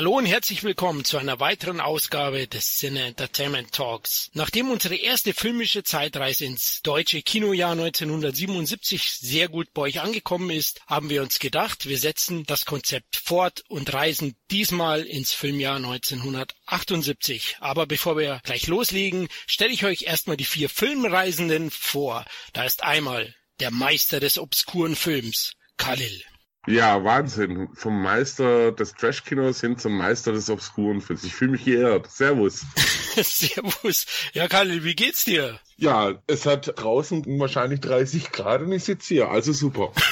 Hallo und herzlich willkommen zu einer weiteren Ausgabe des Cine Entertainment Talks. Nachdem unsere erste filmische Zeitreise ins deutsche Kinojahr 1977 sehr gut bei euch angekommen ist, haben wir uns gedacht, wir setzen das Konzept fort und reisen diesmal ins Filmjahr 1978. Aber bevor wir gleich loslegen, stelle ich euch erstmal die vier Filmreisenden vor. Da ist einmal der Meister des obskuren Films, Khalil. Ja, Wahnsinn. Vom Meister des Trash-Kinos hin zum Meister des obskuren Films. Ich fühle mich geehrt. Servus. Servus. Ja, Karl, wie geht's dir? Ja, es hat draußen wahrscheinlich 30 Grad und ich sitze hier, also super.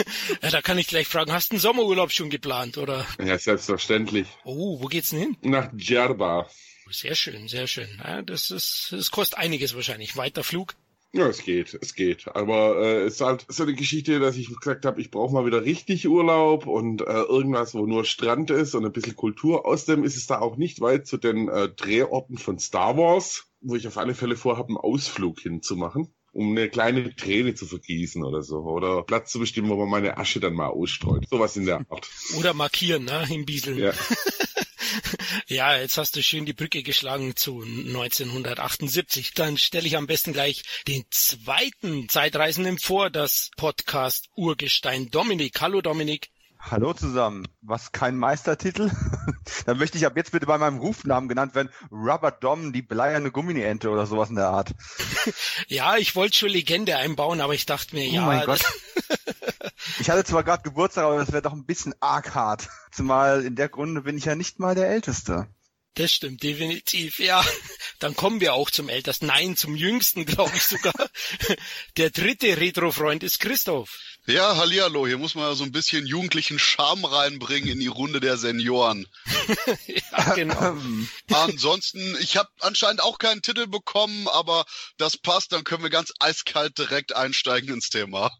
ja, da kann ich gleich fragen, hast du einen Sommerurlaub schon geplant, oder? Ja, selbstverständlich. Oh, wo geht's denn hin? Nach Djerba. Sehr schön, sehr schön. Ja, das ist, das kostet einiges wahrscheinlich. Weiter Flug. Ja, es geht, es geht. Aber äh, es ist halt so eine Geschichte, dass ich gesagt habe, ich brauche mal wieder richtig Urlaub und äh, irgendwas, wo nur Strand ist und ein bisschen Kultur. Außerdem ist es da auch nicht weit zu den äh, Drehorten von Star Wars, wo ich auf alle Fälle vorhabe, einen Ausflug hinzumachen um eine kleine Träne zu vergießen oder so. Oder Platz zu bestimmen, wo man meine Asche dann mal ausstreut. Sowas in der Art. Oder markieren, ne, im Bieseln. Ja. Ja, jetzt hast du schön die Brücke geschlagen zu 1978. Dann stelle ich am besten gleich den zweiten Zeitreisenden vor, das Podcast Urgestein Dominik. Hallo Dominik. Hallo zusammen. Was kein Meistertitel? Dann möchte ich ab jetzt bitte bei meinem Rufnamen genannt werden Rubber Dom, die bleierne Gummiente oder sowas in der Art. ja, ich wollte schon Legende einbauen, aber ich dachte mir, oh ja. Mein Gott. ich hatte zwar gerade Geburtstag, aber das wäre doch ein bisschen arg hart. Zumal in der Grunde bin ich ja nicht mal der Älteste. Das stimmt, definitiv. Ja, dann kommen wir auch zum Ältesten. Nein, zum Jüngsten, glaube ich sogar. Der dritte Retro-Freund ist Christoph. Ja, hallihallo, hier muss man ja so ein bisschen jugendlichen Charme reinbringen in die Runde der Senioren. ja, genau. Ansonsten, ich habe anscheinend auch keinen Titel bekommen, aber das passt, dann können wir ganz eiskalt direkt einsteigen ins Thema.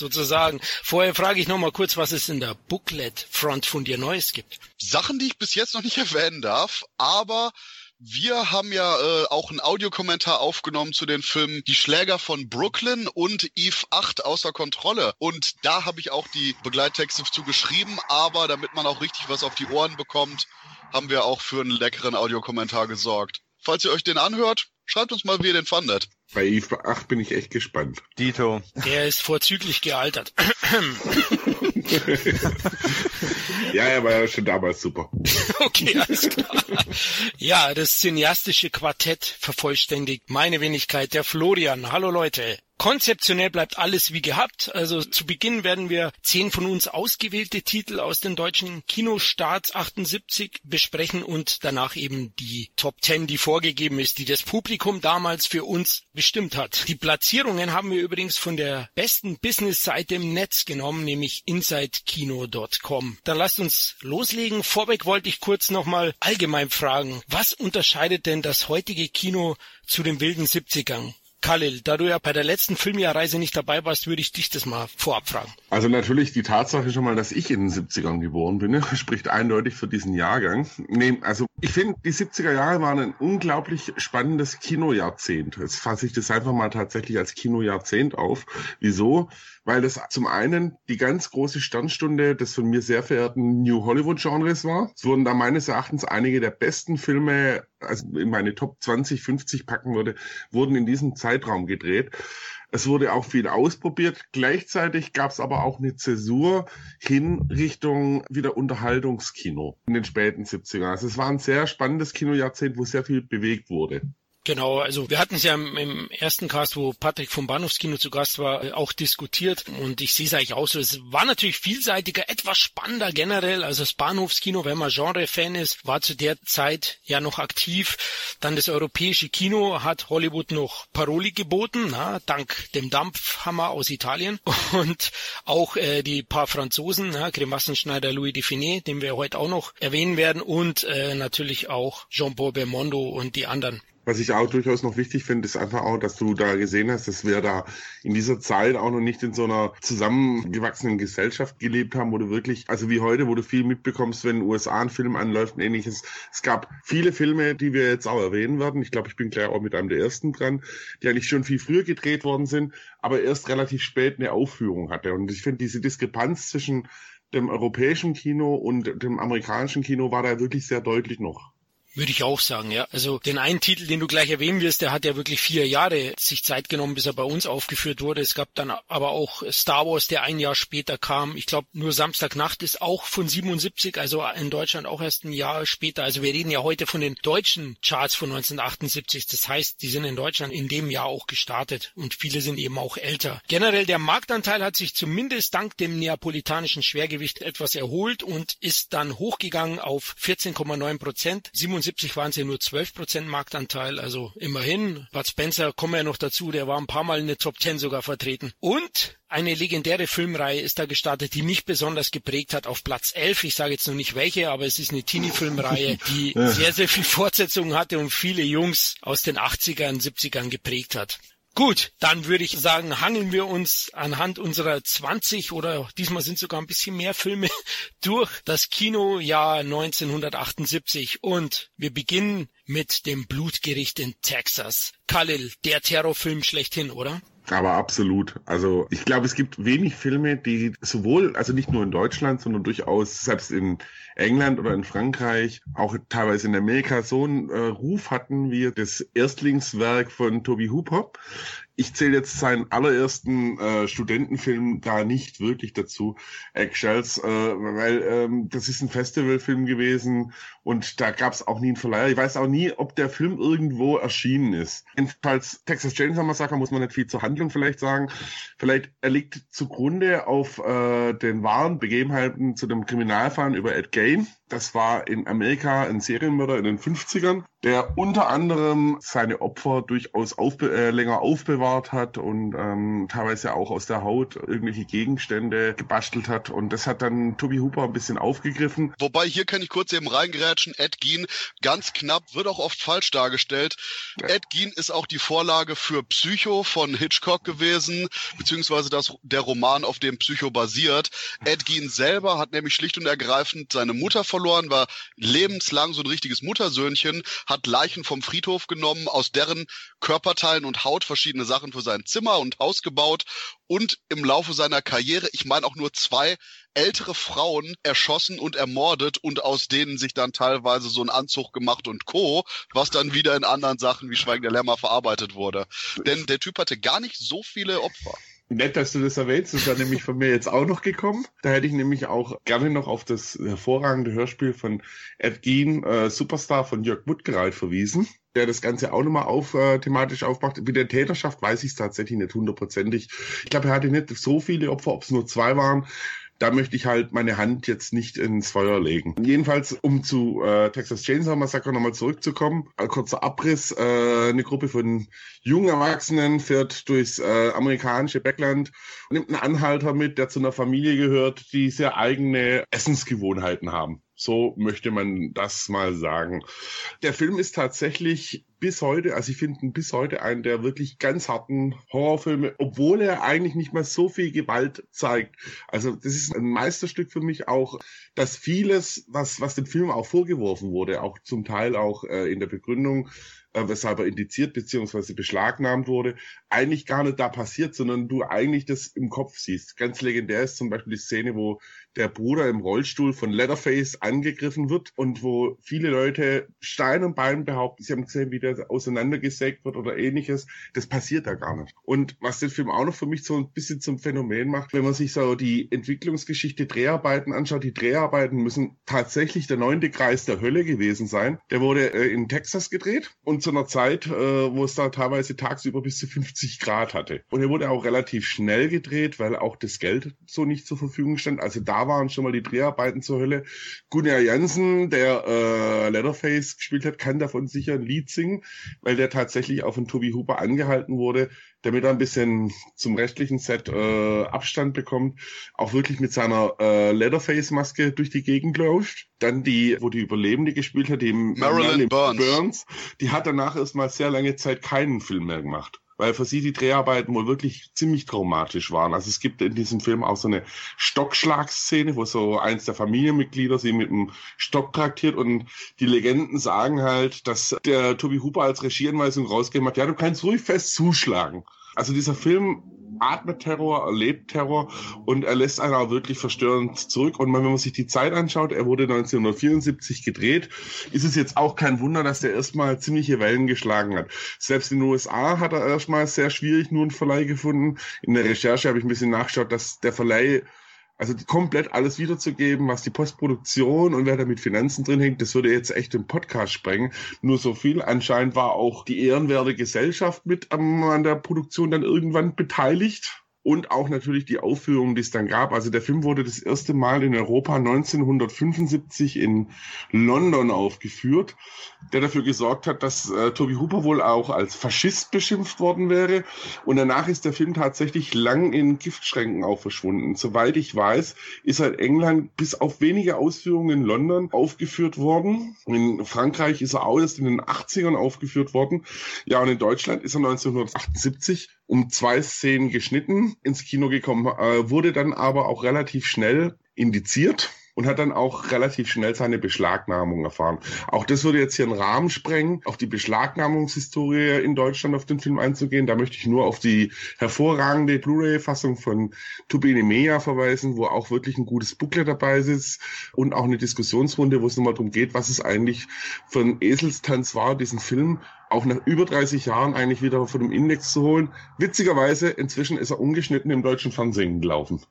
Sozusagen. Vorher frage ich noch mal kurz, was es in der Booklet-Front von dir Neues gibt. Sachen, die ich bis jetzt noch nicht erwähnen darf, aber wir haben ja äh, auch einen Audiokommentar aufgenommen zu den Filmen Die Schläger von Brooklyn und Eve 8 außer Kontrolle. Und da habe ich auch die Begleittexte zu geschrieben, aber damit man auch richtig was auf die Ohren bekommt, haben wir auch für einen leckeren Audiokommentar gesorgt. Falls ihr euch den anhört, schreibt uns mal, wie ihr den fandet. Bei Eve 8 bin ich echt gespannt. Dito. Der ist vorzüglich gealtert. ja, er war ja schon damals super. okay, alles klar. Ja, das cineastische Quartett vervollständigt meine Wenigkeit, der Florian. Hallo Leute. Konzeptionell bleibt alles wie gehabt. Also zu Beginn werden wir zehn von uns ausgewählte Titel aus den deutschen Kinostarts 78 besprechen und danach eben die Top 10, die vorgegeben ist, die das Publikum damals für uns bestimmt hat. Die Platzierungen haben wir übrigens von der besten Business-Seite im Netz genommen, nämlich insidekino.com. Dann lasst uns loslegen. Vorweg wollte ich kurz nochmal allgemein fragen, was unterscheidet denn das heutige Kino zu den wilden 70ern? Khalil, da du ja bei der letzten Filmjahrreise nicht dabei warst, würde ich dich das mal vorab fragen. Also natürlich die Tatsache schon mal, dass ich in den 70ern geboren bin, spricht eindeutig für diesen Jahrgang. Nee, also ich finde, die 70er Jahre waren ein unglaublich spannendes Kinojahrzehnt. Jetzt fasse ich das einfach mal tatsächlich als Kinojahrzehnt auf. Wieso? Weil das zum einen die ganz große Sternstunde des von mir sehr verehrten New Hollywood Genres war. Es wurden da meines Erachtens einige der besten Filme, also in meine Top 20, 50 packen würde, wurden in diesem Zeitraum gedreht. Es wurde auch viel ausprobiert. Gleichzeitig gab es aber auch eine Zäsur hin Richtung wieder Unterhaltungskino in den späten 70ern. Also es war ein sehr spannendes Kinojahrzehnt, wo sehr viel bewegt wurde. Genau, also wir hatten es ja im, im, ersten Cast, wo Patrick vom Bahnhofskino zu Gast war, äh, auch diskutiert und ich sehe es eigentlich auch so. Es war natürlich vielseitiger, etwas spannender generell. Also das Bahnhofskino, wenn man Genre-Fan ist, war zu der Zeit ja noch aktiv. Dann das europäische Kino hat Hollywood noch Paroli geboten, na, dank dem Dampfhammer aus Italien und auch äh, die paar Franzosen, Grimassenschneider Louis Define, den wir heute auch noch erwähnen werden und äh, natürlich auch Jean-Paul Belmondo und die anderen. Was ich auch durchaus noch wichtig finde, ist einfach auch, dass du da gesehen hast, dass wir da in dieser Zeit auch noch nicht in so einer zusammengewachsenen Gesellschaft gelebt haben, wo du wirklich, also wie heute, wo du viel mitbekommst, wenn in den USA ein Film anläuft und ähnliches. Es gab viele Filme, die wir jetzt auch erwähnen werden. Ich glaube, ich bin gleich auch mit einem der ersten dran, die eigentlich schon viel früher gedreht worden sind, aber erst relativ spät eine Aufführung hatte. Und ich finde diese Diskrepanz zwischen dem europäischen Kino und dem amerikanischen Kino war da wirklich sehr deutlich noch. Würde ich auch sagen, ja. Also den einen Titel, den du gleich erwähnen wirst, der hat ja wirklich vier Jahre sich Zeit genommen, bis er bei uns aufgeführt wurde. Es gab dann aber auch Star Wars, der ein Jahr später kam. Ich glaube, nur Samstagnacht ist auch von 77, also in Deutschland auch erst ein Jahr später. Also wir reden ja heute von den deutschen Charts von 1978. Das heißt, die sind in Deutschland in dem Jahr auch gestartet und viele sind eben auch älter. Generell der Marktanteil hat sich zumindest dank dem neapolitanischen Schwergewicht etwas erholt und ist dann hochgegangen auf 14,9 Prozent. 1977 waren es ja nur 12 Prozent Marktanteil, also immerhin. Bud Spencer, kommen wir ja noch dazu, der war ein paar Mal in der Top 10 sogar vertreten. Und eine legendäre Filmreihe ist da gestartet, die mich besonders geprägt hat auf Platz 11. Ich sage jetzt noch nicht welche, aber es ist eine Teenie-Filmreihe, die sehr, sehr viel Fortsetzungen hatte und viele Jungs aus den 80ern, 70ern geprägt hat. Gut, dann würde ich sagen, hangeln wir uns anhand unserer 20 oder diesmal sind sogar ein bisschen mehr Filme durch das Kinojahr 1978 und wir beginnen mit dem Blutgericht in Texas. Khalil, der Terrorfilm schlechthin, oder? Aber absolut. Also ich glaube, es gibt wenig Filme, die sowohl, also nicht nur in Deutschland, sondern durchaus selbst in England oder in Frankreich, auch teilweise in Amerika so einen äh, Ruf hatten wie das Erstlingswerk von Toby Hooper ich zähle jetzt seinen allerersten äh, Studentenfilm da nicht wirklich dazu, Eggshells, äh, weil ähm, das ist ein Festivalfilm gewesen und da gab es auch nie einen Verleiher. Ich weiß auch nie, ob der Film irgendwo erschienen ist. Jedenfalls Texas Chainsaw Massacre muss man nicht viel zur Handlung vielleicht sagen. Vielleicht er liegt zugrunde auf äh, den wahren Begebenheiten zu dem Kriminalfall über Ed dream Das war in Amerika ein Serienmörder in den 50ern, der unter anderem seine Opfer durchaus aufbe äh, länger aufbewahrt hat und ähm, teilweise auch aus der Haut irgendwelche Gegenstände gebastelt hat. Und das hat dann Toby Hooper ein bisschen aufgegriffen. Wobei hier kann ich kurz eben reingrätschen. Ed Gein, ganz knapp, wird auch oft falsch dargestellt. Ja. Ed Gein ist auch die Vorlage für Psycho von Hitchcock gewesen, beziehungsweise das, der Roman, auf dem Psycho basiert. Ed Gein selber hat nämlich schlicht und ergreifend seine Mutter verloren verloren, war lebenslang so ein richtiges Muttersöhnchen, hat Leichen vom Friedhof genommen, aus deren Körperteilen und Haut verschiedene Sachen für sein Zimmer und Haus gebaut und im Laufe seiner Karriere, ich meine auch nur zwei ältere Frauen erschossen und ermordet und aus denen sich dann teilweise so ein Anzug gemacht und Co., was dann wieder in anderen Sachen wie Schweigen der Lämmer verarbeitet wurde. Denn der Typ hatte gar nicht so viele Opfer. Nett, dass du das erwähnst. Das wäre nämlich von mir jetzt auch noch gekommen. Da hätte ich nämlich auch gerne noch auf das hervorragende Hörspiel von Ed Gein, äh, Superstar von Jörg Muttgereit verwiesen, der das Ganze auch nochmal auf, äh, thematisch aufmacht. Mit der Täterschaft weiß ich es tatsächlich nicht hundertprozentig. Ich glaube, er hatte nicht so viele Opfer, ob es nur zwei waren da möchte ich halt meine Hand jetzt nicht ins Feuer legen. Jedenfalls, um zu äh, Texas Chainsaw Massacre nochmal zurückzukommen, ein kurzer Abriss, äh, eine Gruppe von jungen Erwachsenen fährt durchs äh, amerikanische Backland und nimmt einen Anhalter mit, der zu einer Familie gehört, die sehr eigene Essensgewohnheiten haben. So möchte man das mal sagen. Der Film ist tatsächlich bis heute, also ich finde ihn bis heute einen der wirklich ganz harten Horrorfilme, obwohl er eigentlich nicht mal so viel Gewalt zeigt. Also das ist ein Meisterstück für mich auch, dass vieles, was, was dem Film auch vorgeworfen wurde, auch zum Teil auch äh, in der Begründung, äh, weshalb er indiziert bzw. beschlagnahmt wurde, eigentlich gar nicht da passiert, sondern du eigentlich das im Kopf siehst. Ganz legendär ist zum Beispiel die Szene, wo der Bruder im Rollstuhl von Leatherface angegriffen wird und wo viele Leute Stein und Bein behaupten, sie haben gesehen, wie der auseinandergesägt wird oder ähnliches. Das passiert da gar nicht. Und was den Film auch noch für mich so ein bisschen zum Phänomen macht, wenn man sich so die Entwicklungsgeschichte Dreharbeiten anschaut, die Dreharbeiten müssen tatsächlich der neunte Kreis der Hölle gewesen sein. Der wurde äh, in Texas gedreht und zu einer Zeit, äh, wo es da teilweise tagsüber bis zu 50 Grad hatte. Und er wurde auch relativ schnell gedreht, weil auch das Geld so nicht zur Verfügung stand. Also da waren schon mal die Dreharbeiten zur Hölle. Gunnar Jansen, der äh, Leatherface gespielt hat, kann davon sicher ein Lied singen. weil der tatsächlich auch von Toby Hooper angehalten wurde, damit er ein bisschen zum rechtlichen Set äh, Abstand bekommt, auch wirklich mit seiner äh, Leatherface-Maske durch die Gegend läuft. Dann die, wo die Überlebende gespielt hat, die Marilyn Burns. Burns, die hat danach erstmal sehr lange Zeit keinen Film mehr gemacht weil für sie die Dreharbeiten wohl wirklich ziemlich traumatisch waren. Also es gibt in diesem Film auch so eine Stockschlagszene, wo so eins der Familienmitglieder sie mit einem Stock traktiert und die Legenden sagen halt, dass der Toby Hooper als Regieanweisung rausgegeben hat, ja, du kannst ruhig fest zuschlagen. Also dieser Film atmet Terror, erlebt Terror und er lässt einen auch wirklich verstörend zurück. Und wenn man sich die Zeit anschaut, er wurde 1974 gedreht, ist es jetzt auch kein Wunder, dass der erstmal ziemliche Wellen geschlagen hat. Selbst in den USA hat er erstmal sehr schwierig nur einen Verleih gefunden. In der Recherche habe ich ein bisschen nachgeschaut, dass der Verleih also komplett alles wiederzugeben, was die Postproduktion und wer da mit Finanzen drin hängt, das würde jetzt echt den Podcast sprengen. Nur so viel. Anscheinend war auch die ehrenwerte Gesellschaft mit an der Produktion dann irgendwann beteiligt und auch natürlich die Aufführungen, die es dann gab. Also der Film wurde das erste Mal in Europa 1975 in London aufgeführt, der dafür gesorgt hat, dass äh, Toby Hooper wohl auch als Faschist beschimpft worden wäre. Und danach ist der Film tatsächlich lang in Giftschränken auch verschwunden. Soweit ich weiß, ist er in England bis auf wenige Ausführungen in London aufgeführt worden. In Frankreich ist er auch erst in den 80ern aufgeführt worden. Ja, und in Deutschland ist er 1978 um zwei Szenen geschnitten ins Kino gekommen, äh, wurde dann aber auch relativ schnell indiziert und hat dann auch relativ schnell seine Beschlagnahmung erfahren. Auch das würde jetzt hier einen Rahmen sprengen, auf die Beschlagnahmungshistorie in Deutschland auf den Film einzugehen. Da möchte ich nur auf die hervorragende Blu-ray-Fassung von Turbine Meja verweisen, wo auch wirklich ein gutes Booklet dabei ist und auch eine Diskussionsrunde, wo es nochmal darum geht, was es eigentlich für ein Eselstanz war, diesen Film auch nach über 30 Jahren eigentlich wieder von dem Index zu holen. Witzigerweise, inzwischen ist er ungeschnitten im deutschen Fernsehen gelaufen.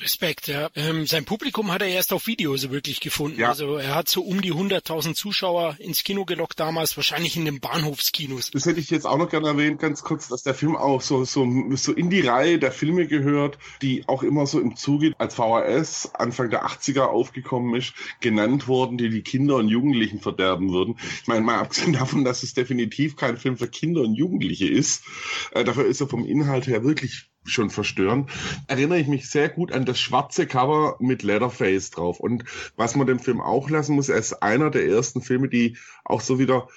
Respekt, ja. Ähm, sein Publikum hat er erst auf Video so wirklich gefunden. Ja. Also er hat so um die 100.000 Zuschauer ins Kino gelockt damals, wahrscheinlich in den Bahnhofskinos. Das hätte ich jetzt auch noch gerne erwähnt, ganz kurz, dass der Film auch so, so, so in die Reihe der Filme gehört, die auch immer so im Zuge als VHS Anfang der 80er aufgekommen ist, genannt wurden, die die Kinder und Jugendlichen verderben würden. Ich meine, mal abgesehen davon, dass es definitiv kein Film für Kinder und Jugendliche ist, äh, dafür ist er vom Inhalt her wirklich schon verstören, erinnere ich mich sehr gut an das schwarze Cover mit Leatherface drauf. Und was man dem Film auch lassen muss, er ist einer der ersten Filme, die auch so wieder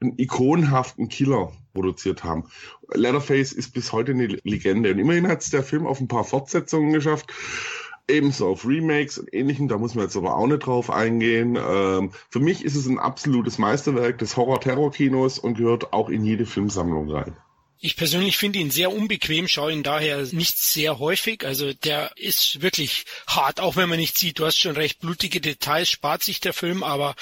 einen ikonenhaften Killer produziert haben. Leatherface ist bis heute eine Legende. Und immerhin hat es der Film auf ein paar Fortsetzungen geschafft. Ebenso auf Remakes und ähnlichem, da muss man jetzt aber auch nicht drauf eingehen. Ähm, für mich ist es ein absolutes Meisterwerk des Horror-Terror-Kinos und gehört auch in jede Filmsammlung rein. Ich persönlich finde ihn sehr unbequem, schaue ihn daher nicht sehr häufig. Also der ist wirklich hart, auch wenn man nicht sieht. Du hast schon recht, blutige Details spart sich der Film, aber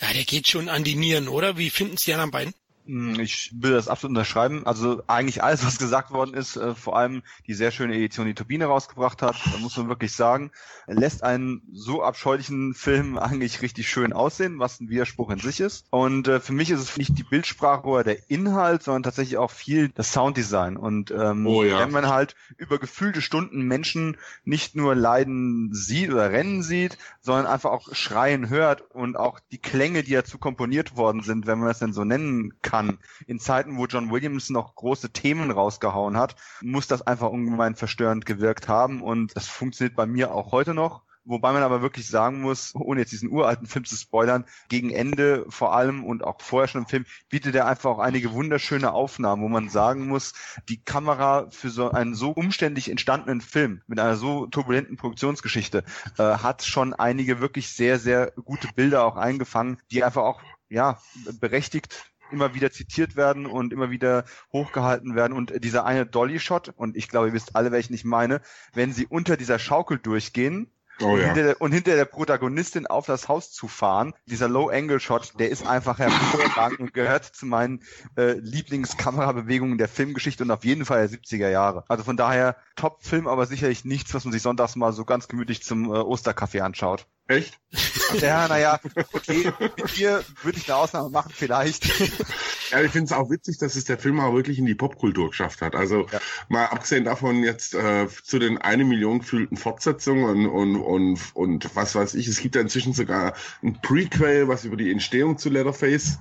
ja, der geht schon an die Nieren, oder? Wie finden es die anderen beiden? Hm, ich will das absolut unterschreiben. Also eigentlich alles, was gesagt worden ist, äh, vor allem die sehr schöne Edition, die Turbine rausgebracht hat, da muss man wirklich sagen, lässt einen so abscheulichen Film eigentlich richtig schön aussehen, was ein Widerspruch in sich ist. Und äh, für mich ist es nicht die Bildsprache oder der Inhalt, sondern tatsächlich auch viel das Sounddesign. Und ähm, oh, ja. wenn man halt über gefühlte Stunden Menschen nicht nur leiden sieht oder rennen sieht, sondern einfach auch schreien hört und auch die Klänge, die dazu komponiert worden sind, wenn man das denn so nennen kann, kann. In Zeiten, wo John Williams noch große Themen rausgehauen hat, muss das einfach ungemein verstörend gewirkt haben und das funktioniert bei mir auch heute noch. Wobei man aber wirklich sagen muss, ohne jetzt diesen uralten Film zu spoilern, gegen Ende vor allem und auch vorher schon im Film bietet er einfach auch einige wunderschöne Aufnahmen, wo man sagen muss, die Kamera für so einen so umständlich entstandenen Film mit einer so turbulenten Produktionsgeschichte äh, hat schon einige wirklich sehr, sehr gute Bilder auch eingefangen, die einfach auch ja, berechtigt immer wieder zitiert werden und immer wieder hochgehalten werden. Und dieser eine Dolly-Shot, und ich glaube, ihr wisst alle, welchen ich meine, wenn sie unter dieser Schaukel durchgehen, Oh, ja. hinter und hinter der Protagonistin auf das Haus zu fahren. Dieser Low-Angle-Shot, der ist einfach hervorragend und gehört zu meinen äh, Lieblingskamerabewegungen der Filmgeschichte und auf jeden Fall der 70er Jahre. Also von daher Top-Film, aber sicherlich nichts, was man sich sonntags mal so ganz gemütlich zum äh, Osterkaffee anschaut. Echt? Ja, naja, okay, mit dir würde ich eine Ausnahme machen, vielleicht. Ja, ich finde es auch witzig, dass es der Film auch wirklich in die Popkultur geschafft hat. Also ja. mal abgesehen davon jetzt äh, zu den eine Million gefühlten Fortsetzungen und, und, und, und was weiß ich, es gibt ja inzwischen sogar ein Prequel, was über die Entstehung zu Leatherface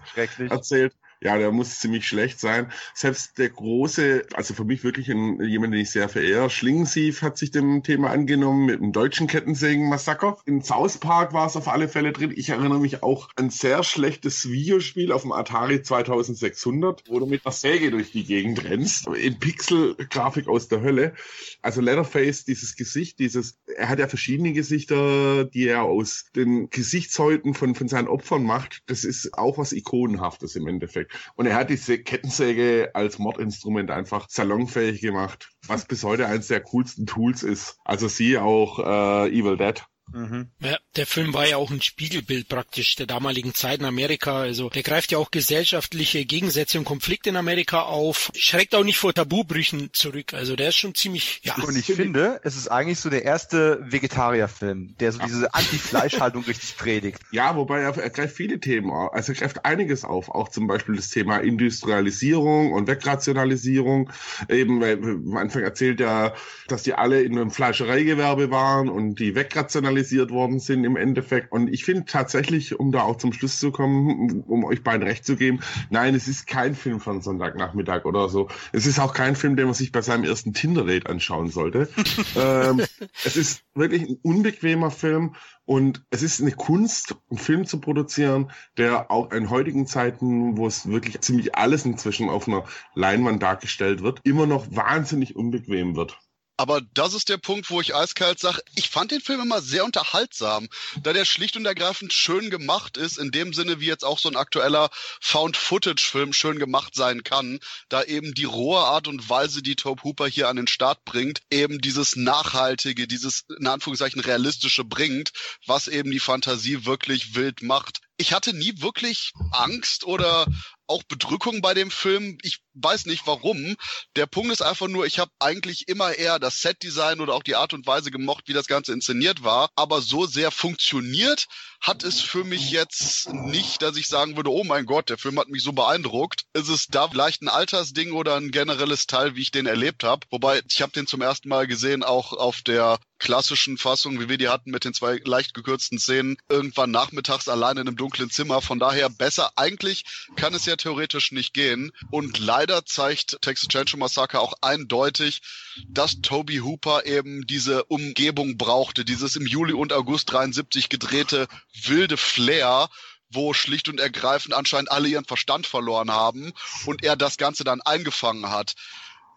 erzählt. Ja, der muss ziemlich schlecht sein. Selbst der große, also für mich wirklich ein, jemand, den ich sehr verehre, Schlingensief hat sich dem Thema angenommen mit dem deutschen Kettensägen-Massaker. In South Park war es auf alle Fälle drin. Ich erinnere mich auch an ein sehr schlechtes Videospiel auf dem Atari 2600, wo du mit einer Säge durch die Gegend rennst. In Pixel-Grafik aus der Hölle. Also Leatherface, dieses Gesicht, dieses, er hat ja verschiedene Gesichter, die er aus den Gesichtshäuten von, von seinen Opfern macht. Das ist auch was Ikonenhaftes im Endeffekt. Und er hat diese Kettensäge als Mordinstrument einfach salonfähig gemacht, was bis heute eines der coolsten Tools ist. Also sie auch äh, Evil Dead. Mhm. Ja, der Film war ja auch ein Spiegelbild praktisch der damaligen Zeit in Amerika. Also der greift ja auch gesellschaftliche Gegensätze und Konflikte in Amerika auf, schreckt auch nicht vor Tabubrüchen zurück. Also der ist schon ziemlich. Ja. Und ich finde, es ist eigentlich so der erste Vegetarierfilm, der so ja. diese Anti-Fleischhaltung richtig predigt. Ja, wobei er, er greift viele Themen auf. Also er greift einiges auf. Auch zum Beispiel das Thema Industrialisierung und Wegrationalisierung. Eben, weil am Anfang erzählt er, dass die alle in einem Fleischereigewerbe waren und die wegrationalisiert realisiert worden sind im Endeffekt. Und ich finde tatsächlich, um da auch zum Schluss zu kommen, um euch beiden recht zu geben, nein, es ist kein Film von Sonntagnachmittag oder so. Es ist auch kein Film, den man sich bei seinem ersten Tinder-Date anschauen sollte. ähm, es ist wirklich ein unbequemer Film und es ist eine Kunst, einen Film zu produzieren, der auch in heutigen Zeiten, wo es wirklich ziemlich alles inzwischen auf einer Leinwand dargestellt wird, immer noch wahnsinnig unbequem wird. Aber das ist der Punkt, wo ich eiskalt sage, ich fand den Film immer sehr unterhaltsam, da der schlicht und ergreifend schön gemacht ist, in dem Sinne, wie jetzt auch so ein aktueller Found-Footage-Film schön gemacht sein kann, da eben die rohe Art und Weise, die Tobe Hooper hier an den Start bringt, eben dieses Nachhaltige, dieses in Anführungszeichen Realistische bringt, was eben die Fantasie wirklich wild macht. Ich hatte nie wirklich Angst oder auch Bedrückung bei dem Film. Ich weiß nicht warum. Der Punkt ist einfach nur, ich habe eigentlich immer eher das Setdesign oder auch die Art und Weise gemocht, wie das Ganze inszeniert war. Aber so sehr funktioniert hat es für mich jetzt nicht, dass ich sagen würde, oh mein Gott, der Film hat mich so beeindruckt. Ist es da vielleicht ein Altersding oder ein generelles Teil, wie ich den erlebt habe? Wobei, ich habe den zum ersten Mal gesehen, auch auf der klassischen Fassung, wie wir die hatten mit den zwei leicht gekürzten Szenen, irgendwann nachmittags allein in einem dunklen Zimmer. Von daher besser. Eigentlich kann es ja theoretisch nicht gehen. Und leider zeigt Texas Chainsaw Massacre auch eindeutig, dass Toby Hooper eben diese Umgebung brauchte, dieses im Juli und August 73 gedrehte wilde Flair, wo schlicht und ergreifend anscheinend alle ihren Verstand verloren haben und er das Ganze dann eingefangen hat.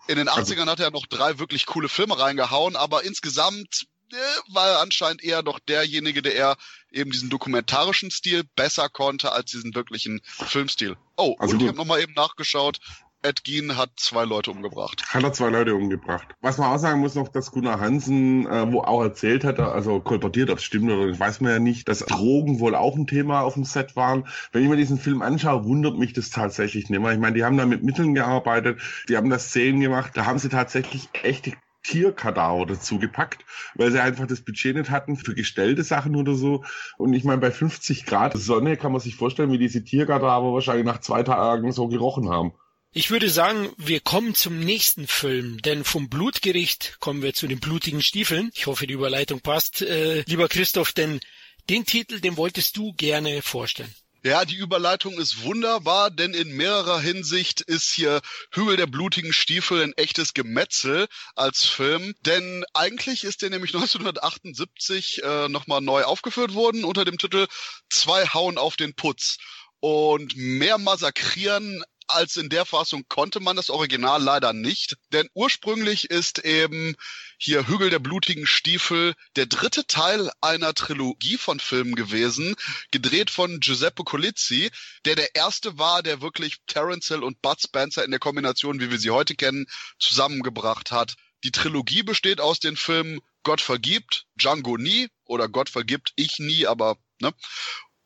In den 80ern also hat er noch drei wirklich coole Filme reingehauen, aber insgesamt äh, war er anscheinend eher doch derjenige, der eher eben diesen dokumentarischen Stil besser konnte als diesen wirklichen Filmstil. Oh, also und gut. ich habe nochmal eben nachgeschaut. Ed Gein hat zwei Leute umgebracht. Hat er zwei Leute umgebracht. Was man auch sagen muss noch, dass Gunnar Hansen, äh, wo auch erzählt hat, also kolportiert, ob es stimmt oder nicht, weiß man ja nicht, dass Drogen wohl auch ein Thema auf dem Set waren. Wenn ich mir diesen Film anschaue, wundert mich das tatsächlich nicht mehr. Ich meine, die haben da mit Mitteln gearbeitet, die haben das Szenen gemacht, da haben sie tatsächlich echte Tierkadaver dazu gepackt, weil sie einfach das Budget nicht hatten für gestellte Sachen oder so. Und ich meine, bei 50 Grad Sonne kann man sich vorstellen, wie diese Tierkadaver wahrscheinlich nach zwei Tagen so gerochen haben. Ich würde sagen, wir kommen zum nächsten Film, denn vom Blutgericht kommen wir zu den blutigen Stiefeln. Ich hoffe, die Überleitung passt. Äh, lieber Christoph, denn den Titel, den wolltest du gerne vorstellen. Ja, die Überleitung ist wunderbar, denn in mehrerer Hinsicht ist hier Hügel der blutigen Stiefel ein echtes Gemetzel als Film. Denn eigentlich ist der nämlich 1978 äh, nochmal neu aufgeführt worden unter dem Titel Zwei hauen auf den Putz. Und mehr massakrieren als in der Fassung konnte man das Original leider nicht, denn ursprünglich ist eben hier Hügel der blutigen Stiefel der dritte Teil einer Trilogie von Filmen gewesen, gedreht von Giuseppe Colizzi, der der erste war, der wirklich Terence Hill und Bud Spencer in der Kombination, wie wir sie heute kennen, zusammengebracht hat. Die Trilogie besteht aus den Filmen Gott vergibt, Django nie oder Gott vergibt ich nie, aber ne?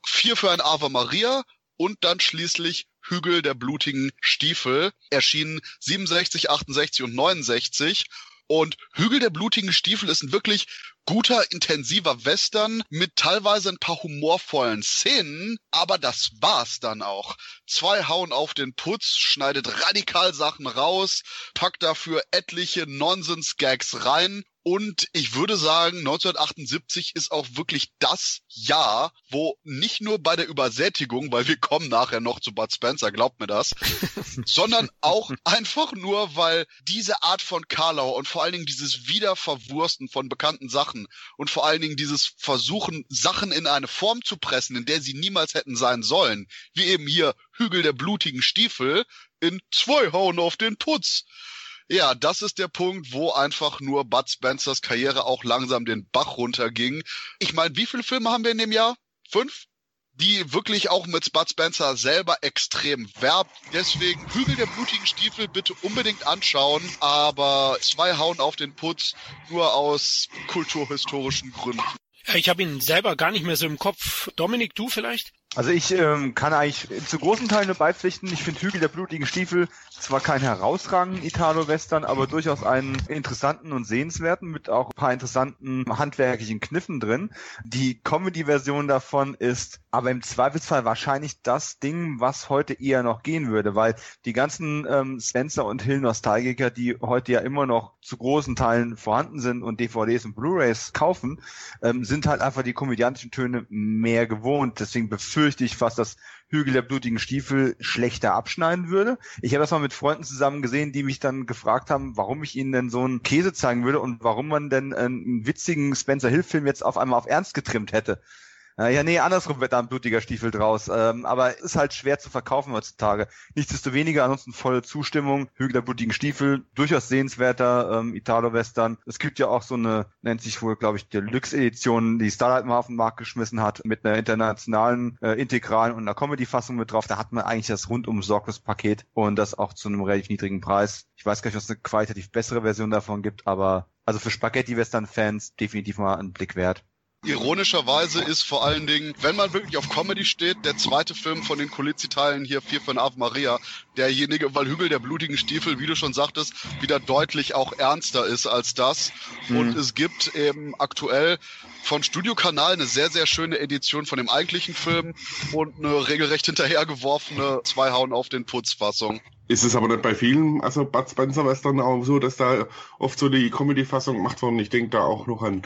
Vier für ein Ave Maria und dann schließlich Hügel der blutigen Stiefel, erschienen 67, 68 und 69. Und Hügel der blutigen Stiefel ist ein wirklich guter, intensiver Western mit teilweise ein paar humorvollen Szenen, aber das war's dann auch. Zwei hauen auf den Putz, schneidet radikal Sachen raus, packt dafür etliche Nonsens-Gags rein Und ich würde sagen, 1978 ist auch wirklich das Jahr, wo nicht nur bei der Übersättigung, weil wir kommen nachher noch zu Bud Spencer, glaubt mir das, sondern auch einfach nur, weil diese Art von Karlau und vor allen Dingen dieses Wiederverwursten von bekannten Sachen und vor allen Dingen dieses Versuchen, Sachen in eine Form zu pressen, in der sie niemals hätten sein sollen, wie eben hier Hügel der blutigen Stiefel in zwei Hauen auf den Putz ja, das ist der Punkt, wo einfach nur Bud Spencers Karriere auch langsam den Bach runterging. Ich meine, wie viele Filme haben wir in dem Jahr? Fünf? die wirklich auch mit Bud Spencer selber extrem werbt. Deswegen Hügel der blutigen Stiefel bitte unbedingt anschauen, aber zwei hauen auf den Putz nur aus kulturhistorischen Gründen. Ich habe ihn selber gar nicht mehr so im Kopf. Dominik, du vielleicht? Also ich ähm, kann eigentlich zu großen Teilen nur beipflichten. Ich finde Hügel der blutigen Stiefel zwar kein herausragenden Italo-Western, aber durchaus einen interessanten und sehenswerten mit auch ein paar interessanten handwerklichen Kniffen drin. Die Comedy-Version davon ist aber im Zweifelsfall wahrscheinlich das Ding, was heute eher noch gehen würde, weil die ganzen ähm, Spencer und Hill-Nostalgiker, die heute ja immer noch zu großen Teilen vorhanden sind und DVDs und Blu-rays kaufen, ähm, sind halt einfach die komödiantischen Töne mehr gewohnt. Deswegen befürchte ich fast, dass Hügel der blutigen Stiefel schlechter abschneiden würde. Ich habe das mal mit Freunden zusammen gesehen, die mich dann gefragt haben, warum ich ihnen denn so einen Käse zeigen würde und warum man denn einen witzigen Spencer Hill Film jetzt auf einmal auf Ernst getrimmt hätte. Ja, nee, andersrum wird da ein blutiger Stiefel draus. Ähm, aber ist halt schwer zu verkaufen heutzutage. Nichtsdestoweniger, ansonsten volle Zustimmung. Hügel der blutigen Stiefel, durchaus sehenswerter ähm, Italo-Western. Es gibt ja auch so eine, nennt sich wohl, glaube ich, Deluxe-Edition, die Starlight mal auf den Markt geschmissen hat, mit einer internationalen, äh, integralen und einer Comedy-Fassung mit drauf. Da hat man eigentlich das rundum sorglos Paket und das auch zu einem relativ niedrigen Preis. Ich weiß gar nicht, ob es eine qualitativ bessere Version davon gibt, aber also für Spaghetti-Western-Fans definitiv mal einen Blick wert. Ironischerweise ist vor allen Dingen, wenn man wirklich auf Comedy steht, der zweite Film von den Colizzi-Teilen hier, Vier von Ave Maria, derjenige, weil Hügel der blutigen Stiefel, wie du schon sagtest, wieder deutlich auch ernster ist als das. Mhm. Und es gibt eben aktuell von Studiokanal eine sehr, sehr schöne Edition von dem eigentlichen Film und eine regelrecht hinterhergeworfene Zwei Hauen auf den Putz-Fassung. Ist es aber nicht bei vielen, also Bud Spencer Western auch so, dass da oft so die Comedy-Fassung gemacht worden. Ich denke da auch noch an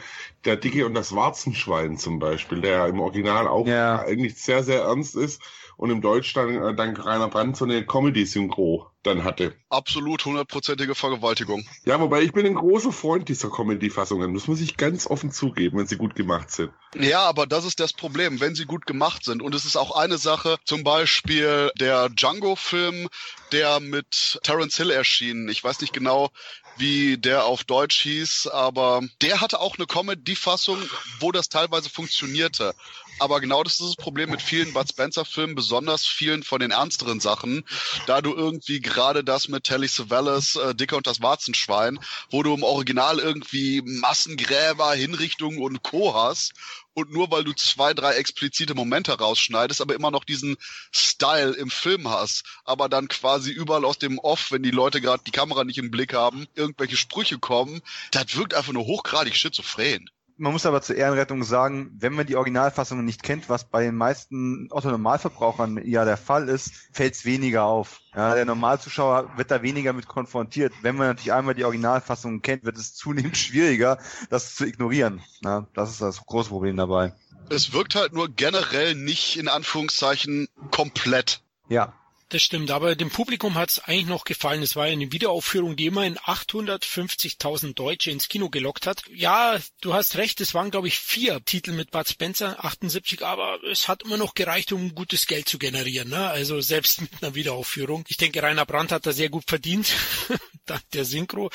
Der Dicke und das Warzenschwein zum Beispiel, der im Original auch ja. eigentlich sehr, sehr ernst ist und im Deutsch dann äh, dank Rainer Brandt so eine Comedy-Synchro dann hatte. Absolut hundertprozentige Vergewaltigung. Ja, wobei ich bin ein großer Freund dieser Comedy-Fassungen. Das muss ich ganz offen zugeben, wenn sie gut gemacht sind. Ja, aber das ist das Problem, wenn sie gut gemacht sind. Und es ist auch eine Sache, zum Beispiel der Django-Film, der mit Terence Hill erschien. Ich weiß nicht genau, wie der auf Deutsch hieß, aber der hatte auch eine Comedy-Fassung, wo das teilweise funktionierte. Aber genau das ist das Problem mit vielen Bud Spencer-Filmen, besonders vielen von den ernsteren Sachen, da du irgendwie gerade das mit Telly Savalas, äh, Dicker und das Warzenschwein, wo du im Original irgendwie Massengräber, Hinrichtungen und Co. hast und nur weil du zwei, drei explizite Momente rausschneidest, aber immer noch diesen Style im Film hast, aber dann quasi überall aus dem Off, wenn die Leute gerade die Kamera nicht im Blick haben, irgendwelche Sprüche kommen, das wirkt einfach nur hochgradig schizophren. Man muss aber zur Ehrenrettung sagen, wenn man die Originalfassungen nicht kennt, was bei den meisten Otto-Normalverbrauchern ja der Fall ist, fällt es weniger auf. Ja, der Normalzuschauer wird da weniger mit konfrontiert. Wenn man natürlich einmal die Originalfassungen kennt, wird es zunehmend schwieriger, das zu ignorieren. Ja, das ist das große Problem dabei. Es wirkt halt nur generell nicht in Anführungszeichen komplett. Ja, das stimmt, aber dem Publikum hat es eigentlich noch gefallen. Es war eine Wiederaufführung, die immerhin 850.000 Deutsche ins Kino gelockt hat. Ja, du hast recht, es waren, glaube ich, vier Titel mit Bud Spencer, 78, aber es hat immer noch gereicht, um gutes Geld zu generieren. Ne? Also selbst mit einer Wiederaufführung. Ich denke, Rainer Brandt hat da sehr gut verdient, dank der Synchro,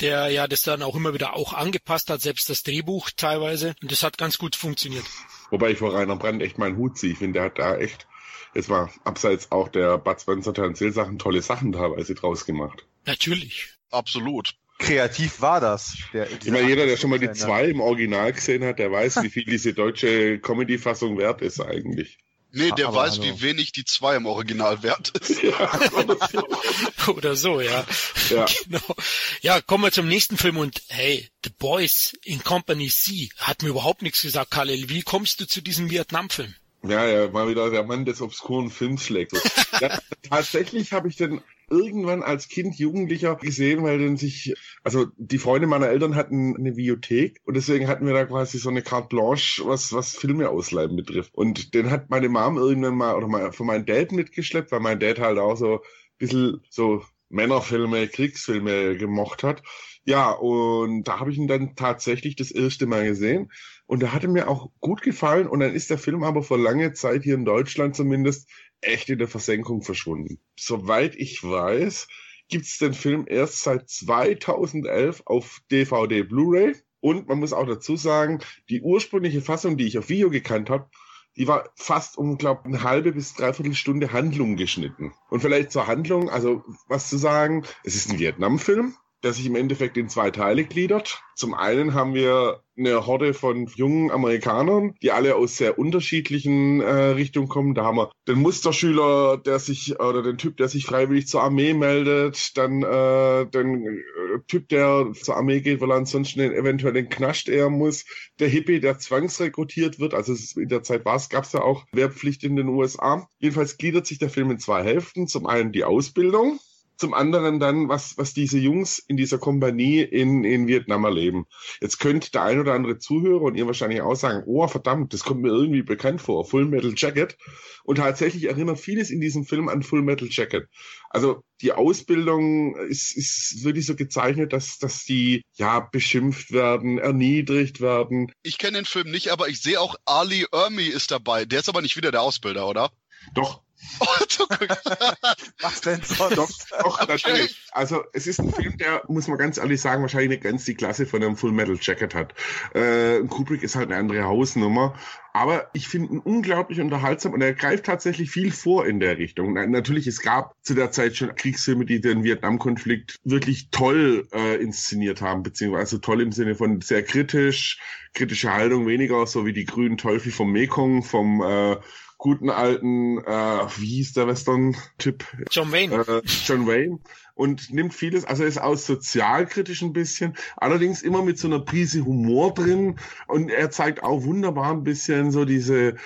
der ja das dann auch immer wieder auch angepasst hat, selbst das Drehbuch teilweise. Und das hat ganz gut funktioniert. Wobei ich vor Rainer Brandt echt meinen Hut ziehe. Ich finde, der hat da echt es war abseits auch der Bud Spencer Terence Sachen tolle Sachen teilweise draus gemacht. Natürlich. Absolut. Kreativ war das. Der, ich meine, jeder, der schon mal die zwei im Original gesehen hat, der weiß, wie viel diese deutsche Comedy-Fassung wert ist eigentlich. Nee, der Aber weiß, hallo. wie wenig die zwei im Original wert ist. Ja, oder so, oder so ja. ja. Genau. Ja, kommen wir zum nächsten Film und hey, The Boys in Company C hat mir überhaupt nichts gesagt, Khalil. Wie kommst du zu diesem Vietnam-Film? Ja, ja, mal wieder der Mann des obskuren Filmschlägers. ja, tatsächlich habe ich den irgendwann als Kind, Jugendlicher gesehen, weil dann sich, also die Freunde meiner Eltern hatten eine Videothek und deswegen hatten wir da quasi so eine Carte Blanche, was, was Filme ausleihen betrifft. Und den hat meine Mom irgendwann mal, oder mal von meinem Dad mitgeschleppt, weil mein Dad halt auch so ein bisschen so Männerfilme, Kriegsfilme gemocht hat. Ja, und da habe ich ihn dann tatsächlich das erste Mal gesehen. Und der hatte mir auch gut gefallen. Und dann ist der Film aber vor lange Zeit hier in Deutschland zumindest echt in der Versenkung verschwunden. Soweit ich weiß, gibt's den Film erst seit 2011 auf DVD Blu-ray. Und man muss auch dazu sagen, die ursprüngliche Fassung, die ich auf Video gekannt habe, die war fast um, glaube eine halbe bis dreiviertel Stunde Handlung geschnitten. Und vielleicht zur Handlung, also was zu sagen, es ist ein Vietnam-Film der sich im Endeffekt in zwei Teile gliedert. Zum einen haben wir eine Horde von jungen Amerikanern, die alle aus sehr unterschiedlichen äh, Richtungen kommen. Da haben wir den Musterschüler, der sich, oder den Typ, der sich freiwillig zur Armee meldet, dann äh, den äh, Typ, der zur Armee geht, weil er ansonsten eventuell den Knast eher muss, der Hippie, der zwangsrekrutiert wird, also in der Zeit war es, gab es ja auch Wehrpflicht in den USA. Jedenfalls gliedert sich der Film in zwei Hälften. Zum einen die Ausbildung, zum anderen dann, was, was diese Jungs in dieser Kompanie in, in Vietnam erleben. Jetzt könnte der ein oder andere Zuhörer und ihr wahrscheinlich auch sagen, oh verdammt, das kommt mir irgendwie bekannt vor, Full Metal Jacket. Und tatsächlich erinnert vieles in diesem Film an Full Metal Jacket. Also die Ausbildung ist, ist wirklich so gezeichnet, dass, dass die ja beschimpft werden, erniedrigt werden. Ich kenne den Film nicht, aber ich sehe auch Ali Ermi ist dabei. Der ist aber nicht wieder der Ausbilder, oder? Doch, Was denn sonst? Doch, doch natürlich. Also es ist ein Film, der, muss man ganz ehrlich sagen, wahrscheinlich nicht ganz die Klasse von einem Full Metal Jacket hat. Äh, Kubrick ist halt eine andere Hausnummer. Aber ich finde ihn unglaublich unterhaltsam und er greift tatsächlich viel vor in der Richtung. Natürlich, es gab zu der Zeit schon Kriegsfilme, die den Vietnamkonflikt wirklich toll äh, inszeniert haben, beziehungsweise toll im Sinne von sehr kritisch, kritische Haltung, weniger so wie die grünen Teufel vom Mekong, vom äh, guten alten, äh, wie hieß der Western-Typ? John Wayne. Äh, John Wayne. Und nimmt vieles, also ist auch sozialkritisch ein bisschen, allerdings immer mit so einer Prise Humor drin. Und er zeigt auch wunderbar ein bisschen so diese,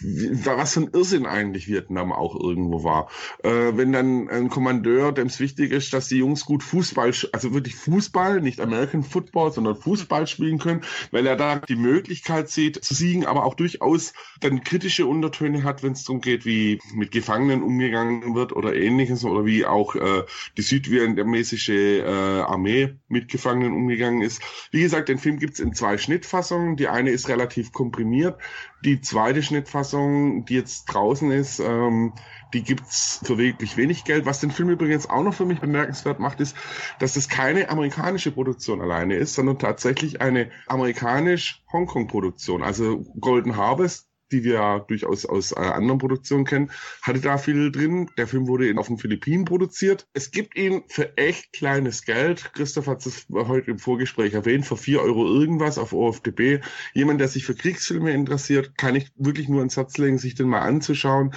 was für ein Irrsinn eigentlich Vietnam auch irgendwo war. Äh, wenn dann ein Kommandeur, dem es wichtig ist, dass die Jungs gut Fußball, also wirklich Fußball, nicht American Football, sondern Fußball spielen können, weil er da die Möglichkeit sieht zu siegen, aber auch durchaus dann kritische Untertöne hat, wenn es darum geht, wie mit Gefangenen umgegangen wird oder ähnliches oder wie auch äh, die südvietnamesische äh, Armee mit Gefangenen umgegangen ist. Wie gesagt, den Film gibt's in zwei Schnittfassungen. Die eine ist relativ komprimiert, die zweite Schnittfassung, die jetzt draußen ist, ähm, die gibt's für wirklich wenig Geld. Was den Film übrigens auch noch für mich bemerkenswert macht, ist, dass es keine amerikanische Produktion alleine ist, sondern tatsächlich eine amerikanisch-Hongkong-Produktion. Also Golden Harvest, die wir durchaus aus äh, anderen Produktionen kennen, hatte da viel drin. Der Film wurde in, auf den Philippinen produziert. Es gibt ihn für echt kleines Geld. Christoph hat es heute im Vorgespräch erwähnt, für vier Euro irgendwas auf OFDB. Jemand, der sich für Kriegsfilme interessiert, kann ich wirklich nur ins Herz legen, sich den mal anzuschauen.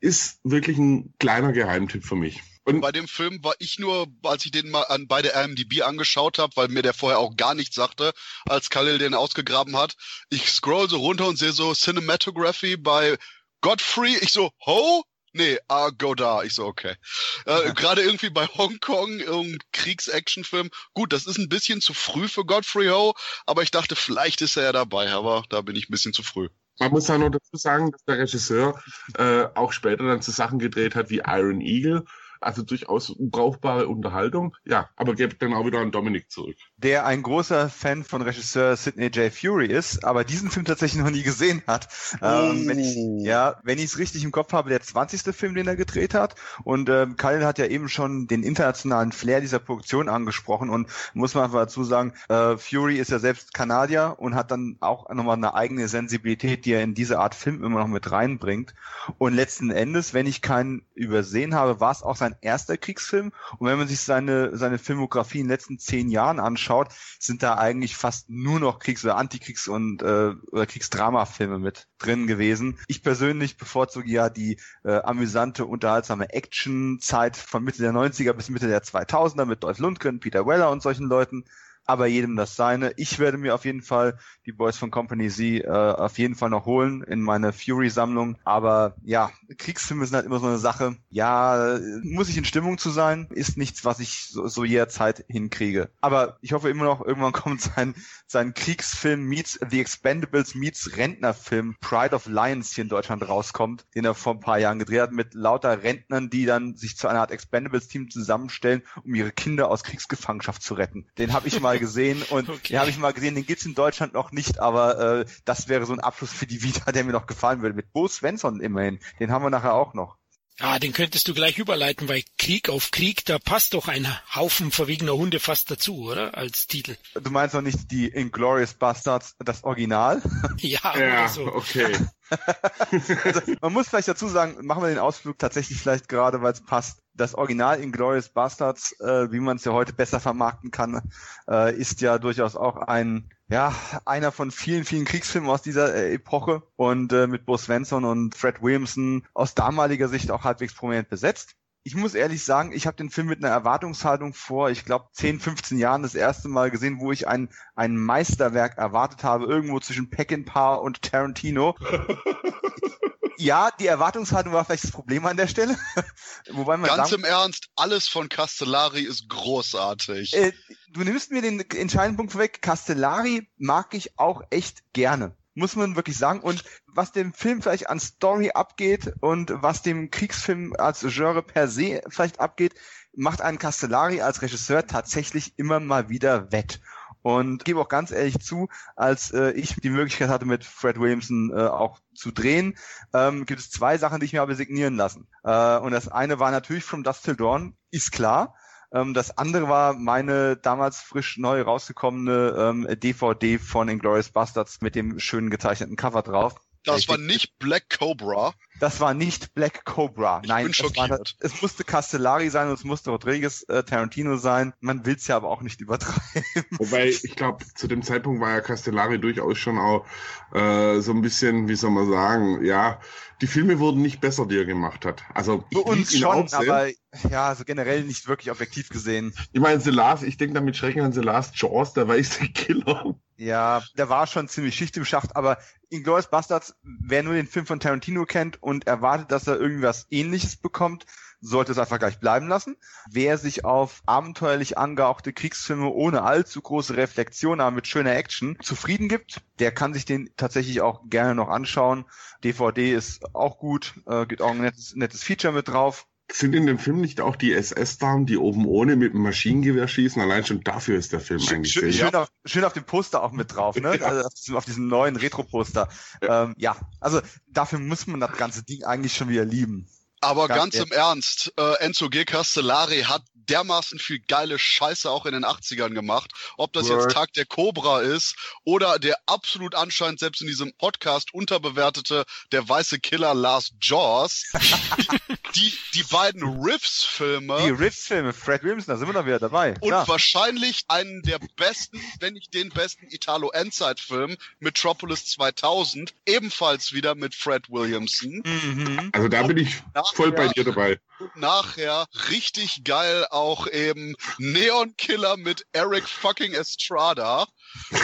Ist wirklich ein kleiner Geheimtipp für mich. Und bei dem Film war ich nur, als ich den mal an, bei der IMDb angeschaut habe, weil mir der vorher auch gar nichts sagte, als Khalil den ausgegraben hat. Ich scroll so runter und sehe so Cinematography bei Godfrey. Ich so, ho? Nee, ah, go da. Ich so, okay. Äh, Gerade irgendwie bei Hongkong, irgendein Kriegs-Action-Film. Gut, das ist ein bisschen zu früh für Godfrey Ho, aber ich dachte, vielleicht ist er ja dabei, aber da bin ich ein bisschen zu früh. Man muss ja nur dazu sagen, dass der Regisseur äh, auch später dann zu Sachen gedreht hat wie Iron Eagle also durchaus brauchbare Unterhaltung. Ja, aber gebe dann auch wieder an Dominik zurück. Der ein großer Fan von Regisseur Sidney J. Fury ist, aber diesen Film tatsächlich noch nie gesehen hat. Ähm, wenn ich, oh. ja, wenn ich es richtig im Kopf habe, der 20. Film, den er gedreht hat. Und ähm, Kyle hat ja eben schon den internationalen Flair dieser Produktion angesprochen und muss man einfach dazu sagen, äh, Fury ist ja selbst Kanadier und hat dann auch nochmal eine eigene Sensibilität, die er in diese Art Film immer noch mit reinbringt. Und letzten Endes, wenn ich keinen übersehen habe, war es auch sein erster Kriegsfilm. Und wenn man sich seine, seine Filmografie in den letzten zehn Jahren anschaut, sind da eigentlich fast nur noch Kriegs- oder Antikriegs- und äh, oder Kriegsdramafilme mit drin gewesen. Ich persönlich bevorzuge ja die äh, amüsante, unterhaltsame Action-Zeit von Mitte der 90er bis Mitte der 2000er mit Dolph Lundgren, Peter Weller und solchen Leuten. Aber jedem das seine. Ich werde mir auf jeden Fall die Boys von Company Z äh, auf jeden Fall noch holen in meine Fury-Sammlung. Aber ja, Kriegsfilme sind halt immer so eine Sache. Ja, muss ich in Stimmung zu sein, ist nichts, was ich so, so jederzeit hinkriege. Aber ich hoffe immer noch, irgendwann kommt sein, sein Kriegsfilm meets The Expendables meets Rentnerfilm Pride of Lions hier in Deutschland rauskommt, den er vor ein paar Jahren gedreht hat mit lauter Rentnern, die dann sich zu einer Art Expendables-Team zusammenstellen, um ihre Kinder aus Kriegsgefangenschaft zu retten. Den habe ich mal gesehen und okay. den habe ich mal gesehen, den gibt's in Deutschland noch nicht, aber äh, das wäre so ein Abschluss für die Vita, der mir noch gefallen würde. Mit Bo Svensson immerhin. Den haben wir nachher auch noch. Ja, den könntest du gleich überleiten, weil Krieg auf Krieg, da passt doch ein Haufen verwegener Hunde fast dazu, oder? Als Titel. Du meinst doch nicht die Inglorious Bastards, das Original? Ja, ja so. okay. also, man muss vielleicht dazu sagen, machen wir den Ausflug tatsächlich vielleicht gerade, weil es passt. Das Original Inglorious Bastards, äh, wie man es ja heute besser vermarkten kann, äh, ist ja durchaus auch ein ja, einer von vielen, vielen Kriegsfilmen aus dieser äh, Epoche und äh, mit Bo Svensson und Fred Williamson aus damaliger Sicht auch halbwegs prominent besetzt. Ich muss ehrlich sagen, ich habe den Film mit einer Erwartungshaltung vor, ich glaube, 10, 15 Jahren das erste Mal gesehen, wo ich ein, ein Meisterwerk erwartet habe, irgendwo zwischen Peckinpah und Tarantino. ja, die Erwartungshaltung war vielleicht das Problem an der Stelle. Wobei man Ganz sagen, im Ernst, alles von Castellari ist großartig. Äh, du nimmst mir den entscheidenden Punkt vorweg. Castellari mag ich auch echt gerne. Muss man wirklich sagen. Und was dem Film vielleicht an Story abgeht und was dem Kriegsfilm als Genre per se vielleicht abgeht, macht einen Castellari als Regisseur tatsächlich immer mal wieder wett. Und gebe auch ganz ehrlich zu, als äh, ich die Möglichkeit hatte, mit Fred Williamson äh, auch zu drehen, ähm, gibt es zwei Sachen, die ich mir habe signieren lassen. Äh, und das eine war natürlich From Dust Till Dawn, ist klar. Ähm, das andere war meine damals frisch neu rausgekommene ähm, DVD von Inglourious Bastards mit dem schönen gezeichneten Cover drauf. Das war nicht Black Cobra. Das war nicht Black Cobra. Ich Nein, bin schockiert. Es, war, es musste Castellari sein und es musste Rodriguez äh, Tarantino sein. Man will es ja aber auch nicht übertreiben. Wobei, ich glaube, zu dem Zeitpunkt war ja Castellari durchaus schon auch äh, so ein bisschen, wie soll man sagen, ja, die Filme wurden nicht besser, die er gemacht hat. Also für uns schon, aber ja, also generell nicht wirklich objektiv gesehen. Ich meine, The Last, ich denke damit Schrecken an The Last Jaws, der weiße Killer. Ja, der war schon ziemlich Schicht im Schacht, aber Inglourious Bastards, wer nur den Film von Tarantino kennt und erwartet, dass er irgendwas ähnliches bekommt, sollte es einfach gleich bleiben lassen. Wer sich auf abenteuerlich angehauchte Kriegsfilme ohne allzu große Reflexion, aber mit schöner Action zufrieden gibt, der kann sich den tatsächlich auch gerne noch anschauen. DVD ist auch gut, äh, gibt auch ein nettes, nettes Feature mit drauf. Sind in dem Film nicht auch die SS-Damen, die oben ohne mit dem Maschinengewehr schießen? Allein schon dafür ist der Film schön, eigentlich schön, sehr schön auf, schön auf dem Poster auch mit drauf, ne? Ja. Also auf diesem neuen Retro-Poster. Ja. Ähm, ja, also dafür muss man das ganze Ding eigentlich schon wieder lieben. Aber ganz, ganz im Ernst, äh, Enzo G. Castellari hat dermaßen viel geile Scheiße auch in den 80ern gemacht. Ob das Word. jetzt Tag der Cobra ist oder der absolut anscheinend selbst in diesem Podcast unterbewertete Der weiße Killer Last Jaws. die, die beiden Riffs-Filme. Die Riffs-Filme, Fred Williamson, da sind wir doch wieder dabei. Und Klar. wahrscheinlich einen der besten, wenn nicht den besten Italo-Endzeit-Film, Metropolis 2000, ebenfalls wieder mit Fred Williamson. Mhm. Also da bin ich voll bei dir dabei. Und nachher richtig geil auch eben Neon Killer mit Eric fucking Estrada.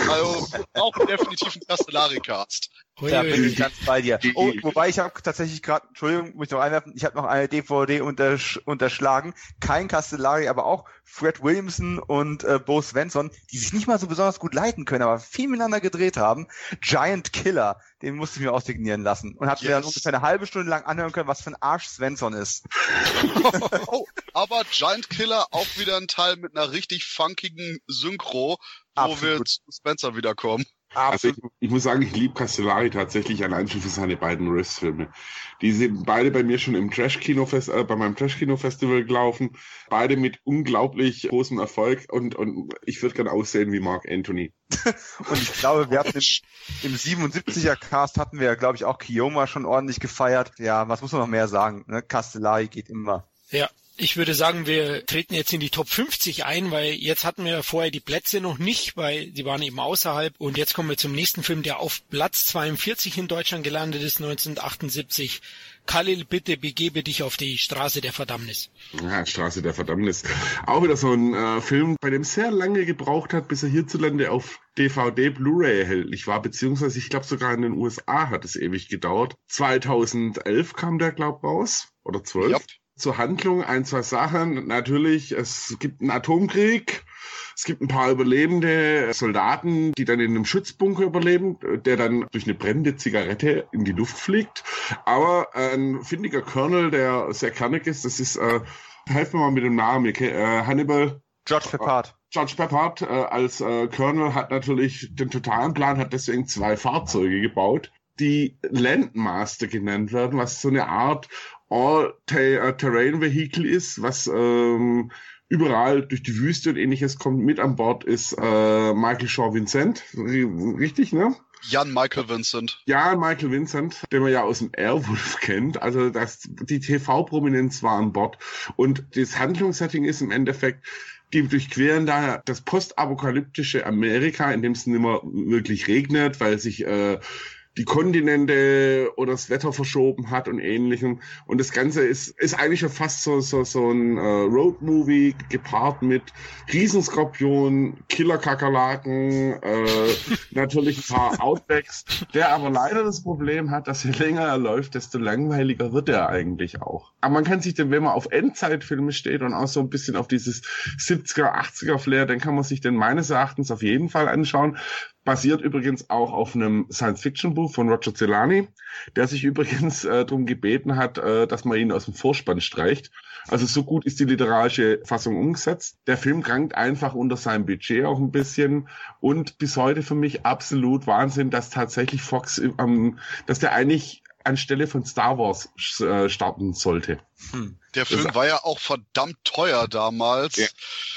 Also auch definitiv ein Castellari-Cast. Da bin ich ganz bei dir. Oh, wobei ich habe tatsächlich gerade, Entschuldigung, muss ich noch einwerfen, ich habe noch eine DVD untersch unterschlagen. Kein Castellari, aber auch Fred Williamson und äh, Bo Svensson, die sich nicht mal so besonders gut leiten können, aber viel miteinander gedreht haben. Giant Killer, den musste ich mir aussignieren lassen. Und habe yes. mir dann ungefähr eine halbe Stunde lang anhören können, was für ein Arsch Svensson ist. oh, aber Giant Killer auch wieder ein Teil mit einer richtig funkigen Synchro, wo Absolut. wir zu Spencer wiederkommen. Also ich, ich, muss sagen, ich liebe Castellari tatsächlich allein schon für seine beiden Riss-Filme. Die sind beide bei mir schon im Trash-Kino äh, bei meinem Trash-Kino-Festival gelaufen. Beide mit unglaublich großem Erfolg und, und ich würde gerne aussehen wie Mark Anthony. und ich glaube, wir hatten im, im 77er Cast hatten wir, glaube ich, auch Kioma schon ordentlich gefeiert. Ja, was muss man noch mehr sagen? Ne? Castellari geht immer. Ja, Ich würde sagen, wir treten jetzt in die Top 50 ein, weil jetzt hatten wir vorher die Plätze noch nicht, weil die waren eben außerhalb. Und jetzt kommen wir zum nächsten Film, der auf Platz 42 in Deutschland gelandet ist, 1978. Khalil, bitte begebe dich auf die Straße der Verdammnis. Ja, Straße der Verdammnis. Auch wieder so ein äh, Film, bei dem sehr lange gebraucht hat, bis er hierzulande auf DVD Blu-ray erhältlich war, beziehungsweise ich glaube sogar in den USA hat es ewig gedauert. 2011 kam der, glaub raus. Oder 12. Yep. Zur Handlung ein, zwei Sachen. Natürlich, es gibt einen Atomkrieg. Es gibt ein paar überlebende Soldaten, die dann in einem Schutzbunker überleben, der dann durch eine brennende Zigarette in die Luft fliegt. Aber ein findiger Colonel, der sehr kernig ist, das ist, äh, helfen wir mal mit dem Namen, äh, Hannibal. George Peppard. George Peppard äh, als äh, Colonel hat natürlich den totalen Plan, hat deswegen zwei Fahrzeuge gebaut, die Landmaster genannt werden, was so eine Art All-Terrain-Vehicle ist, was ähm, überall durch die Wüste und ähnliches kommt. Mit an Bord ist äh, Michael Shaw Vincent, richtig, ne? Jan Michael Vincent. Jan Michael Vincent, den man ja aus dem Airwolf kennt. Also das, die TV-Prominenz war an Bord. Und das Handlungssetting ist im Endeffekt, die durchqueren da das postapokalyptische Amerika, in dem es nicht mehr wirklich regnet, weil sich äh, die Kontinente oder das Wetter verschoben hat und ähnlichem. Und das Ganze ist, ist eigentlich schon fast so, so, so ein äh, Road-Movie gepaart mit Riesenskorpion, Killer-Kakerlaken, äh, natürlich ein paar Outbacks, der aber leider das Problem hat, dass je länger er läuft, desto langweiliger wird er eigentlich auch. Aber man kann sich den, wenn man auf Endzeitfilme steht und auch so ein bisschen auf dieses 70er, 80er Flair, dann kann man sich den meines Erachtens auf jeden Fall anschauen, Basiert übrigens auch auf einem Science-Fiction-Buch von Roger Zelani, der sich übrigens äh, darum gebeten hat, äh, dass man ihn aus dem Vorspann streicht. Also so gut ist die literarische Fassung umgesetzt. Der Film krankt einfach unter seinem Budget auch ein bisschen und bis heute für mich absolut Wahnsinn, dass tatsächlich Fox, ähm, dass der eigentlich anstelle von Star Wars äh, starten sollte. Hm. Der Film das war ja auch verdammt teuer damals. Ja,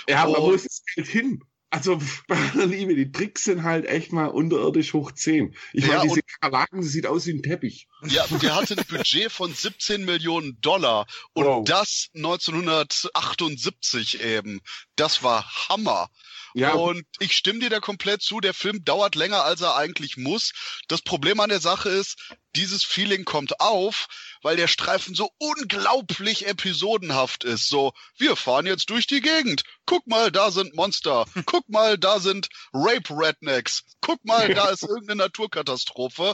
ja aber wo ist das Geld hin? Also, bei aller Liebe, die Tricks sind halt echt mal unterirdisch hoch 10. Ich ja, meine, diese Kakerlaken, das sieht aus wie ein Teppich. Ja, der hatte ein Budget von 17 Millionen Dollar. Und wow. das 1978 eben. Das war Hammer. Ja. Und ich stimme dir da komplett zu. Der Film dauert länger, als er eigentlich muss. Das Problem an der Sache ist, dieses Feeling kommt auf, weil der Streifen so unglaublich episodenhaft ist. So, wir fahren jetzt durch die Gegend. Guck mal, da sind Monster. Guck mal, da sind Rape Rednecks. Guck mal, da ist irgendeine Naturkatastrophe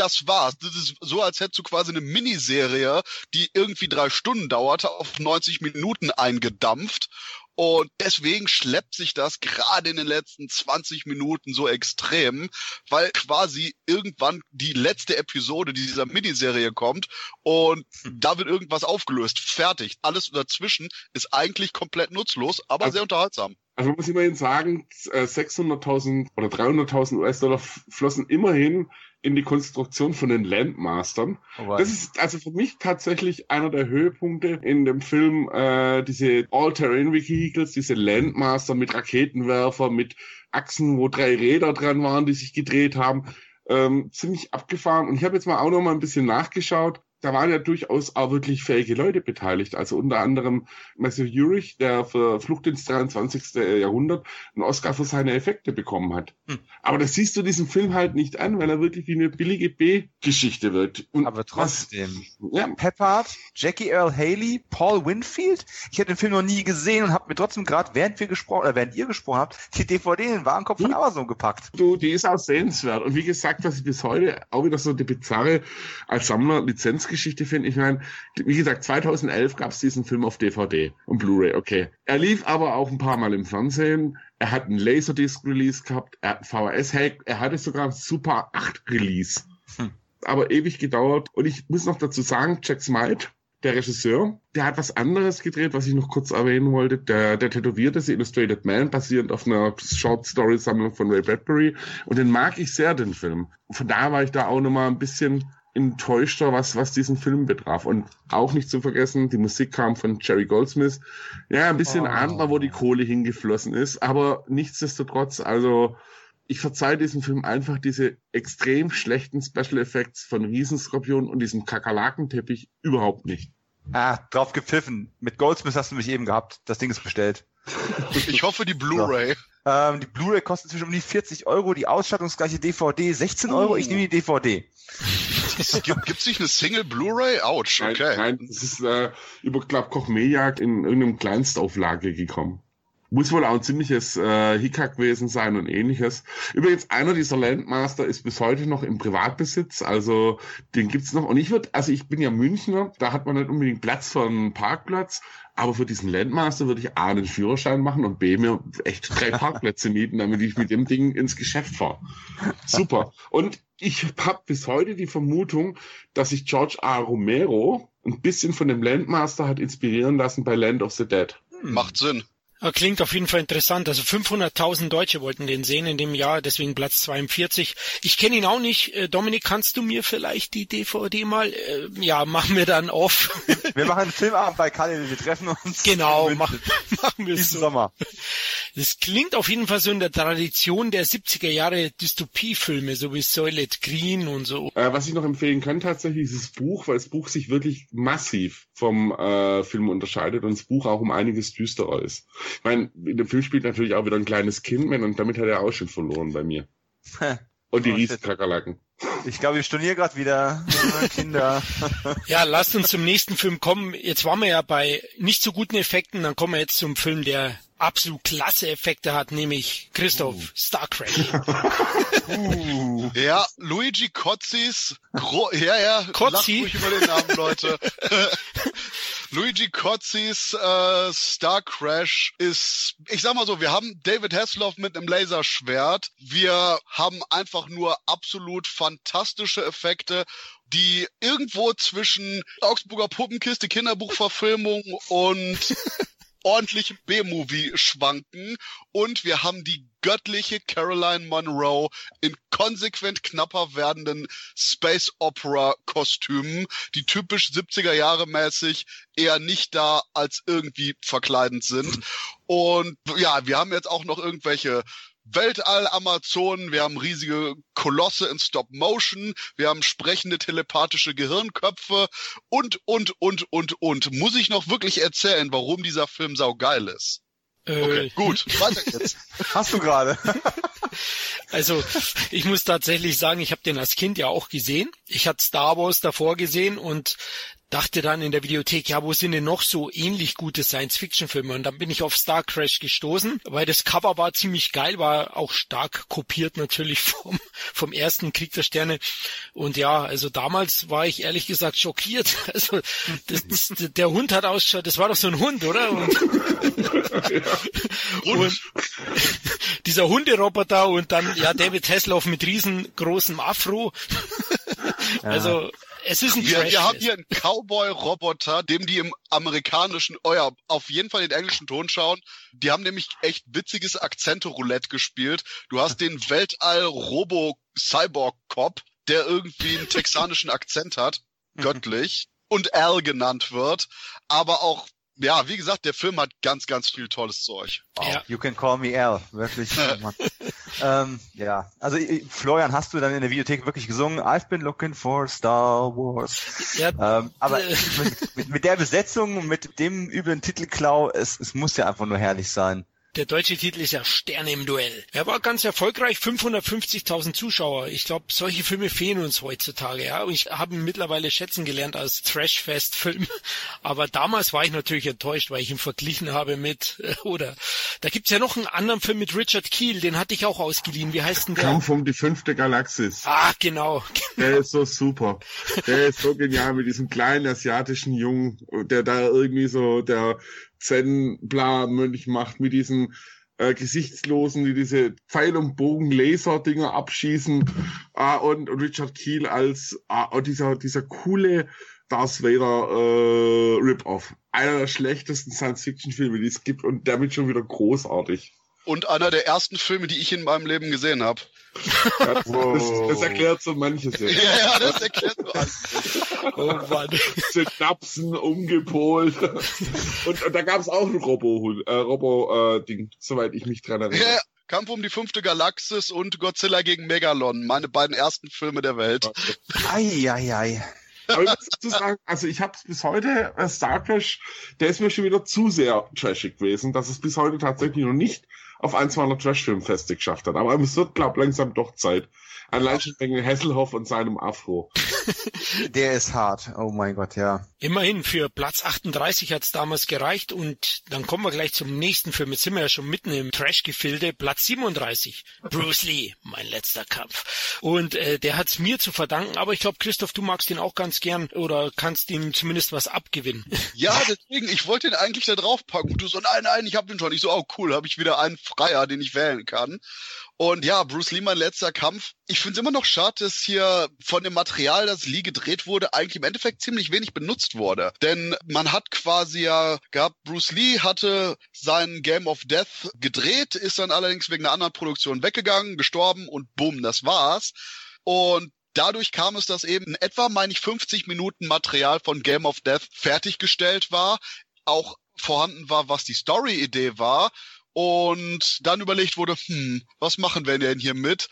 das war's. Das ist so, als hättest du quasi eine Miniserie, die irgendwie drei Stunden dauerte, auf 90 Minuten eingedampft. Und deswegen schleppt sich das gerade in den letzten 20 Minuten so extrem, weil quasi irgendwann die letzte Episode dieser Miniserie kommt und da wird irgendwas aufgelöst. Fertig. Alles dazwischen ist eigentlich komplett nutzlos, aber sehr unterhaltsam. Also man muss immerhin sagen, 600.000 äh, oder 300.000 US-Dollar flossen immerhin in die Konstruktion von den Landmastern. Oh, das ist also für mich tatsächlich einer der Höhepunkte in dem Film, äh, diese All-Terrain-Vehicles, diese Landmaster mit Raketenwerfer, mit Achsen, wo drei Räder dran waren, die sich gedreht haben. Ähm, ziemlich abgefahren. Und ich habe jetzt mal auch noch mal ein bisschen nachgeschaut da waren ja durchaus auch wirklich fähige Leute beteiligt. Also unter anderem Matthew Urich, der für Flucht ins 23. Jahrhundert einen Oscar für seine Effekte bekommen hat. Hm. Aber das siehst du diesem Film halt nicht an, weil er wirklich wie eine billige B-Geschichte wirkt. Und Aber trotzdem. Was, ja. Peppard, Jackie Earl Haley, Paul Winfield. Ich hätte den Film noch nie gesehen und habe mir trotzdem gerade, während wir gesprochen, oder während ihr gesprochen habt, die DVD in den Warenkorb von Amazon gepackt. Du, die ist auch sehenswert. Und wie gesagt, was ich bis heute auch wieder so die bizarre als Sammler Lizenz Kurzgeschichte finde. Ich meine, wie gesagt, 2011 gab es diesen Film auf DVD und Blu-ray, okay. Er lief aber auch ein paar Mal im Fernsehen. Er hat einen Laserdisc-Release gehabt, er hat VHS-Hack, er hatte sogar einen Super 8-Release. Hm. Aber ewig gedauert. Und ich muss noch dazu sagen, Jack Smite, der Regisseur, der hat was anderes gedreht, was ich noch kurz erwähnen wollte. Der, der tätowierte The Illustrated Man, basierend auf einer Short Story Sammlung von Ray Bradbury. Und den mag ich sehr, den Film. Von daher war ich da auch nochmal ein bisschen enttäuschter, was, was diesen Film betraf. Und auch nicht zu vergessen, die Musik kam von Jerry Goldsmith. Ja, ein bisschen oh. ahnt man, wo die Kohle hingeflossen ist, aber nichtsdestotrotz, also ich verzeihe diesem Film einfach diese extrem schlechten Special Effects von Riesenskorpion und diesem Kakerlakenteppich überhaupt nicht. Ah, drauf gepfiffen. Mit Goldsmith hast du mich eben gehabt. Das Ding ist bestellt. Ich hoffe die Blu-ray. Ähm, die Blu-ray kostet zwischen um die 40 Euro, die ausstattungsgleiche DVD 16 Euro. Ich nehme die DVD. Gibt es nicht eine Single Blu-ray? Autsch, Nein, okay. nein, das ist äh, über, glaub, Koch Media in irgendeinem Kleinstauflage gekommen. Muss wohl auch ein ziemliches äh, Hickhack gewesen sein und ähnliches. Übrigens, einer dieser Landmaster ist bis heute noch im Privatbesitz, also den gibt's noch. Und ich würde, also ich bin ja Münchner, da hat man nicht unbedingt Platz für einen Parkplatz, aber für diesen Landmaster würde ich A, einen Führerschein machen und B, mir echt drei Parkplätze mieten, damit ich mit dem Ding ins Geschäft fahre. Super. Und ich habe bis heute die Vermutung, dass sich George R. Romero ein bisschen von dem Landmaster hat inspirieren lassen bei Land of the Dead. Macht Sinn. Klingt auf jeden Fall interessant. Also 500.000 Deutsche wollten den sehen in dem Jahr, deswegen Platz 42. Ich kenne ihn auch nicht. Äh, Dominik, kannst du mir vielleicht die DVD mal? Äh, ja, machen wir dann off. Wir machen einen Filmabend bei Kalle, wir treffen uns. genau, mach, machen wir es diesen so. Sommer. Das klingt auf jeden Fall so in der Tradition der 70er Jahre Dystopiefilme, so wie Soylent Green und so. Äh, was ich noch empfehlen kann tatsächlich ist das Buch, weil das Buch sich wirklich massiv vom äh, Film unterscheidet und das Buch auch um einiges düsterer ist. Ich meine, in dem Film spielt natürlich auch wieder ein kleines Kind mit und damit hat er auch schon verloren bei mir. Und die Oh. Riesenkakerlaken. Ich glaube, ich storniere gerade wieder. Kinder. Ja, lasst uns zum nächsten Film kommen. Jetzt waren wir ja bei nicht so guten Effekten, dann kommen wir jetzt zum Film, der absolut klasse Effekte hat, nämlich Christoph Star Crash. Uh. Ja, Luigi Cozzis, Gro ja, ja, Cozzi? lacht ruhig über den Namen, Leute. Luigi Cozzis äh, Star Crash ist, ich sag mal so, wir haben David Hasselhoff mit einem Laserschwert. Wir haben einfach nur absolut fantastische Effekte, die irgendwo zwischen Augsburger Puppenkiste, Kinderbuchverfilmung und ordentliche B-Movie schwanken und wir haben die göttliche Caroline Monroe in konsequent knapper werdenden Space Opera Kostümen, die typisch 70er Jahre mäßig eher nicht da als irgendwie verkleidend sind. Und ja, wir haben jetzt auch noch irgendwelche Weltall-Amazonen, wir haben riesige Kolosse in Stop-Motion, wir haben sprechende telepathische Gehirnköpfe und, und, und, und, und. Muss ich noch wirklich erzählen, warum dieser Film saugeil ist? Okay, Äh, gut, weiter jetzt. Hast du gerade? Also ich muss tatsächlich sagen, ich habe den als Kind ja auch gesehen. Ich hatte Star Wars davor gesehen und dachte dann in der Videothek, ja, wo sind denn noch so ähnlich gute Science-Fiction-Filme? Und dann bin ich auf Star Crash gestoßen, weil das Cover war ziemlich geil, war auch stark kopiert natürlich vom, vom ersten Krieg der Sterne. Und ja, also damals war ich ehrlich gesagt schockiert. Also das, das, der Hund hat ausgeschaut, das war doch so ein Hund, oder? Und, und dieser Hunderoboter und dann ja David Hasselhoff mit riesengroßem Afro. Also es ist ein Wir, wir haben hier einen Cowboy-Roboter, dem die im amerikanischen, oh ja, auf jeden Fall den englischen Ton schauen. Die haben nämlich echt witziges Akzente-Roulette gespielt. Du hast den Weltall-Robo-Cyborg-Cop, der irgendwie einen texanischen Akzent hat, göttlich, und Al genannt wird, aber auch ja, wie gesagt, der Film hat ganz, ganz viel tolles Zeug. Ja. You can call me Al. Wirklich. ähm, ja, also äh, Florian, hast du dann in der Videothek wirklich gesungen? I've been looking for Star Wars. Ja, Ähm, aber mit, mit, mit der Besetzung und mit dem üblen Titelklau, es, es muss ja einfach nur herrlich sein. Der deutsche Titel ist ja Sterne im Duell. Er war ganz erfolgreich, 550.000 Zuschauer. Ich glaube, solche Filme fehlen uns heutzutage. Ja, und ich habe ihn mittlerweile schätzen gelernt als Trashfest-Film. Aber damals war ich natürlich enttäuscht, weil ich ihn verglichen habe mit äh, oder da gibt's ja noch einen anderen Film mit Richard Keel, den hatte ich auch ausgeliehen. Wie heißt denn der? Kampf um die fünfte Galaxis. Ah, genau. Der ist so super. Der ist so genial mit diesem kleinen asiatischen Jungen, der da irgendwie so der Zen-Bla-Mönch macht, mit diesen äh, Gesichtslosen, die diese Pfeil- und Bogen-Laser-Dinger abschießen. Ah, und, Richard Keel als ah, und dieser, dieser coole Darth Vader äh, Rip-Off. Einer der schlechtesten Science-Fiction-Filme, die es gibt und damit schon wieder großartig. Und einer der ersten Filme, die ich in meinem Leben gesehen habe. Ja, das, das, das erklärt so manches Ja, jetzt. ja, das erklärt so alles. Oh Mann. Synapsen umgepolt. Und, und da gab es auch ein Robo-Ding, äh, Robo, äh, Ding, soweit ich mich dran erinnere. Ja, Kampf um die fünfte Galaxis und Godzilla gegen Megalon, meine beiden ersten Filme der Welt. Ei, ei, ei. Aber ich muss dazu sagen, also ich habe es bis heute, äh, Star Crash, der ist mir schon wieder zu sehr trashig gewesen, dass es bis heute tatsächlich noch nicht auf eins meiner Trash-Filmfeste geschafft hat. Aber es wird, glaube langsam doch Zeit. Allein schon wegen Hasselhoff und seinem Afro. Der ist hart. Oh mein Gott, ja. Immerhin, für Platz 38 hat's damals gereicht und dann kommen wir gleich zum nächsten Film. Jetzt sind wir ja schon mitten im Trash-Gefilde. Platz 37. Bruce Lee, mein letzter Kampf. Und äh, der hat's mir zu verdanken, aber ich glaube, Christoph, du magst ihn auch ganz gern oder kannst ihm zumindest was abgewinnen. Ja, deswegen, ich wollte ihn eigentlich da draufpacken. Und du so, nein, nein, ich hab den schon. Ich so, oh cool, habe ich wieder einen Freier, den ich wählen kann. Und ja, Bruce Lee, mein letzter Kampf. Ich finde es immer noch schade, dass hier von dem Material, das Lee gedreht wurde, eigentlich im Endeffekt ziemlich wenig benutzt wurde. Denn man hat quasi ja gehabt, Bruce Lee hatte sein Game of Death gedreht, ist dann allerdings wegen einer anderen Produktion weggegangen, gestorben und bumm, das war's. Und Dadurch kam es, dass eben in etwa, meine ich, 50 Minuten Material von Game of Death fertiggestellt war, auch vorhanden war, was die Story-Idee war und dann überlegt wurde, hm, was machen wir denn hier mit?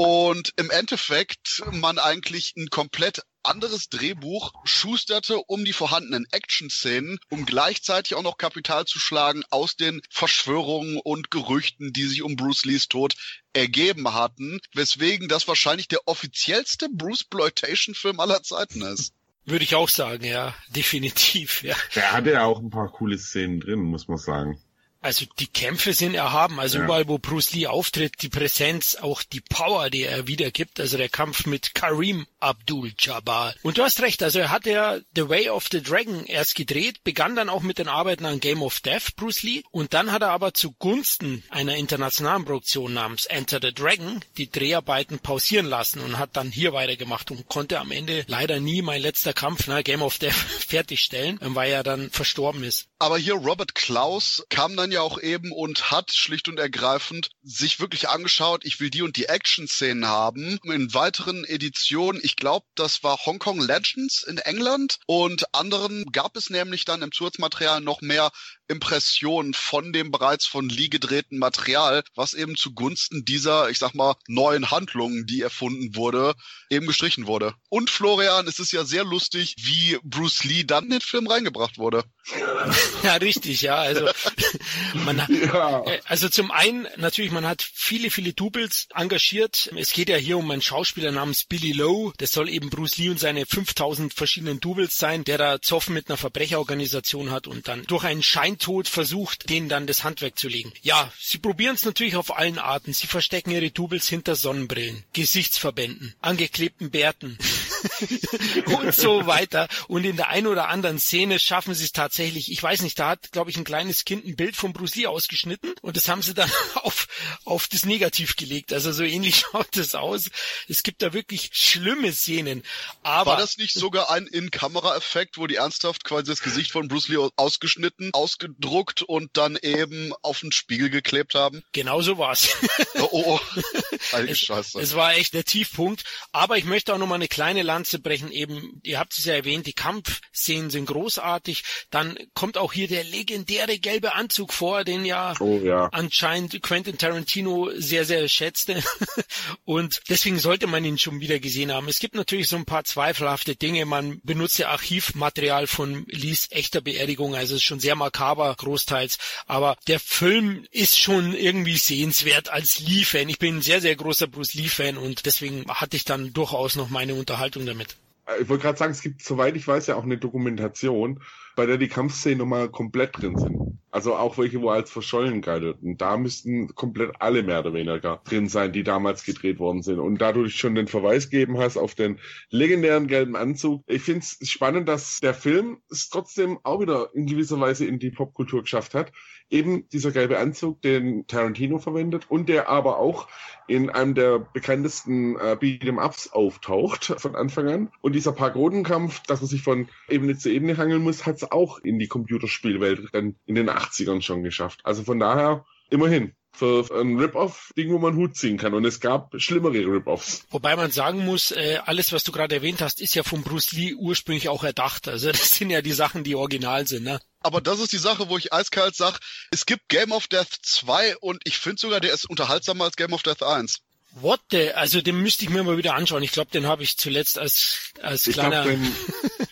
Und im Endeffekt man eigentlich ein komplett anderes Drehbuch schusterte um die vorhandenen Action-Szenen, um gleichzeitig auch noch Kapital zu schlagen aus den Verschwörungen und Gerüchten, die sich um Bruce Lees Tod ergeben hatten, weswegen das wahrscheinlich der offiziellste Bruce Exploitation-Film aller Zeiten ist. Würde ich auch sagen, ja, definitiv, ja. Der hatte ja auch ein paar coole Szenen drin, muss man sagen. Also die Kämpfe sind erhaben. Also ja. überall, wo Bruce Lee auftritt, die Präsenz, auch die Power, die er wiedergibt. Also der Kampf mit Kareem Abdul-Jabbar. Und du hast recht, also er hat ja The Way of the Dragon erst gedreht, begann dann auch mit den Arbeiten an Game of Death, Bruce Lee. Und dann hat er aber zugunsten einer internationalen Produktion namens Enter the Dragon die Dreharbeiten pausieren lassen und hat dann hier weitergemacht und konnte am Ende leider nie mein letzter Kampf, na, Game of Death, fertigstellen, weil er dann verstorben ist. Aber hier Robert Klaus kam dann ja auch eben und hat schlicht und ergreifend sich wirklich angeschaut, ich will die und die Action-Szenen haben. In weiteren Editionen, ich glaube, das war Hong Kong Legends in England und anderen gab es nämlich dann im Zusatzmaterial noch mehr Impressionen von dem bereits von Lee gedrehten Material, was eben zugunsten dieser, ich sag mal, neuen Handlungen, die erfunden wurde, eben gestrichen wurde. Und Florian, es ist ja sehr lustig, wie Bruce Lee dann in den Film reingebracht wurde. Ja, richtig, ja. Also man hat, ja. Also zum einen natürlich, man hat viele, viele Doubles engagiert. Es geht ja hier um einen Schauspieler namens Billy Lowe. Das soll eben Bruce Lee und seine 5000 verschiedenen Doubles sein, der da Zoffen mit einer Verbrecherorganisation hat und dann durch einen Schein Tod versucht, denen dann das Handwerk zu legen. Ja, sie probieren es natürlich auf allen Arten. Sie verstecken ihre Doubles hinter Sonnenbrillen, Gesichtsverbänden, angeklebten Bärten und so weiter. Und in der einen oder anderen Szene schaffen sie es tatsächlich. Ich weiß nicht, da hat, glaube ich, ein kleines Kind ein Bild von Bruce Lee ausgeschnitten und das haben sie dann auf, auf das Negativ gelegt. Also so ähnlich schaut das aus. Es gibt da wirklich schlimme Szenen. Aber War das nicht sogar ein In-Kamera-Effekt, wo die ernsthaft quasi das Gesicht von Bruce Lee ausgeschnitten, ausge gedruckt und dann eben auf den Spiegel geklebt haben? Genau so war's. oh, oh, oh. es, Scheiße. es war echt der Tiefpunkt. Aber ich möchte auch noch mal eine kleine Lanze brechen. Eben, ihr habt es ja erwähnt, die Kampfszenen sind großartig. Dann kommt auch hier der legendäre gelbe Anzug vor, den ja, oh, ja. anscheinend Quentin Tarantino sehr, sehr schätzte. und deswegen sollte man ihn schon wieder gesehen haben. Es gibt natürlich so ein paar zweifelhafte Dinge. Man benutzt ja Archivmaterial von Lees echter Beerdigung. Also es ist schon sehr makaber aber großteils. Aber der Film ist schon irgendwie sehenswert als Lee-Fan. Ich bin ein sehr, sehr großer Bruce Lee-Fan und deswegen hatte ich dann durchaus noch meine Unterhaltung damit. Ich wollte gerade sagen, es gibt, soweit ich weiß, ja auch eine Dokumentation bei der die Kampfszenen nochmal komplett drin sind. Also auch welche, wo als verschollen galten. Da müssten komplett alle mehr oder weniger drin sein, die damals gedreht worden sind. Und da du schon den Verweis gegeben hast auf den legendären gelben Anzug, ich finde es spannend, dass der Film es trotzdem auch wieder in gewisser Weise in die Popkultur geschafft hat. Eben dieser gelbe Anzug, den Tarantino verwendet und der aber auch in einem der bekanntesten äh, Beat'em-Ups auftaucht von Anfang an. Und dieser Pagodenkampf, dass man sich von Ebene zu Ebene hangeln muss, hat auch in die Computerspielwelt dann in den 80ern schon geschafft. Also von daher immerhin für ein Rip-Off-Ding, wo man Hut ziehen kann. Und es gab schlimmere Rip-Offs. Wobei man sagen muss, äh, alles, was du gerade erwähnt hast, ist ja von Bruce Lee ursprünglich auch erdacht. Also das sind ja die Sachen, die original sind. Ne? Aber das ist die Sache, wo ich eiskalt sag, es gibt Game of Death 2 und ich finde sogar, der ist unterhaltsamer als Game of Death 1. What the? Also den müsste ich mir mal wieder anschauen. Ich glaube, den habe ich zuletzt als als Ich kleiner. glaube, den,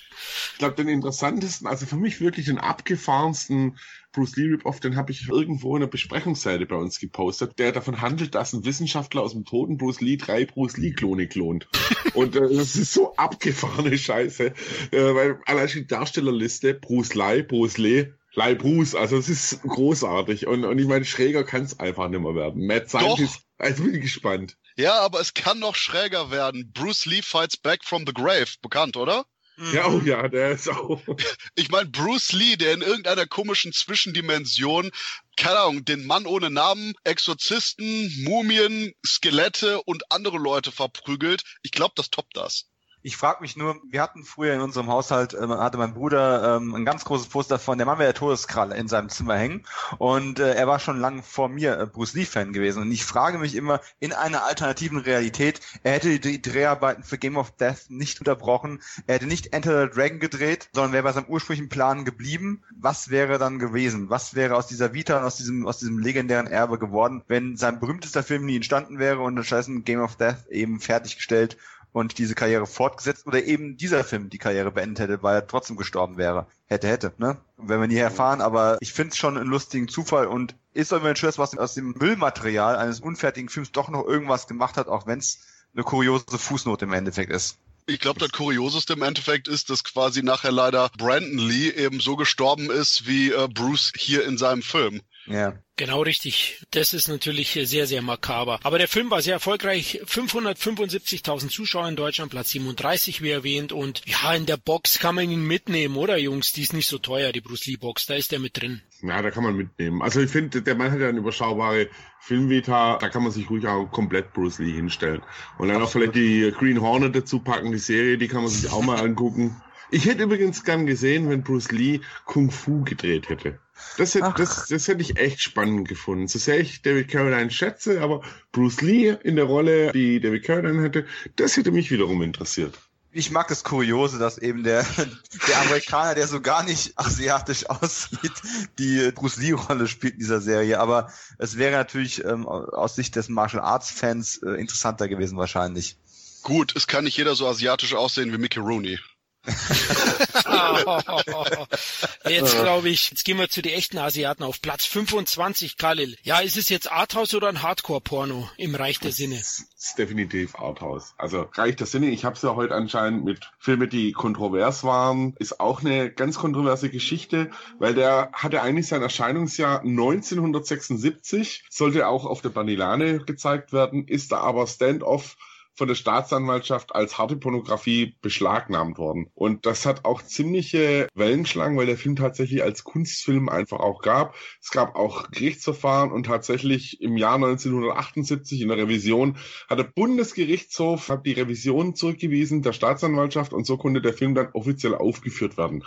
ich glaub, den interessantesten, also für mich wirklich den abgefahrensten Bruce Lee Rip-Off, den habe ich irgendwo in einer Besprechungsseite bei uns gepostet, der davon handelt, dass ein Wissenschaftler aus dem toten Bruce Lee drei Bruce Lee-Klone klont. Und äh, das ist so abgefahrene Scheiße, äh, weil allein die Darstellerliste, Bruce Lee, Bruce Lee, Lee Bruce, also es ist großartig. Und, und ich meine, schräger kann es einfach nicht mehr werden. Mad Scientist, also bin ich gespannt. Ja, aber es kann noch schräger werden. Bruce Lee fights back from the grave. Bekannt, oder? Ja, oh ja, der ist auch. Ich meine, Bruce Lee, der in irgendeiner komischen Zwischendimension, keine Ahnung, den Mann ohne Namen, Exorzisten, Mumien, Skelette und andere Leute verprügelt. Ich glaube, das toppt das. Ich frage mich nur, wir hatten früher in unserem Haushalt, ähm, hatte mein Bruder ähm, ein ganz großes Poster von der Mann mit der Todeskralle in seinem Zimmer hängen und äh, er war schon lange vor mir äh, Bruce Lee-Fan gewesen und ich frage mich immer, in einer alternativen Realität, er hätte die Dreharbeiten für Game of Death nicht unterbrochen, er hätte nicht Enter the Dragon gedreht, sondern wäre bei seinem ursprünglichen Plan geblieben. Was wäre dann gewesen? Was wäre aus dieser Vita und aus diesem, aus diesem legendären Erbe geworden, wenn sein berühmtester Film nie entstanden wäre und stattdessen Game of Death eben fertiggestellt und diese Karriere fortgesetzt oder eben dieser Film die Karriere beendet hätte, weil er trotzdem gestorben wäre. Hätte, hätte, ne? Wenn wir nie erfahren, aber ich finde es schon einen lustigen Zufall und ist immer schön, was aus dem Müllmaterial eines unfertigen Films doch noch irgendwas gemacht hat, auch wenn es eine kuriose Fußnote im Endeffekt ist. Ich glaube, das Kurioseste im Endeffekt ist, dass quasi nachher leider Brandon Lee eben so gestorben ist wie äh, Bruce hier in seinem Film. Ja. Genau richtig. Das ist natürlich sehr, sehr makaber. Aber der Film war sehr erfolgreich. 575.000 Zuschauer in Deutschland, Platz 37 wie erwähnt. Und ja, in der Box kann man ihn mitnehmen, oder Jungs? Die ist nicht so teuer, die Bruce Lee Box. Da ist der mit drin. Ja, da kann man mitnehmen. Also ich finde, der Mann hat ja eine überschaubare Filmvita, da kann man sich ruhig auch komplett Bruce Lee hinstellen. Und dann auch vielleicht die Green Hornet dazu packen, die Serie, die kann man sich auch mal angucken. Ich hätte übrigens gern gesehen, wenn Bruce Lee Kung Fu gedreht hätte. Das hätte, das, das hätte ich echt spannend gefunden. So sehr ich David Carradine schätze, aber Bruce Lee in der Rolle, die David Carradine hätte, das hätte mich wiederum interessiert. Ich mag das Kuriose, dass eben der, der Amerikaner, der so gar nicht asiatisch aussieht, die Bruce Lee-Rolle spielt in dieser Serie. Aber es wäre natürlich ähm, aus Sicht des Martial Arts-Fans äh, interessanter gewesen wahrscheinlich. Gut, es kann nicht jeder so asiatisch aussehen wie Mickey Rooney. jetzt glaube ich, jetzt gehen wir zu den echten Asiaten auf Platz 25, Khalil. Ja, ist es jetzt Arthouse oder ein Hardcore-Porno im Reich der Sinne? Das ist definitiv Arthouse. Also Reich der Sinne, ich habe es ja heute anscheinend mit Filmen, die kontrovers waren, ist auch eine ganz kontroverse Geschichte, weil der hatte eigentlich sein Erscheinungsjahr 1976, sollte auch auf der Banilane gezeigt werden, ist da aber Stand-off von der Staatsanwaltschaft als harte Pornografie beschlagnahmt worden. Und das hat auch ziemliche Wellen geschlagen, weil der Film tatsächlich als Kunstfilm einfach auch gab. Es gab auch Gerichtsverfahren und tatsächlich im Jahr 1978 in der Revision hat der Bundesgerichtshof hat die Revision zurückgewiesen der Staatsanwaltschaft und so konnte der Film dann offiziell aufgeführt werden.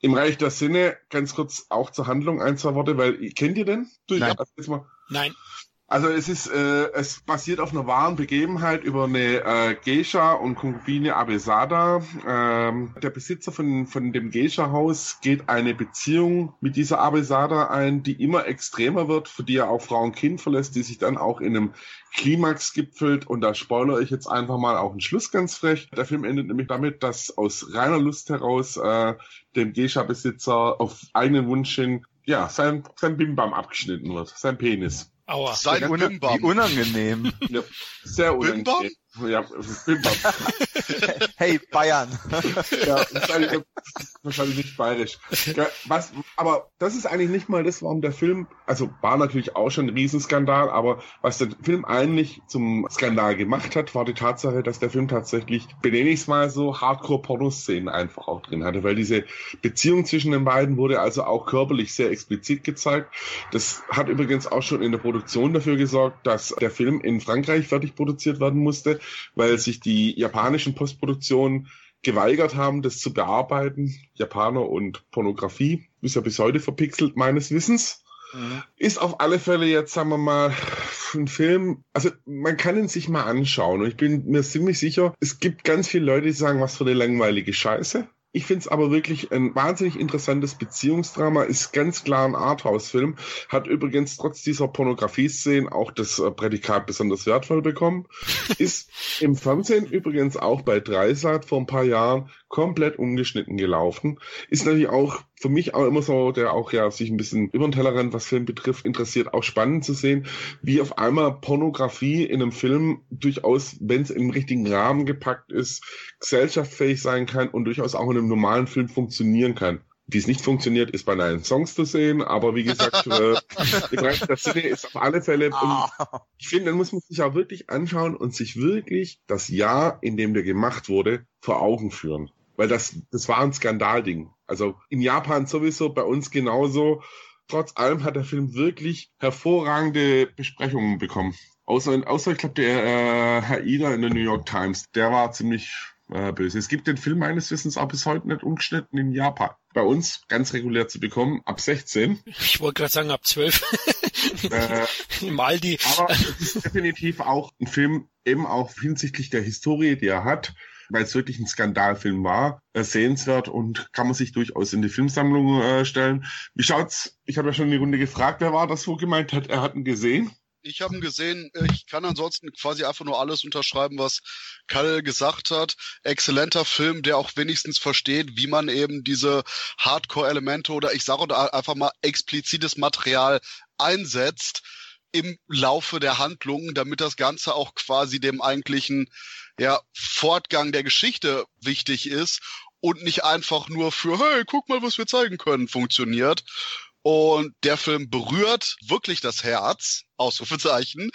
Im Reich der Sinne, ganz kurz auch zur Handlung ein, zwei Worte, weil kennt ihr denn? Nein. Nein. Also es ist, äh, es basiert auf einer wahren Begebenheit über eine äh, Geisha und Konkubine Abesada. Ähm, der Besitzer von, von dem Geisha-Haus geht eine Beziehung mit dieser Abesada ein, die immer extremer wird, für die er auch Frau und Kind verlässt, die sich dann auch in einem Klimax gipfelt. Und da spoilere ich jetzt einfach mal auch einen Schluss ganz frech. Der Film endet nämlich damit, dass aus reiner Lust heraus äh, dem Geisha-Besitzer auf eigenen Wunsch hin ja, sein, sein Bimbam abgeschnitten wird, sein Penis. Aua. Sein Wie Bimbam. unangenehm. Ja, sehr unangenehm. Ja, hey, Bayern. ja, wahrscheinlich, wahrscheinlich nicht bayerisch. Ja, was, aber das ist eigentlich nicht mal das, warum der Film, also war natürlich auch schon ein Riesenskandal, aber was der Film eigentlich zum Skandal gemacht hat, war die Tatsache, dass der Film tatsächlich, benenne ich es mal so, Hardcore-Pornoszenen einfach auch drin hatte, weil diese Beziehung zwischen den beiden wurde also auch körperlich sehr explizit gezeigt. Das hat übrigens auch schon in der Produktion dafür gesorgt, dass der Film in Frankreich fertig produziert werden musste, weil sich die japanischen Postproduktionen geweigert haben, das zu bearbeiten. Japaner und Pornografie ist ja bis heute verpixelt meines Wissens. Mhm. Ist auf alle Fälle jetzt, sagen wir mal, ein Film, also man kann ihn sich mal anschauen und ich bin mir ziemlich sicher, es gibt ganz viele Leute, die sagen, was für eine langweilige Scheiße. Ich finde es aber wirklich ein wahnsinnig interessantes Beziehungsdrama, ist ganz klar ein Arthouse-Film, hat übrigens trotz dieser Pornografie-Szenen auch das äh, Prädikat besonders wertvoll bekommen, ist im Fernsehen übrigens auch bei Dreisat vor ein paar Jahren komplett ungeschnitten gelaufen, ist natürlich auch für mich auch immer so, der auch ja sich ein bisschen über den Tellerrand, was Film betrifft, interessiert, auch spannend zu sehen, wie auf einmal Pornografie in einem Film durchaus, wenn es im richtigen Rahmen gepackt ist, gesellschaftsfähig sein kann und durchaus auch in einem normalen Film funktionieren kann. Wie es nicht funktioniert, ist bei neuen Songs zu sehen, aber wie gesagt, äh, der Sinne ist auf alle Fälle. Und ich finde, dann muss man sich auch wirklich anschauen und sich wirklich das Jahr, in dem der gemacht wurde, vor Augen führen. Weil das, das war ein Skandalding. Also in Japan sowieso, bei uns genauso. Trotz allem hat der Film wirklich hervorragende Besprechungen bekommen. Außer, außer ich glaube, der äh, Herr Ida in der New York Times, der war ziemlich äh, böse. Es gibt den Film meines Wissens auch bis heute nicht umgeschnitten in Japan. Bei uns ganz regulär zu bekommen, ab 16. Ich wollte gerade sagen, ab 12. äh, Maldi. Aber es ist definitiv auch ein Film, eben auch hinsichtlich der Historie, die er hat, weil es wirklich ein Skandalfilm war, äh, sehenswert und kann man sich durchaus in die Filmsammlung äh, stellen. Wie schaut's? Ich habe ja schon die Runde gefragt, wer war das, wo gemeint hat, er hat ihn gesehen. Ich habe ihn gesehen. Ich kann ansonsten quasi einfach nur alles unterschreiben, was Kalle gesagt hat. Exzellenter Film, der auch wenigstens versteht, wie man eben diese Hardcore-Elemente oder ich sage einfach mal explizites Material einsetzt im Laufe der Handlungen, damit das Ganze auch quasi dem eigentlichen ja, Fortgang der Geschichte wichtig ist und nicht einfach nur für, hey, guck mal, was wir zeigen können, funktioniert. Und der Film berührt wirklich das Herz, Ausrufezeichen,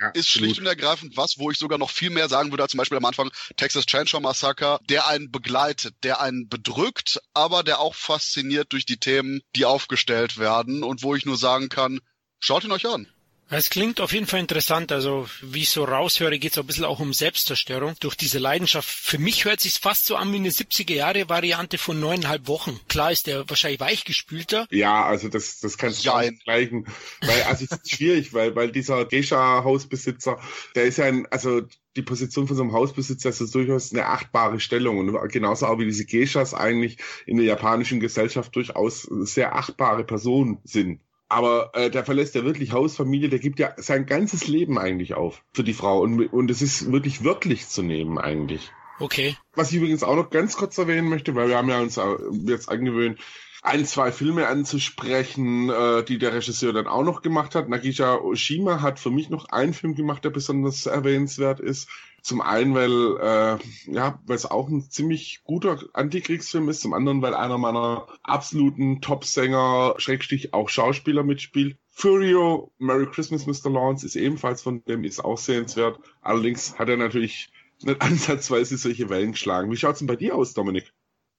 ja, ist schlicht gut. und ergreifend was, wo ich sogar noch viel mehr sagen würde, als zum Beispiel am Anfang Texas Chainsaw Massacre, der einen begleitet, der einen bedrückt, aber der auch fasziniert durch die Themen, die aufgestellt werden und wo ich nur sagen kann, schaut ihn euch an. Es klingt auf jeden Fall interessant. Also, wie ich so raushöre, geht es ein bisschen auch um Selbstzerstörung durch diese Leidenschaft. Für mich hört sich fast so an wie eine 70er-Jahre-Variante von neuneinhalb Wochen. Klar ist der wahrscheinlich weichgespülter. Ja, also das, das kannst du ja gleichen. Weil, also es ist schwierig, weil, weil dieser Geisha-Hausbesitzer, der ist ja ein, also die Position von so einem Hausbesitzer ist das durchaus eine achtbare Stellung und genauso auch wie diese Geishas eigentlich in der japanischen Gesellschaft durchaus sehr achtbare Personen sind. Aber äh, der verlässt ja wirklich Hausfamilie, der gibt ja sein ganzes Leben eigentlich auf für die Frau. Und, und es ist wirklich wörtlich zu nehmen eigentlich. Okay. Was ich übrigens auch noch ganz kurz erwähnen möchte, weil wir haben ja uns jetzt angewöhnt, ein, zwei Filme anzusprechen, äh, die der Regisseur dann auch noch gemacht hat. Nagisha Oshima hat für mich noch einen Film gemacht, der besonders erwähnenswert ist. Zum einen, weil äh, ja, weil es auch ein ziemlich guter Antikriegsfilm ist, zum anderen, weil einer meiner absoluten Top-Sänger, Schrägstich auch Schauspieler mitspielt. Furio, Merry Christmas, Mr. Lawrence ist ebenfalls von dem, ist auch sehenswert. Allerdings hat er natürlich nicht ansatzweise solche Wellen geschlagen. Wie schaut's denn bei dir aus, Dominik?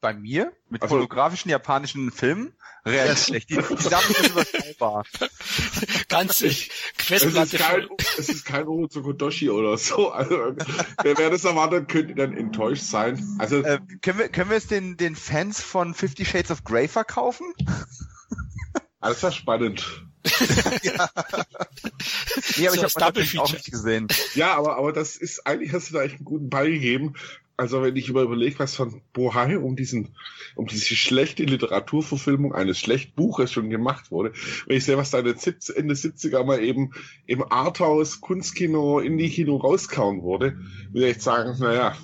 Bei mir mit also, pornografischen japanischen Filmen real schlecht. Die, die Sachen sind überschaubar. Ganz Questplatte. Es ist kein, es ist kein oder so. Also, wer, wer das erwartet, könnte dann enttäuscht sein. Also, äh, können wir, können wir es den, den Fans von Fifty Shades of Grey verkaufen? Alles ja spannend. ja. Nee, aber so, ich habe das auch nicht gesehen. Ja, aber, aber das ist, eigentlich hast du da echt einen guten Ball gegeben also wenn ich überlege, was von Bohai um diesen, um diese schlechte Literaturverfilmung eines schlechten Buches schon gemacht wurde, wenn ich sehe, was da in den Ende 70er mal eben im Arthouse, Kunstkino, Indie-Kino rauskauen wurde, würde ich sagen, naja.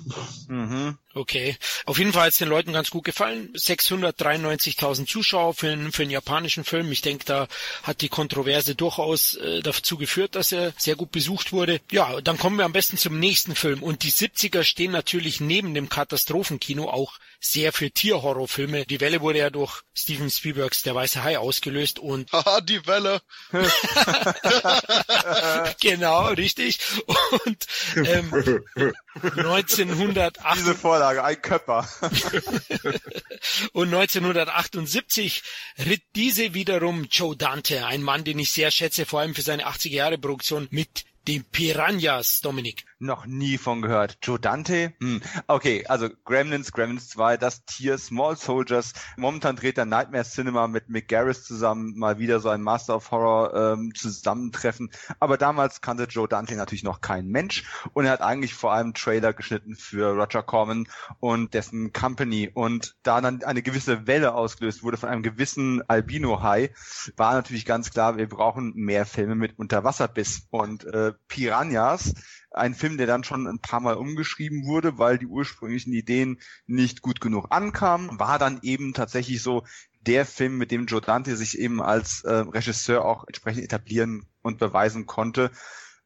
Mhm. Okay. Auf jeden Fall hat es den Leuten ganz gut gefallen. 693.000 Zuschauer für einen, für einen japanischen Film. Ich denke, da hat die Kontroverse durchaus äh, dazu geführt, dass er sehr gut besucht wurde. Ja, dann kommen wir am besten zum nächsten Film. Und die 70er stehen natürlich neben dem Katastrophenkino auch sehr für Tierhorrorfilme. Die Welle wurde ja durch Steven Spielbergs Der Weiße Hai ausgelöst und... Haha, die Welle! genau, richtig. Und ähm, 1908... Diese Vorlage, ein Köpper. und 1978 ritt diese wiederum Joe Dante, ein Mann, den ich sehr schätze, vor allem für seine 80er Jahre Produktion mit den Piranhas, Dominik. Noch nie von gehört. Joe Dante? Hm. Okay, also Gremlins, Gremlins 2, das Tier, Small Soldiers. Momentan dreht der Nightmare Cinema mit Mick Garris zusammen mal wieder so ein Master of Horror ähm, Zusammentreffen. Aber damals kannte Joe Dante natürlich noch kein Mensch und er hat eigentlich vor allem Trailer geschnitten für Roger Corman und dessen Company. Und da dann eine gewisse Welle ausgelöst wurde von einem gewissen Albino-Hai, war natürlich ganz klar, wir brauchen mehr Filme mit Unterwasserbiss. Und äh, Piranhas ein Film, der dann schon ein paar Mal umgeschrieben wurde, weil die ursprünglichen Ideen nicht gut genug ankamen, war dann eben tatsächlich so der Film, mit dem Joe Dante sich eben als äh, Regisseur auch entsprechend etablieren und beweisen konnte.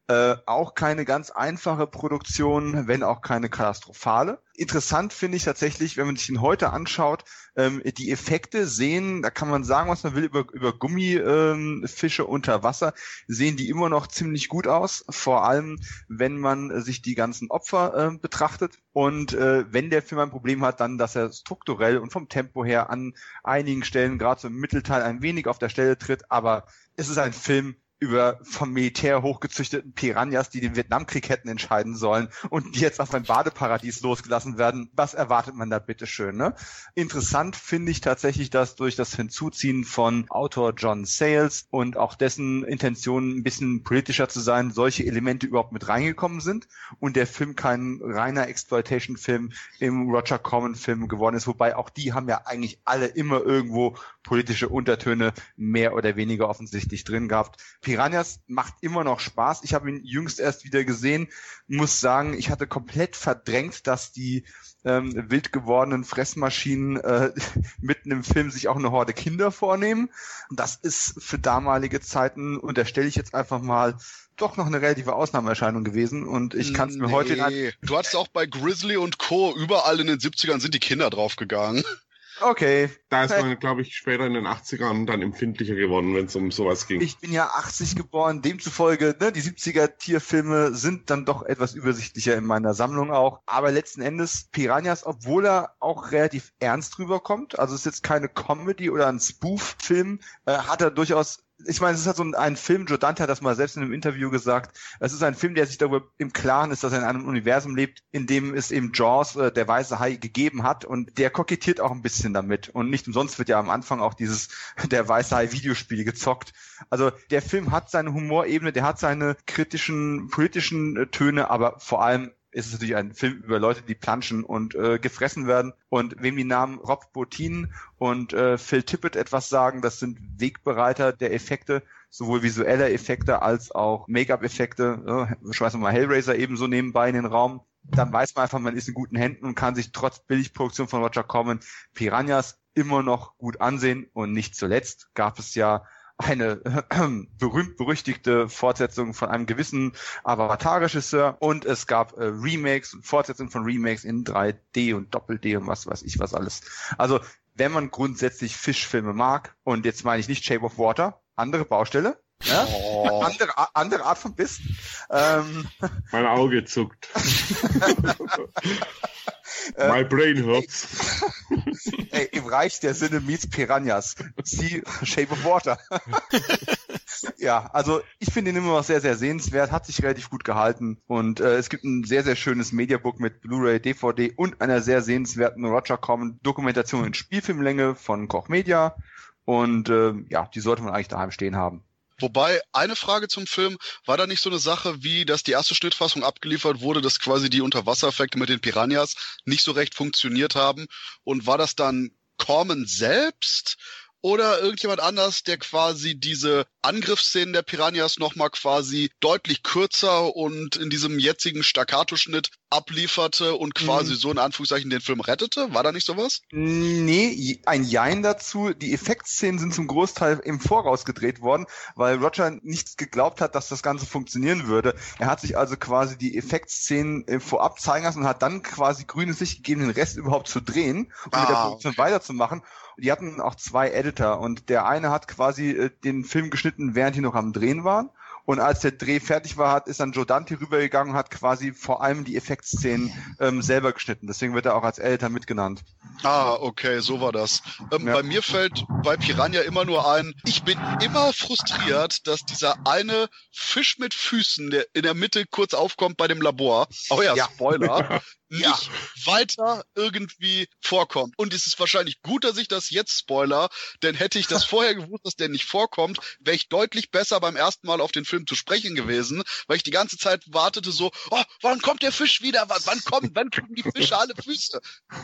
Äh, auch keine ganz einfache Produktion, wenn auch keine katastrophale. Interessant finde ich tatsächlich, wenn man sich ihn heute anschaut, ähm, die Effekte sehen, da kann man sagen, was man will über, über Gummifische ähm, unter Wasser, sehen die immer noch ziemlich gut aus, vor allem wenn man sich die ganzen Opfer äh, betrachtet. Und äh, wenn der Film ein Problem hat, dann, dass er strukturell und vom Tempo her an einigen Stellen, gerade so im Mittelteil, ein wenig auf der Stelle tritt, aber es ist ein Film, über vom Militär hochgezüchteten Piranhas, die den Vietnamkrieg hätten entscheiden sollen und die jetzt auf ein Badeparadies losgelassen werden. Was erwartet man da bitte schön? Ne? Interessant finde ich tatsächlich, dass durch das Hinzuziehen von Autor John Sayles und auch dessen Intention ein bisschen politischer zu sein, solche Elemente überhaupt mit reingekommen sind und der Film kein reiner Exploitation-Film im Roger Corman-Film geworden ist, wobei auch die haben ja eigentlich alle immer irgendwo politische Untertöne mehr oder weniger offensichtlich drin gehabt. Piranhas macht immer noch Spaß. Ich habe ihn jüngst erst wieder gesehen, muss sagen, ich hatte komplett verdrängt, dass die ähm, wild gewordenen Fressmaschinen äh, mitten im Film sich auch eine Horde Kinder vornehmen. Das ist für damalige Zeiten, unterstelle ich jetzt einfach mal, doch noch eine relative Ausnahmeerscheinung gewesen und ich kann es mir nee. heute... Du hattest auch bei Grizzly und Co. überall in den 70ern sind die Kinder draufgegangen. Okay. Da ist man, glaube ich, später in den 80ern dann empfindlicher geworden, wenn es um sowas ging. Ich bin ja 80 geboren, demzufolge, ne, die 70er Tierfilme sind dann doch etwas übersichtlicher in meiner Sammlung auch. Aber letzten Endes, Piranhas, obwohl er auch relativ ernst rüberkommt, also es ist jetzt keine Comedy oder ein Spoof-Film, äh, hat er durchaus ich meine, es ist halt so ein, ein Film, Joe Dante hat das mal selbst in einem Interview gesagt, es ist ein Film, der sich darüber im Klaren ist, dass er in einem Universum lebt, in dem es eben Jaws, äh, der weiße Hai, gegeben hat und der kokettiert auch ein bisschen damit und nicht umsonst wird ja am Anfang auch dieses der weiße Hai Videospiel gezockt. Also der Film hat seine Humorebene, der hat seine kritischen, politischen äh, Töne, aber vor allem ist es natürlich ein Film über Leute, die planschen und äh, gefressen werden. Und wem die Namen Rob Bottin und äh, Phil Tippett etwas sagen, das sind Wegbereiter der Effekte, sowohl visuelle Effekte als auch Make-up-Effekte. Äh, schmeißen wir mal Hellraiser ebenso nebenbei in den Raum. Dann weiß man einfach, man ist in guten Händen und kann sich trotz Billigproduktion von Roger Corman Piranhas immer noch gut ansehen. Und nicht zuletzt gab es ja eine äh, berühmt-berüchtigte Fortsetzung von einem gewissen Avatar-Regisseur und es gab äh, Remakes Fortsetzungen von Remakes in 3D und Doppel-D und was weiß ich was alles. Also wenn man grundsätzlich Fischfilme mag, und jetzt meine ich nicht Shape of Water, andere Baustelle, ja? Oh. Andere, andere Art von Biss. Ähm. Mein Auge zuckt. My brain hurts. Ey, Im Reich der Sinne meets Piranhas. See Shape of Water. ja, also ich finde ihn immer noch sehr, sehr sehenswert, hat sich relativ gut gehalten und äh, es gibt ein sehr, sehr schönes Mediabook mit Blu-ray, DVD und einer sehr sehenswerten Roger Corman Dokumentation in Spielfilmlänge von Koch Media und äh, ja, die sollte man eigentlich daheim stehen haben. Wobei, eine Frage zum Film, war da nicht so eine Sache, wie dass die erste Schnittfassung abgeliefert wurde, dass quasi die Unterwassereffekte mit den Piranhas nicht so recht funktioniert haben? Und war das dann Corman selbst oder irgendjemand anders, der quasi diese Angriffsszenen der Piranhas nochmal quasi deutlich kürzer und in diesem jetzigen Staccato-Schnitt ablieferte und quasi mhm. so in Anführungszeichen den Film rettete? War da nicht sowas? Nee, ein Jein dazu. Die Effektszenen sind zum Großteil im Voraus gedreht worden, weil Roger nicht geglaubt hat, dass das Ganze funktionieren würde. Er hat sich also quasi die Effektszenen äh, vorab zeigen lassen und hat dann quasi grünes Licht gegeben, den Rest überhaupt zu drehen und ah, mit der ah, Produktion okay. weiterzumachen die hatten auch zwei Editor und der eine hat quasi äh, den Film geschnitten, während die noch am Drehen waren Und als der Dreh fertig war, hat, ist dann Joe Dante rübergegangen und hat quasi vor allem die Effektszenen ähm, selber geschnitten. Deswegen wird er auch als Editor mitgenannt. Ah, okay, so war das. Ähm, ja. Bei mir fällt bei Piranha immer nur ein, ich bin immer frustriert, dass dieser eine Fisch mit Füßen, der in der Mitte kurz aufkommt bei dem Labor, oh ja, ja. Spoiler, ja. nicht weiter irgendwie vorkommt. Und es ist wahrscheinlich gut, dass ich das jetzt spoiler, denn hätte ich das vorher gewusst, dass der nicht vorkommt, wäre ich deutlich besser beim ersten Mal auf den Film zu sprechen gewesen, weil ich die ganze Zeit wartete so, oh, wann kommt der Fisch wieder? Wann, wann kommt, wann kriegen die Fische alle Füße?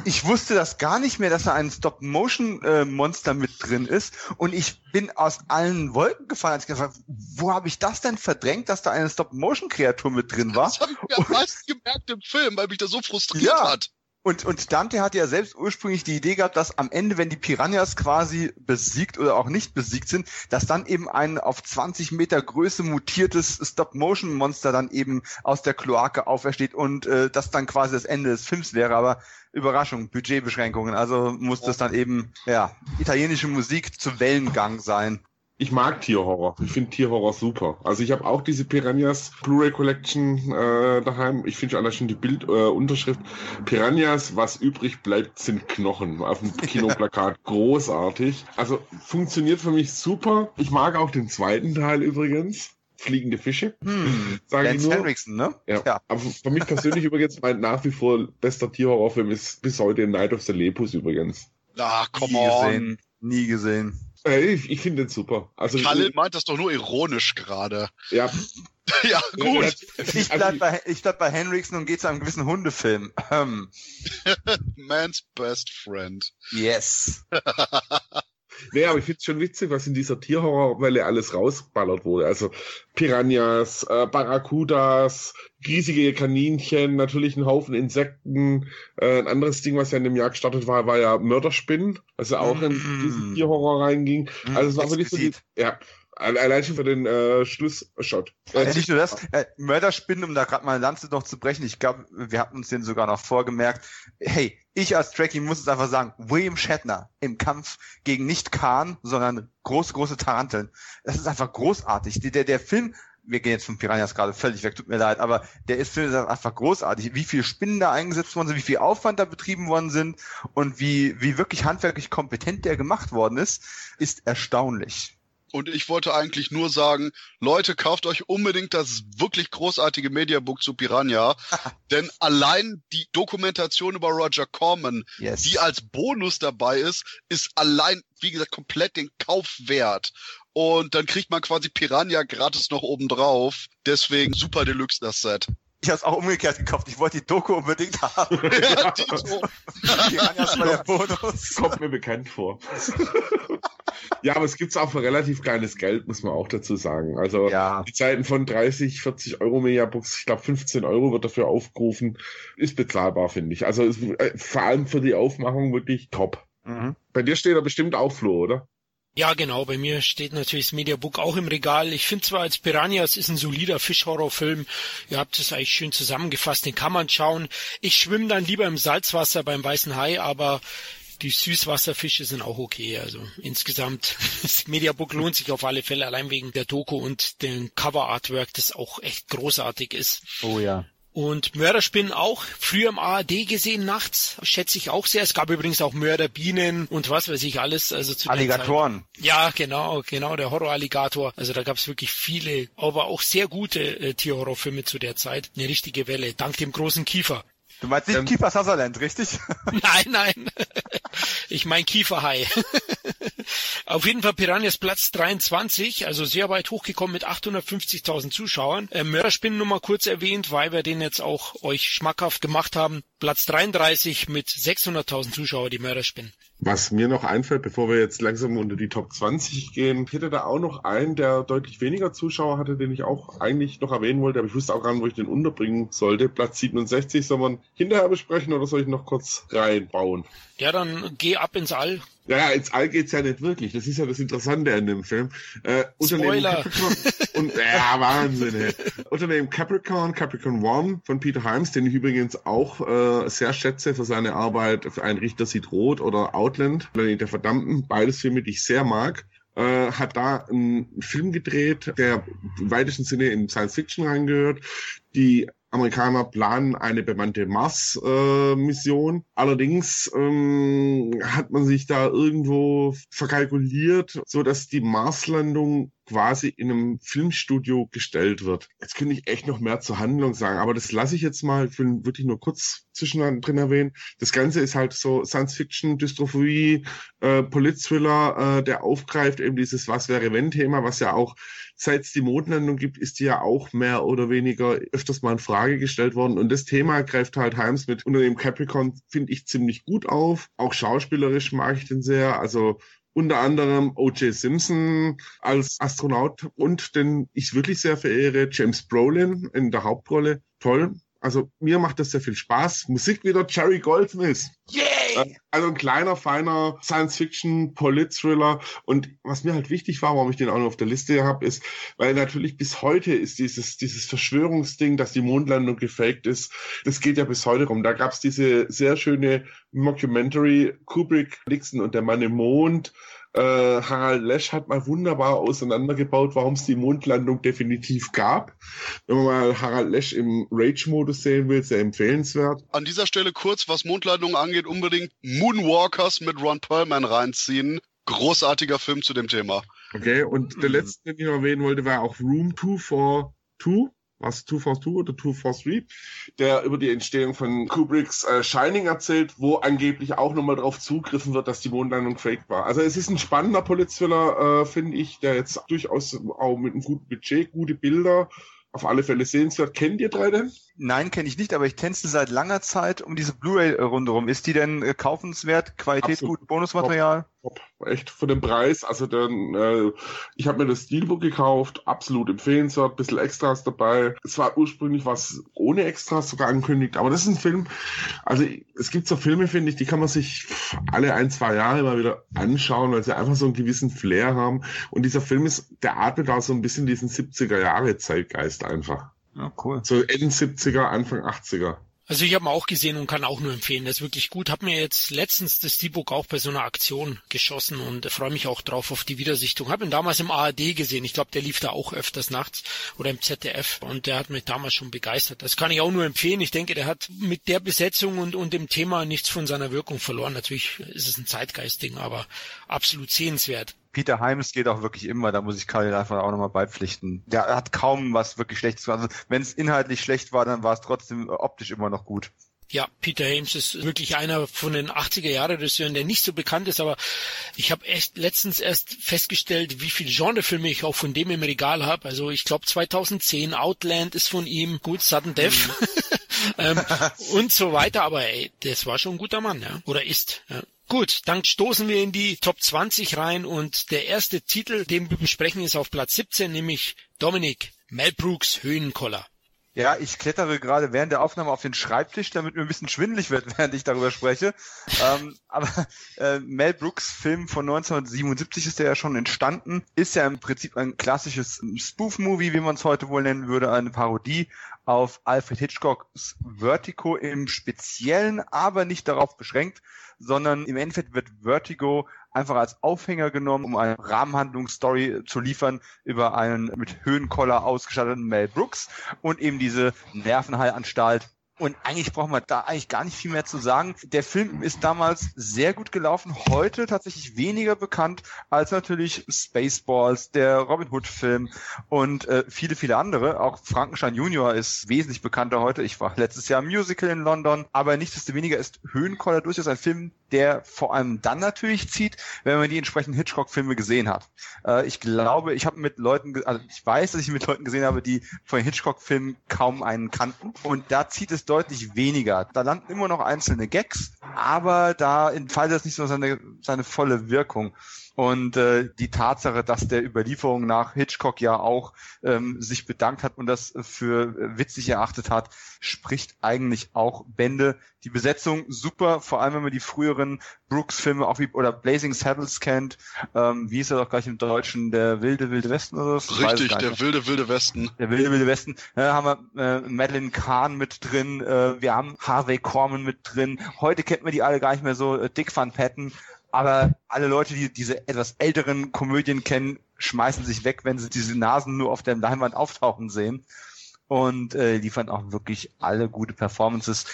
Ich wusste das gar nicht mehr, dass da ein Stop-Motion-Monster mit drin ist und ich bin aus allen Wolken gefallen, als ich gesagt wo habe ich das denn verdrängt, dass da eine Stop-Motion-Kreatur mit drin war? Das habe ich mir am meisten gemerkt im Film, weil mich das so frustriert ja. hat. Und, und Dante hatte ja selbst ursprünglich die Idee gehabt, dass am Ende, wenn die Piranhas quasi besiegt oder auch nicht besiegt sind, dass dann eben ein auf 20 Meter Größe mutiertes Stop-Motion-Monster dann eben aus der Kloake aufersteht und äh, das dann quasi das Ende des Films wäre. Aber Überraschung, Budgetbeschränkungen. Also musste es dann eben, ja, italienische Musik zu Wellengang sein. Ich mag Tierhorror. Ich finde Tierhorror super. Also ich habe auch diese Piranhas Blu-ray Collection äh, daheim. Ich finde schon allein schon die Bildunterschrift. Äh, Piranhas, was übrig bleibt, sind Knochen. Auf dem Kinoplakat großartig. Also funktioniert für mich super. Ich mag auch den zweiten Teil übrigens fliegende Fische. Hm, Sage ich nur. Henriksen, ne? Ja. ja. Aber für mich persönlich übrigens mein nach wie vor bester Tierhorrorfilm ist bis heute Night of the Lepus übrigens. Ah, komm Nie gesehen. Nie gesehen. Äh, ich, ich finde den super. Also Kalle meint das doch nur ironisch gerade. Ja. ja, gut. Ich bleib, bei, ich bleib bei Henriksen und gehe zu einem gewissen Hundefilm. Ähm. Man's best friend. Yes. Nee, aber ich finde es schon witzig, was in dieser Tierhorrorwelle alles rausballert wurde. Also Piranhas, äh, Barracudas, riesige Kaninchen, natürlich ein Haufen Insekten. Äh, ein anderes Ding, was ja in dem Jahr gestartet war, war ja Mörderspinnen, also auch in mm. diesen Tierhorror reinging. Mm, also es war wirklich so die, ja, Allein schon für den äh, Schlussshot. Äh, nicht nur das, äh, Mörderspinnen, um da gerade mal eine Lanze noch zu brechen, ich glaube, wir hatten uns den sogar noch vorgemerkt. Hey, ich als Trekkie muss es einfach sagen, William Shatner im Kampf gegen nicht Khan, sondern große, große Taranteln. Das ist einfach großartig. Der, der Film, wir gehen jetzt von Piranhas gerade völlig weg, tut mir leid, aber der ist Film ist einfach großartig. Wie viele Spinnen da eingesetzt worden sind, wie viel Aufwand da betrieben worden sind und wie, wie wirklich handwerklich kompetent der gemacht worden ist, ist erstaunlich. Und ich wollte eigentlich nur sagen, Leute, kauft euch unbedingt das wirklich großartige Mediabook zu Piranha. denn allein die Dokumentation über Roger Corman, yes. die als Bonus dabei ist, ist allein, wie gesagt, komplett den Kauf wert. Und dann kriegt man quasi Piranha gratis noch oben drauf. Deswegen super Deluxe das Set. Ich habe es auch umgekehrt gekauft. Ich wollte die Doku unbedingt haben. ja, Dito. Piranhas war der Bonus. Kommt mir bekannt vor. ja, aber es gibt's auch für relativ kleines Geld, muss man auch dazu sagen. Also ja. die Zeiten von 30, 40 Euro Mediabooks, ich glaube 15 Euro wird dafür aufgerufen, ist bezahlbar, finde ich. Also ist, äh, vor allem für die Aufmachung wirklich top. Mhm. Bei dir steht er bestimmt auch Flo, oder? Ja, genau. Bei mir steht natürlich das Mediabook auch im Regal. Ich finde zwar als Piranhas ist ein solider Fischhorrorfilm. Ihr habt es eigentlich schön zusammengefasst. Den kann man schauen. Ich schwimme dann lieber im Salzwasser beim Weißen Hai, aber die Süßwasserfische sind auch okay. Also insgesamt, das Mediabook lohnt sich auf alle Fälle, allein wegen der Doku und dem Cover-Artwork, das auch echt großartig ist. Oh ja. Und Mörderspinnen auch früher im ARD gesehen nachts, schätze ich auch sehr. Es gab übrigens auch Mörderbienen und was weiß ich alles. Also zu Alligatoren. Ja, genau, genau, der Horroralligator. Also da gab es wirklich viele, aber auch sehr gute äh, Tierhorrorfilme zu der Zeit. Eine richtige Welle, dank dem großen Kiefer. Du meinst nicht ähm, Kiefer Sutherland, richtig? Nein, nein. Ich mein Kieferhai. Auf jeden Fall Piranhas Platz 23, also sehr weit hochgekommen mit 850.000 Zuschauern. Äh, Mörderspinnen nur mal kurz erwähnt, weil wir den jetzt auch euch schmackhaft gemacht haben. Platz 33 mit 600.000 Zuschauern, die Mörderspinnen. Was mir noch einfällt, bevor wir jetzt langsam unter die Top 20 gehen, hätte da auch noch einen, der deutlich weniger Zuschauer hatte, den ich auch eigentlich noch erwähnen wollte, aber ich wusste auch gar nicht, wo ich den unterbringen sollte. Platz 67 soll man hinterher besprechen oder soll ich noch kurz reinbauen? Ja, dann geh ab ins All. Ja, ins All geht's ja nicht wirklich. Das ist ja das Interessante an dem Film. Äh, Spoiler. und, ja, Wahnsinn. Ey. Unternehmen Capricorn, Capricorn One von Peter Himes, den ich übrigens auch äh, sehr schätze für seine Arbeit für Ein Richter sieht rot oder Outland, Planet der Verdammten. Beides Filme, die ich sehr mag. äh, hat da einen Film gedreht, der im weitesten Sinne in Science Fiction reingehört. Die Amerikaner planen eine bemannte Mars-Mission. Äh, Allerdings ähm, hat man sich da irgendwo verkalkuliert, so dass die Marslandung quasi in einem Filmstudio gestellt wird. Jetzt könnte ich echt noch mehr zur Handlung sagen, aber das lasse ich jetzt mal, ich will wirklich nur kurz zwischendrin erwähnen. Das Ganze ist halt so Science-Fiction, Dystrophie, äh, Polit-Thriller, äh, der aufgreift eben dieses Was wäre wenn Thema, was ja auch seit es die Mondlandung gibt, ist die ja auch mehr oder weniger öfters mal in Frage gestellt worden. Und das Thema greift halt Heims mit unter dem Capricorn, finde ich, ziemlich gut auf. Auch schauspielerisch mag ich den sehr. Also unter anderem O.J. Simpson als Astronaut und den ich wirklich sehr verehre, James Brolin in der Hauptrolle. Toll. Also mir macht das sehr viel Spaß. Musik wieder Jerry Goldsmith. Yay! Also ein kleiner, feiner Science-Fiction, Polit-Thriller. Und was mir halt wichtig war, warum ich den auch noch auf der Liste habe, ist, weil natürlich bis heute ist dieses, dieses Verschwörungsding, dass die Mondlandung gefaked ist, das geht ja bis heute rum. Da gab's diese sehr schöne Mockumentary Kubrick, Nixon und der Mann im Mond äh, Harald Lesch hat mal wunderbar auseinandergebaut, warum es die Mondlandung definitiv gab. Wenn man mal Harald Lesch im Rage-Modus sehen will, sehr empfehlenswert. An dieser Stelle kurz, was Mondlandung angeht, unbedingt Moonwalkers mit Ron Perlman reinziehen. Großartiger Film zu dem Thema. Okay, und der mhm. letzte, den ich noch erwähnen wollte, war auch Room 242 was 242 oder 243, der über die Entstehung von Kubricks äh, Shining erzählt, wo angeblich auch nochmal darauf zugriffen wird, dass die Mondlandung fake war. Also es ist ein spannender Polizthriller, äh, finde ich, der jetzt durchaus auch mit einem guten Budget, gute Bilder, auf alle Fälle sehenswert. Kennt ihr drei denn? Nein, kenne ich nicht, aber ich tänze seit langer Zeit um diese Blu-ray-Runde rum. Ist die denn äh, kaufenswert? Qualität Absolut. gut, Bonusmaterial? Top, top. Echt von dem Preis. Also dann, äh, ich habe mir das Steelbook gekauft, absolut empfehlenswert, bisschen Extras dabei. Es war ursprünglich was ohne Extras sogar angekündigt, aber das ist ein Film. Also es gibt so Filme, finde ich, die kann man sich alle ein, zwei Jahre mal wieder anschauen, weil sie einfach so einen gewissen Flair haben. Und dieser Film ist, der atmet da so ein bisschen diesen 70er Jahre Zeitgeist einfach. Ja, cool. So Ende 70er, Anfang 80er. Also ich habe ihn auch gesehen und kann auch nur empfehlen. Das ist wirklich gut. Hab mir jetzt letztens das Steelbook auch bei so einer Aktion geschossen und freue mich auch drauf auf die Wiedersichtung. Hab ihn damals im ARD gesehen. Ich glaube, der lief da auch öfters nachts oder im ZDF und der hat mich damals schon begeistert. Das kann ich auch nur empfehlen. Ich denke, der hat mit der Besetzung und, und dem Thema nichts von seiner Wirkung verloren. Natürlich ist es ein Zeitgeistding, aber absolut sehenswert. Peter Heims geht auch wirklich immer, da muss ich Karl einfach auch nochmal beipflichten. Der hat kaum was wirklich Schlechtes gemacht. Also, wenn es inhaltlich schlecht war, dann war es trotzdem optisch immer noch gut. Ja, Peter Hames ist wirklich einer von den 80er Jahre Regisseuren, der nicht so bekannt ist, aber ich habe echt letztens erst festgestellt, wie viele Genrefilme ich auch von dem im Regal habe. Also ich glaube 2010 Outland ist von ihm, gut Sudden Death mhm. ähm, und so weiter, aber ey, das war schon ein guter Mann, ja, oder ist. Ja. Gut, dann stoßen wir in die Top 20 rein und der erste Titel, den wir besprechen, ist auf Platz 17, nämlich Dominik Mel Brooks Höhenkoller. Ja, ich klettere gerade während der Aufnahme auf den Schreibtisch, damit mir ein bisschen schwindelig wird, während ich darüber spreche. ähm, aber äh, Mel Brooks Film von 1977 ist der ja schon entstanden, ist ja im Prinzip ein klassisches Spoof-Movie, wie man es heute wohl nennen würde, eine Parodie auf Alfred Hitchcocks Vertigo im Speziellen, aber nicht darauf beschränkt, sondern im Endeffekt wird Vertigo einfach als Aufhänger genommen, um eine Rahmenhandlungsstory zu liefern über einen mit Höhenkoller ausgestatteten Mel Brooks und eben diese Nervenheilanstalt und eigentlich braucht man da eigentlich gar nicht viel mehr zu sagen. Der Film ist damals sehr gut gelaufen, heute tatsächlich weniger bekannt als natürlich Spaceballs, der Robin Hood Film und äh, viele, viele andere. Auch Frankenstein Junior ist wesentlich bekannter heute. Ich war letztes Jahr im Musical in London, aber nichtsdestoweniger ist Höhenkoller durchaus ein Film, der vor allem dann natürlich zieht, wenn man die entsprechenden Hitchcock-Filme gesehen hat. Äh, ich glaube, ich habe mit Leuten, also ich weiß, dass ich mit Leuten gesehen habe, die von Hitchcock-Filmen kaum einen kannten und da zieht es deutlich weniger. Da landen immer noch einzelne Gags, aber da entfaltet das nicht so seine, seine volle Wirkung. Und äh, die Tatsache, dass der Überlieferung nach Hitchcock ja auch ähm, sich bedankt hat und das für witzig erachtet hat, spricht eigentlich auch Bände. Die Besetzung super, vor allem wenn man die früheren Brooks-Filme auch wie oder Blazing Saddles kennt. Ähm, wie ist er doch gleich im Deutschen? Der wilde wilde Westen oder so? Richtig, der wilde wilde Westen. Der wilde wilde Westen. Da haben wir äh, Madeline Kahn mit drin. Äh, wir haben Harvey Korman mit drin. Heute kennt man die alle gar nicht mehr so. Äh, Dick Van Patten Aber alle Leute, die diese etwas älteren Komödien kennen, schmeißen sich weg, wenn sie diese Nasen nur auf der Leinwand auftauchen sehen. Und äh, liefern auch wirklich alle gute Performances.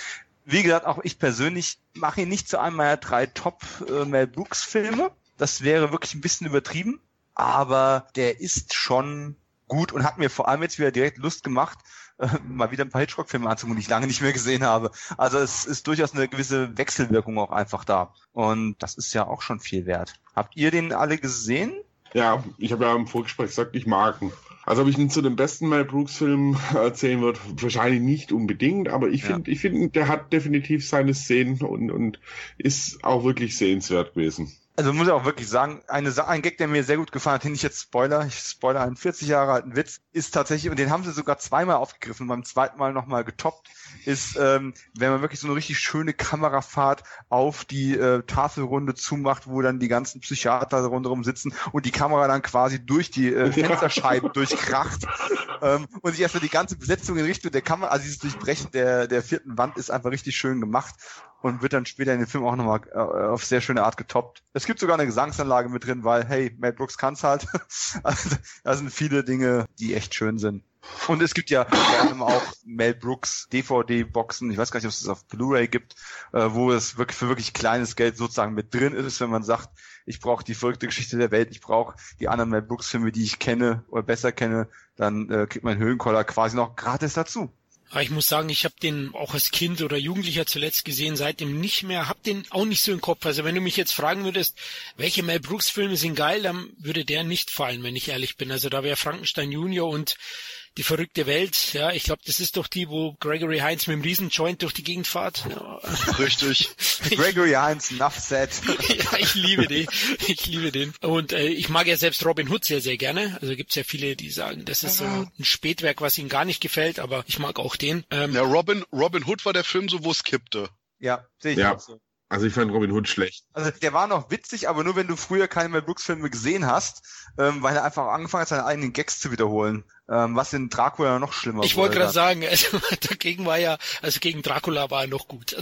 Wie gesagt, auch ich persönlich mache ihn nicht zu einem meiner drei Top äh, Mel Brooks Filme. Das wäre wirklich ein bisschen übertrieben. Aber der ist schon gut und hat mir vor allem jetzt wieder direkt Lust gemacht, äh, mal wieder ein paar Hitchcock-Filme anzugucken, die ich lange nicht mehr gesehen habe. Also es ist durchaus eine gewisse Wechselwirkung auch einfach da. Und das ist ja auch schon viel wert. Habt ihr den alle gesehen? Ja, ich habe ja im Vorgespräch gesagt, ich mag ihn. Also ob ich ihn zu den besten Mel Brooks-Filmen erzählen würde, wahrscheinlich nicht unbedingt, aber ich finde, ja. ich finde, der hat definitiv seine Szenen und, und ist auch wirklich sehenswert gewesen also muss ich auch wirklich sagen, eine, ein Gag, der mir sehr gut gefallen hat, den ich jetzt Spoiler, ich spoiler einen 40 Jahre alten Witz, ist tatsächlich, und den haben sie sogar zweimal aufgegriffen, beim zweiten Mal nochmal getoppt, ist, ähm, wenn man wirklich so eine richtig schöne Kamerafahrt auf die äh, Tafelrunde zumacht, wo dann die ganzen Psychiater rundherum sitzen und die Kamera dann quasi durch die äh, Fensterscheiben durchkracht ähm, und sich erstmal die ganze Besetzung in Richtung der Kamera, also dieses Durchbrechen der, der vierten Wand ist einfach richtig schön gemacht und wird dann später in dem Film auch nochmal äh, auf sehr schöne Art getoppt. Es gibt sogar eine Gesangsanlage mit drin, weil, hey, Matt Brooks kann's halt. also, da sind viele Dinge, die echt schön sind. Und es gibt ja auch Mel Brooks DVD-Boxen, ich weiß gar nicht, ob es das auf Blu-ray gibt, äh, wo es wirklich für wirklich kleines Geld sozusagen mit drin ist, wenn man sagt, ich brauche die verrückte Geschichte der Welt, ich brauche die anderen Mel Brooks-Filme, die ich kenne oder besser kenne, dann äh, kriegt man Höhenkoller quasi noch gratis dazu. Aber ich muss sagen, ich habe den auch als Kind oder Jugendlicher zuletzt gesehen, seitdem nicht mehr, hab den auch nicht so im Kopf. Also wenn du mich jetzt fragen würdest, welche Mel Brooks Filme sind geil, dann würde der nicht fallen, wenn ich ehrlich bin. Also da wäre Frankenstein Junior und die verrückte Welt, ja, ich glaube, das ist doch die, wo Gregory Heinz mit dem Riesenjoint durch die Gegend fährt. Ja. Richtig. Gregory Heinz, enough said. ja, ich liebe den. Ich liebe den. Und äh, ich mag ja selbst Robin Hood sehr, sehr gerne. Also gibt's ja viele, die sagen, das ist so ein Spätwerk, was ihnen gar nicht gefällt, aber ich mag auch den. Ähm, ja, Robin, Robin Hood war der Film so, wo es kippte. Ja, sehe ich ja. auch so. Also ich fand Robin Hood schlecht. Also der war noch witzig, aber nur wenn du früher keine Mel Brooks Filme gesehen hast, ähm, weil er einfach angefangen hat, seine eigenen Gags zu wiederholen. Ähm, was in Dracula noch schlimmer Ich wollte gerade sagen, also dagegen war ja, also gegen Dracula war er noch gut.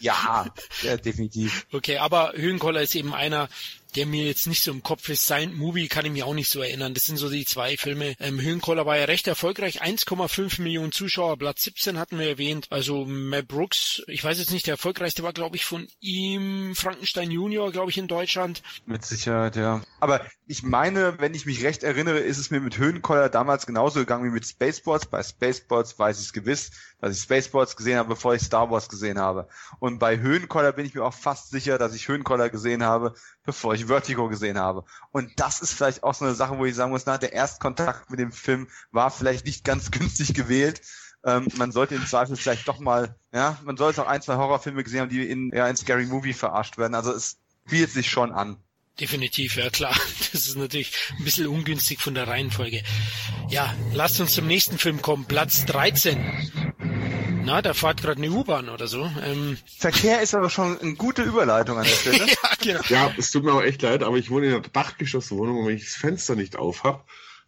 ja, ja, definitiv. Okay, aber Höhenkoller ist eben einer, der mir jetzt nicht so im Kopf ist. Silent Movie kann ich mich auch nicht so erinnern. Das sind so die zwei Filme. Ähm, Höhenkoller war ja recht erfolgreich. 1,5 Millionen Zuschauer, Platz 17 hatten wir erwähnt. Also Matt Brooks, ich weiß jetzt nicht, der erfolgreichste war, glaube ich, von ihm Frankenstein Junior, glaube ich, in Deutschland. Mit Sicherheit, ja. Aber ich meine, wenn ich mich recht erinnere, ist es mir mit Höhenkoller damals genauso gegangen wie mit Spaceballs. Bei Spaceballs weiß ich es gewiss, dass ich Spaceballs gesehen habe, bevor ich Star Wars gesehen habe. Und bei Höhenkoller bin ich mir auch fast sicher, dass ich Höhenkoller gesehen habe, bevor ich Vertigo gesehen habe. Und das ist vielleicht auch so eine Sache, wo ich sagen muss, nach der Erstkontakt mit dem Film war vielleicht nicht ganz günstig gewählt. Ähm, man sollte im Zweifel vielleicht doch mal, ja, man sollte auch ein, zwei Horrorfilme gesehen haben, die in, ja, in Scary Movie verarscht werden. Also es bietet sich schon an. Definitiv, ja klar. Das ist natürlich ein bisschen ungünstig von der Reihenfolge. Ja, lasst uns zum nächsten Film kommen. Platz 13. Na, da fährt gerade eine U-Bahn oder so. Ähm. Verkehr ist aber schon eine gute Überleitung an der Stelle. ja, genau. ja, es tut mir auch echt leid, aber ich wohne in einer Dachgeschosswohnung und wenn ich das Fenster nicht auf habe,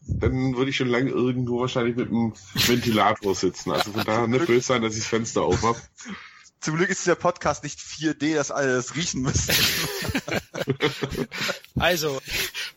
dann würde ich schon lange irgendwo wahrscheinlich mit einem Ventilator sitzen. Also von daher nicht böse sein, dass ich das Fenster auf habe. Zum Glück ist der Podcast nicht 4D, dass alle das riechen müssen. also,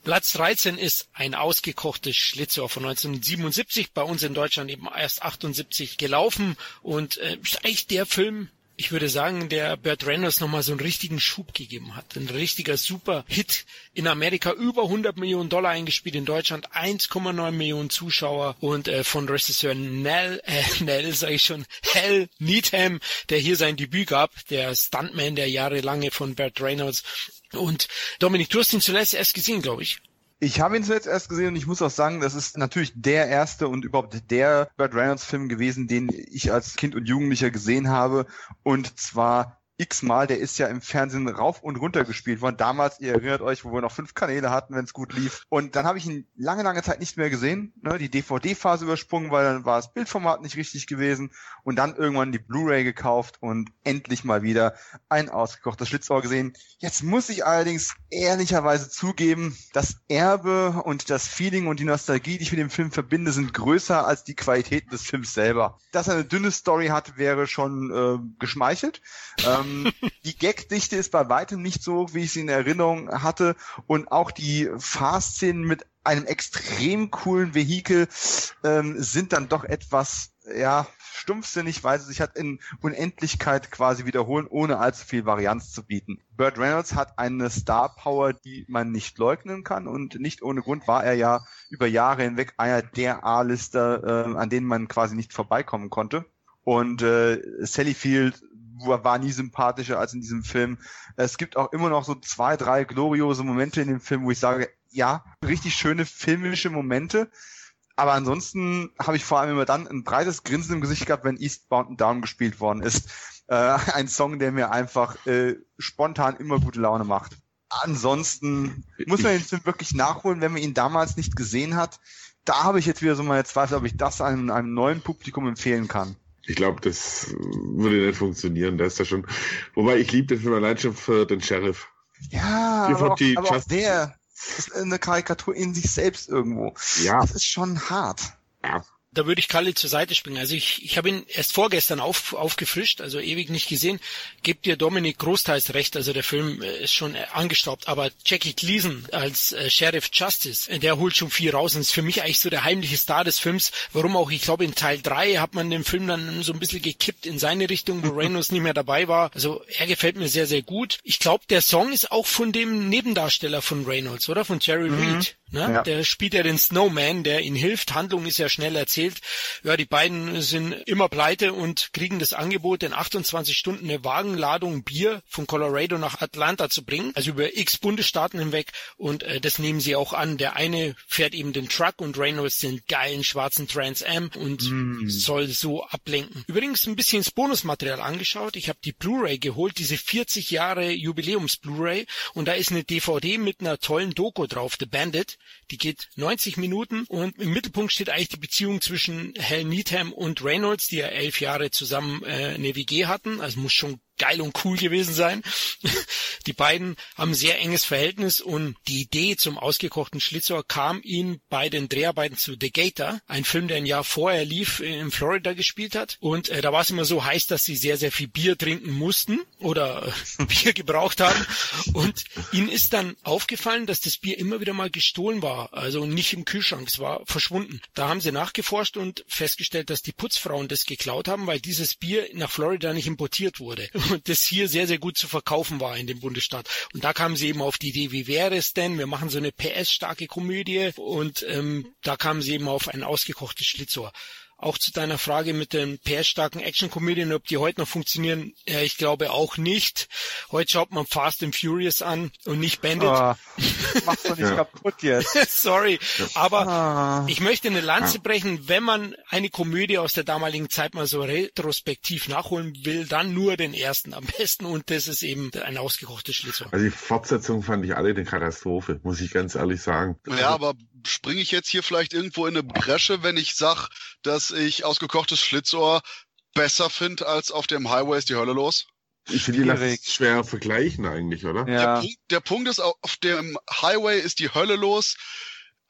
Platz 13 ist ein ausgekochtes Schlitzohr von 1977, bei uns in Deutschland eben erst 78 gelaufen und äh, ist eigentlich der Film, ich würde sagen, der Burt Reynolds nochmal so einen richtigen Schub gegeben hat. Ein richtiger super Hit in Amerika. Über 100 Millionen Dollar eingespielt, in Deutschland 1,9 Millionen Zuschauer und äh, von Regisseur Nell, äh, Nell sage ich schon, Hell Needham, der hier sein Debüt gab, der Stuntman der jahrelange von Burt Reynolds. Und Dominik, du hast ihn zuletzt erst gesehen, glaube ich. Ich habe ihn zuletzt erst gesehen und ich muss auch sagen, das ist natürlich der erste und überhaupt der Burt Reynolds Film gewesen, den ich als Kind und Jugendlicher gesehen habe. Und zwar x-mal, der ist ja im Fernsehen rauf und runter gespielt worden. Damals, ihr erinnert euch, wo wir noch fünf Kanäle hatten, wenn es gut lief. Und dann habe ich ihn lange, lange Zeit nicht mehr gesehen. Ne? Die DVD-Phase übersprungen, weil dann war das Bildformat nicht richtig gewesen. Und dann irgendwann die Blu-ray gekauft und endlich mal wieder ein ausgekochtes Schlitzohr gesehen. Jetzt muss ich allerdings ehrlicherweise zugeben, das Erbe und das Feeling und die Nostalgie, die ich mit dem Film verbinde, sind größer als die Qualität des Films selber. Dass er eine dünne Story hat, wäre schon äh, geschmeichelt. Ähm, Ähm, die Gagdichte ist bei weitem nicht so, wie ich sie in Erinnerung hatte. Und auch die Fahrszenen mit einem extrem coolen Vehikel ähm, sind dann doch etwas, ja, stumpfsinnig, weil sie sich halt in Unendlichkeit quasi wiederholen, ohne allzu viel Varianz zu bieten. Burt Reynolds hat eine Star Power, die man nicht leugnen kann und nicht ohne Grund war er ja über Jahre hinweg einer der A-Lister, äh, an denen man quasi nicht vorbeikommen konnte. Und äh, Sally Field war nie sympathischer als in diesem Film. Es gibt auch immer noch so zwei, drei gloriose Momente in dem Film, wo ich sage, ja, richtig schöne filmische Momente. Aber ansonsten habe ich vor allem immer dann ein breites Grinsen im Gesicht gehabt, wenn Eastbound and Down gespielt worden ist. Äh, ein Song, der mir einfach äh, spontan immer gute Laune macht. Ansonsten muss man den Film wirklich nachholen, wenn man ihn damals nicht gesehen hat. Da habe ich jetzt wieder so meine Zweifel, ob ich das einem, einem neuen Publikum empfehlen kann. Ich glaube, das würde nicht funktionieren. Da ist ja schon. Wobei ich liebe den Film allein schon für den Sheriff. Ja, aber, auch, aber auch der ist eine Karikatur in sich selbst irgendwo. Ja. Das ist schon hart. Ja, da würde ich Kalle zur Seite springen. Also ich, ich habe ihn erst vorgestern auf, aufgefrischt, also ewig nicht gesehen. Gebt dir Dominik großteils recht, also der Film äh, ist schon äh, angestaubt, aber Jackie Gleason als äh, Sheriff Justice, äh, der holt schon viel raus und ist für mich eigentlich so der heimliche Star des Films. Warum auch, ich glaube in Teil drei hat man den Film dann so ein bisschen gekippt in seine Richtung, wo Reynolds nicht mehr dabei war. Also er gefällt mir sehr, sehr gut. Ich glaube, der Song ist auch von dem Nebendarsteller von Reynolds, oder? Von Jerry mhm. Reed. Ne? Ja. Der spielt ja den Snowman, der ihnen hilft. Handlung ist ja schnell erzählt. Ja, die beiden sind immer pleite und kriegen das Angebot, in 28 Stunden eine Wagenladung Bier von Colorado nach Atlanta zu bringen, also über x Bundesstaaten hinweg. Und äh, das nehmen sie auch an. Der eine fährt eben den Truck und Reynolds den geilen schwarzen Trans Am und mm. soll so ablenken. Übrigens ein bisschen das Bonusmaterial angeschaut. Ich habe die Blu-ray geholt, diese 40 Jahre Jubiläums Blu-ray und da ist eine DVD mit einer tollen Doku drauf, The Bandit. Die geht 90 Minuten und im Mittelpunkt steht eigentlich die Beziehung zwischen Hal Needham und Reynolds, die ja elf Jahre zusammen äh, eine WG hatten. Also muss schon geil und cool gewesen sein. Die beiden haben ein sehr enges Verhältnis und die Idee zum ausgekochten Schlitzohr kam ihnen bei den Dreharbeiten zu The Gator, ein Film, der ein Jahr vorher lief, in Florida gespielt hat. Und äh, da war es immer so heiß, dass sie sehr, sehr viel Bier trinken mussten oder äh, Bier gebraucht haben. Und ihnen ist dann aufgefallen, dass das Bier immer wieder mal gestohlen war, also nicht im Kühlschrank, es war verschwunden. Da haben sie nachgeforscht und festgestellt, dass die Putzfrauen das geklaut haben, weil dieses Bier nach Florida nicht importiert wurde das hier sehr, sehr gut zu verkaufen war in dem Bundesstaat. Und da kamen sie eben auf die Idee, wie wäre es denn, wir machen so eine PS-starke Komödie und ähm, da kamen sie eben auf ein ausgekochtes Schlitzohr. Auch zu deiner Frage mit den PS-starken Action-Komödien, ob die heute noch funktionieren, ja, ich glaube auch nicht. Heute schaut man Fast and Furious an und nicht Bandit. Oh, mach's doch nicht ja. kaputt jetzt. Sorry, aber ah. ich möchte eine Lanze brechen, wenn man eine Komödie aus der damaligen Zeit mal so retrospektiv nachholen will, dann nur den ersten am besten und das ist eben ein ausgekochtes Schlitzohr. Also die Fortsetzung fand ich alle eine Katastrophe, muss ich ganz ehrlich sagen. Ja, aber springe ich jetzt hier vielleicht irgendwo in eine Bresche, wenn ich sag, dass ich ausgekochtes Schlitzohr besser finde als auf dem Highway ist die Hölle los? Ich finde die das schwer vergleichen eigentlich, oder? Ja. Der, Punkt, der Punkt ist, auf dem Highway ist die Hölle los,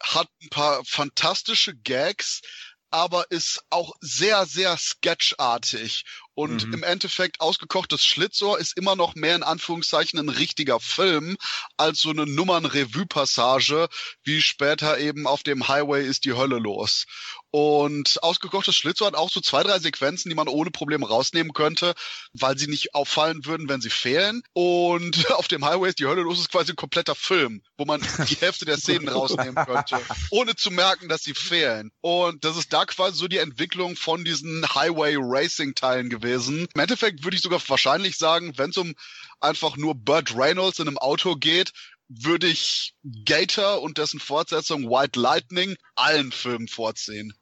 hat ein paar fantastische Gags, aber ist auch sehr, sehr sketchartig. Und mhm. im Endeffekt ausgekochtes Schlitzohr ist immer noch mehr in Anführungszeichen ein richtiger Film als so eine Nummern-Revue-Passage, wie später eben auf dem Highway ist die Hölle los. Und ausgekochtes Schlitzohr hat auch so zwei, drei Sequenzen, die man ohne Probleme rausnehmen könnte, weil sie nicht auffallen würden, wenn sie fehlen. Und auf dem Highway ist die Hölle los ist quasi ein kompletter Film, wo man die Hälfte der Szenen rausnehmen könnte, ohne zu merken, dass sie fehlen. Und das ist da quasi so die Entwicklung von diesen Highway Racing Teilen gewesen. Im Endeffekt würde ich sogar wahrscheinlich sagen, wenn es um einfach nur Burt Reynolds in einem Auto geht, würde ich Gator und dessen Fortsetzung White Lightning allen Filmen vorziehen.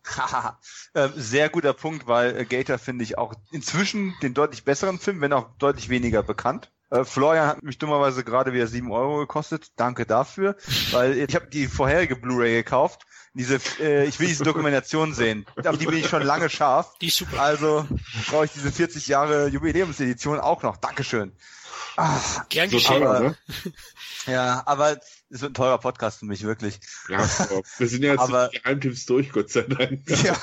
Ähm, sehr guter Punkt, weil äh, Gator finde ich auch inzwischen den deutlich besseren Film, wenn auch deutlich weniger bekannt. Äh, Florian hat mich dummerweise gerade wieder sieben Euro gekostet. Danke dafür, weil ich habe die vorherige Blu-ray gekauft. Diese, äh, ich will diese Dokumentation sehen. Auf die bin ich schon lange scharf. Die ist super. Also brauche ich diese 40 Jahre Jubiläumsedition auch noch. Dankeschön. Ach, Gern geschehen. Aber, ne? Ja, aber Das wird ein teurer Podcast für mich, wirklich. Ja, wir sind ja jetzt aber, die Geheimtipps durch, Gott sei Dank. Ja.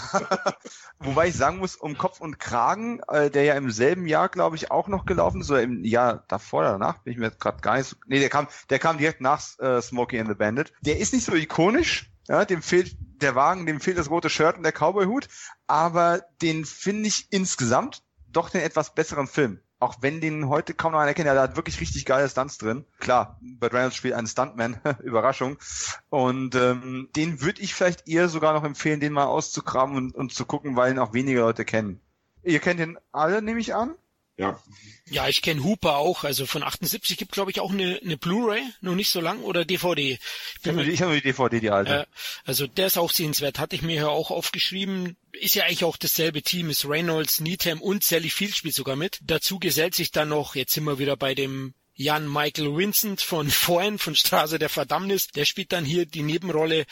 Wobei ich sagen muss, um Kopf und Kragen, äh, der ja im selben Jahr, glaube ich, auch noch gelaufen ist, oder im Jahr davor oder danach, bin ich mir gerade gar nicht so, nee, der kam, der kam direkt nach äh, Smokey and the Bandit. Der ist nicht so ikonisch, ja, dem fehlt der Wagen, dem fehlt das rote Shirt und der Cowboy-Hut, aber den finde ich insgesamt doch den etwas besseren Film auch wenn den heute kaum noch einer kennt, der hat wirklich richtig geile Stunts drin. Klar, Burt Reynolds spielt einen Stuntman, Überraschung. Und ähm, den würde ich vielleicht eher sogar noch empfehlen, den mal auszukramen und, und zu gucken, weil ihn auch weniger Leute kennen. Ihr kennt ihn alle, nehme ich an? Ja. Ja, ich kenne Hooper auch. Also von 78 gibt glaube ich auch eine, eine Blu-ray, noch nicht so lang oder DVD. Ich habe hab nur die DVD, die alte. Äh, also der ist auch sehenswert. Hatte ich mir ja auch aufgeschrieben. Ist ja eigentlich auch dasselbe Team. Ist Reynolds, Needham und Sally Field spielt sogar mit. Dazu gesellt sich dann noch, jetzt sind wir wieder bei dem Jan Michael Vincent von vorhin, von Straße der Verdammnis, der spielt dann hier die Nebenrolle.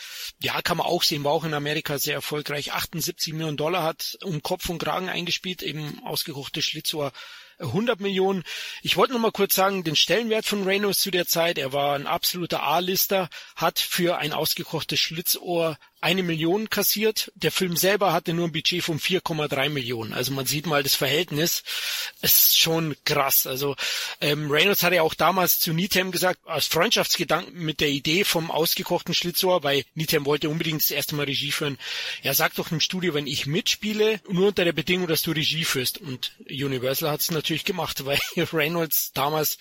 Ja, kann man auch sehen, war auch in Amerika sehr erfolgreich. 78 Millionen Dollar hat um Kopf und Kragen eingespielt, eben ausgekochte Schlitzohr 100 Millionen. Ich wollte noch mal kurz sagen, den Stellenwert von Reynolds zu der Zeit. Er war ein absoluter A-Lister, hat für ein ausgekochtes Schlitzohr eine Million kassiert. Der Film selber hatte nur ein Budget von 4,3 Millionen. Also man sieht mal das Verhältnis. Es ist schon krass. Also ähm, Reynolds hatte ja auch damals zu Needham gesagt, aus Freundschaftsgedanken mit der Idee vom ausgekochten Schlitzohr, weil Needham wollte unbedingt das erste Mal Regie führen. Er sagt doch im Studio, wenn ich mitspiele, nur unter der Bedingung, dass du Regie führst. Und Universal hat es natürlich gemacht, weil Reynolds damals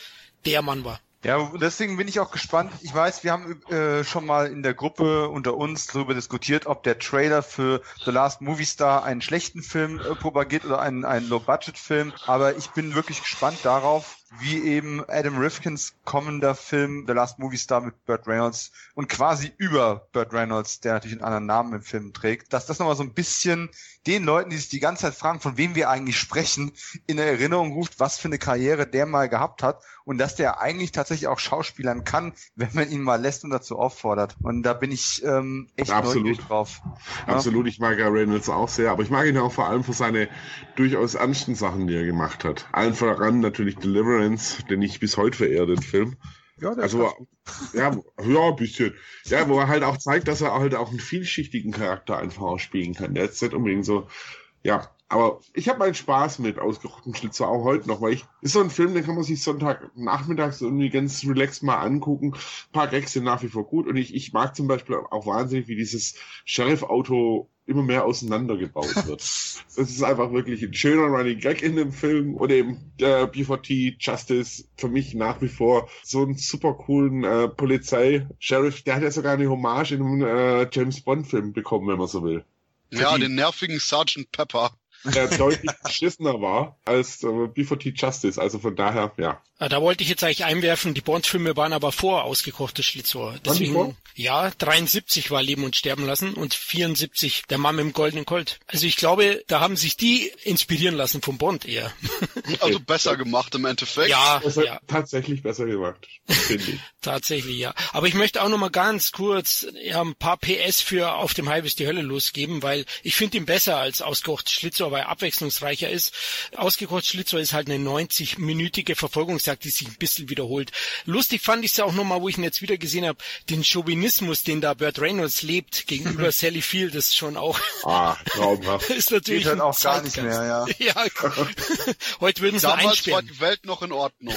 der Mann war. Ja, deswegen bin ich auch gespannt. Ich weiß, wir haben äh, schon mal in der Gruppe unter uns darüber diskutiert, ob der Trailer für The Last Movie Star einen schlechten Film äh, propagiert oder einen, einen Low-Budget-Film. Aber ich bin wirklich gespannt darauf, wie eben Adam Rifkins kommender Film The Last Movie Star mit Burt Reynolds und quasi über Burt Reynolds, der natürlich einen anderen Namen im Film trägt, dass das nochmal so ein bisschen den Leuten, die sich die ganze Zeit fragen, von wem wir eigentlich sprechen, in Erinnerung ruft, was für eine Karriere der mal gehabt hat und dass der eigentlich tatsächlich auch Schauspielern kann, wenn man ihn mal lässt und dazu auffordert. Und da bin ich ähm, echt Absolut. neugierig drauf. Absolut, ja? ich mag ja Reynolds auch sehr, aber ich mag ihn auch vor allem für seine durchaus ernsten Sachen, die er gemacht hat. Allen voran natürlich Deliverance, den ich bis heute verehre, den Film. Ja, also, ja, ja, ein bisschen. Ja, wo er halt auch zeigt, dass er halt auch einen vielschichtigen Charakter einfach ausspielen kann. Der ist nicht unbedingt so, ja, aber ich habe meinen Spaß mit ausgerochten Schlitzer auch heute noch, weil ich ist so ein Film, den kann man sich Sonntag nachmittags irgendwie ganz relaxed mal angucken. Ein paar Gags sind nach wie vor gut und ich, ich mag zum Beispiel auch wahnsinnig, wie dieses Sheriff-Auto immer mehr auseinandergebaut wird. das ist einfach wirklich ein schöner Running Gag in dem Film und eben der B4T Justice für mich nach wie vor so einen super coolen äh, Polizei-Sheriff, der hat ja sogar eine Hommage in einem äh, James Bond-Film bekommen, wenn man so will. Ja, den nervigen Sergeant Pepper der deutlich beschissener war als äh, B4T Justice. Also von daher, ja. Ah, da wollte ich jetzt eigentlich einwerfen, die Bond-Filme waren aber vor ausgekochtes Schlitzohr. Deswegen, ja, 73 war Leben und Sterben lassen und 74 der Mann mit dem goldenen Colt. Also ich glaube, da haben sich die inspirieren lassen vom Bond eher. Also besser gemacht im Endeffekt. Ja, ja. tatsächlich besser gemacht, finde ich. tatsächlich, ja. Aber ich möchte auch noch mal ganz kurz ja, ein paar PS für Auf dem Highway ist die Hölle losgeben, weil ich finde ihn besser als ausgekochtes Schlitzohr, weil er abwechslungsreicher ist. Ausgekochtes Schlitzohr ist halt eine 90-minütige Verfolgungsjagd, die sich ein bisschen wiederholt. Lustig fand ich es auch nochmal, wo ich ihn jetzt wieder gesehen habe, den Chauvinismus, den da Burt Reynolds lebt gegenüber Sally Field, ist schon auch ah, traumhaft. ist natürlich Geht halt auch gar nicht mehr, ja. ja heute würden sie Damals einsperren. war die Welt noch in Ordnung.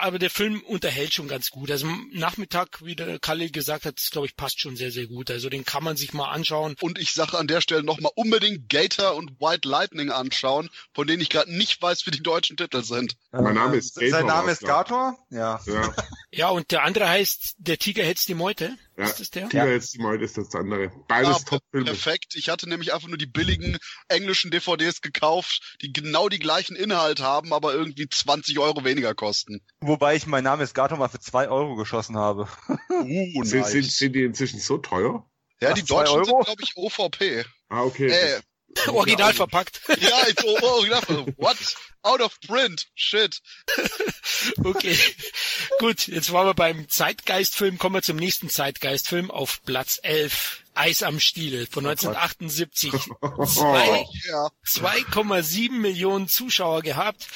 Aber der Film unterhält schon ganz gut. Also Nachmittag, wie der Kalle gesagt hat, glaube ich, passt schon sehr, sehr gut. Also den kann man sich mal anschauen. Und ich sage an der Stelle nochmal unbedingt Gator und White Lightning anschauen, von denen ich gerade nicht weiß, wie die deutschen Titel sind. Mein Name ist Gator. Sein Name ist Gator? Ja. ja. Ja, und der andere heißt Der Tiger hetzt die Meute. Ja, ist das der? Tiger ja. hetzt die Meute ist das andere. Beides ja, Top-Filme. Perfekt. Ich hatte nämlich einfach nur die billigen englischen DVDs gekauft, die genau die gleichen Inhalt haben, aber irgendwie 20 Euro weniger kosten. Wobei ich mein Name ist Gator mal für 2 Euro geschossen habe. Uh, nice. sind, sind, sind die inzwischen so teuer? Ja, Ach, die Deutschen Euro? sind, glaube ich, OVP. Ah, okay. Äh, Original verpackt. Ja, ich, oh, original verpackt. What? Out of print. Shit. okay. Gut, jetzt waren wir beim Zeitgeistfilm, kommen wir zum nächsten Zeitgeistfilm auf Platz 11. Eis am Stiel von 1978. 2,7 Millionen Zuschauer gehabt.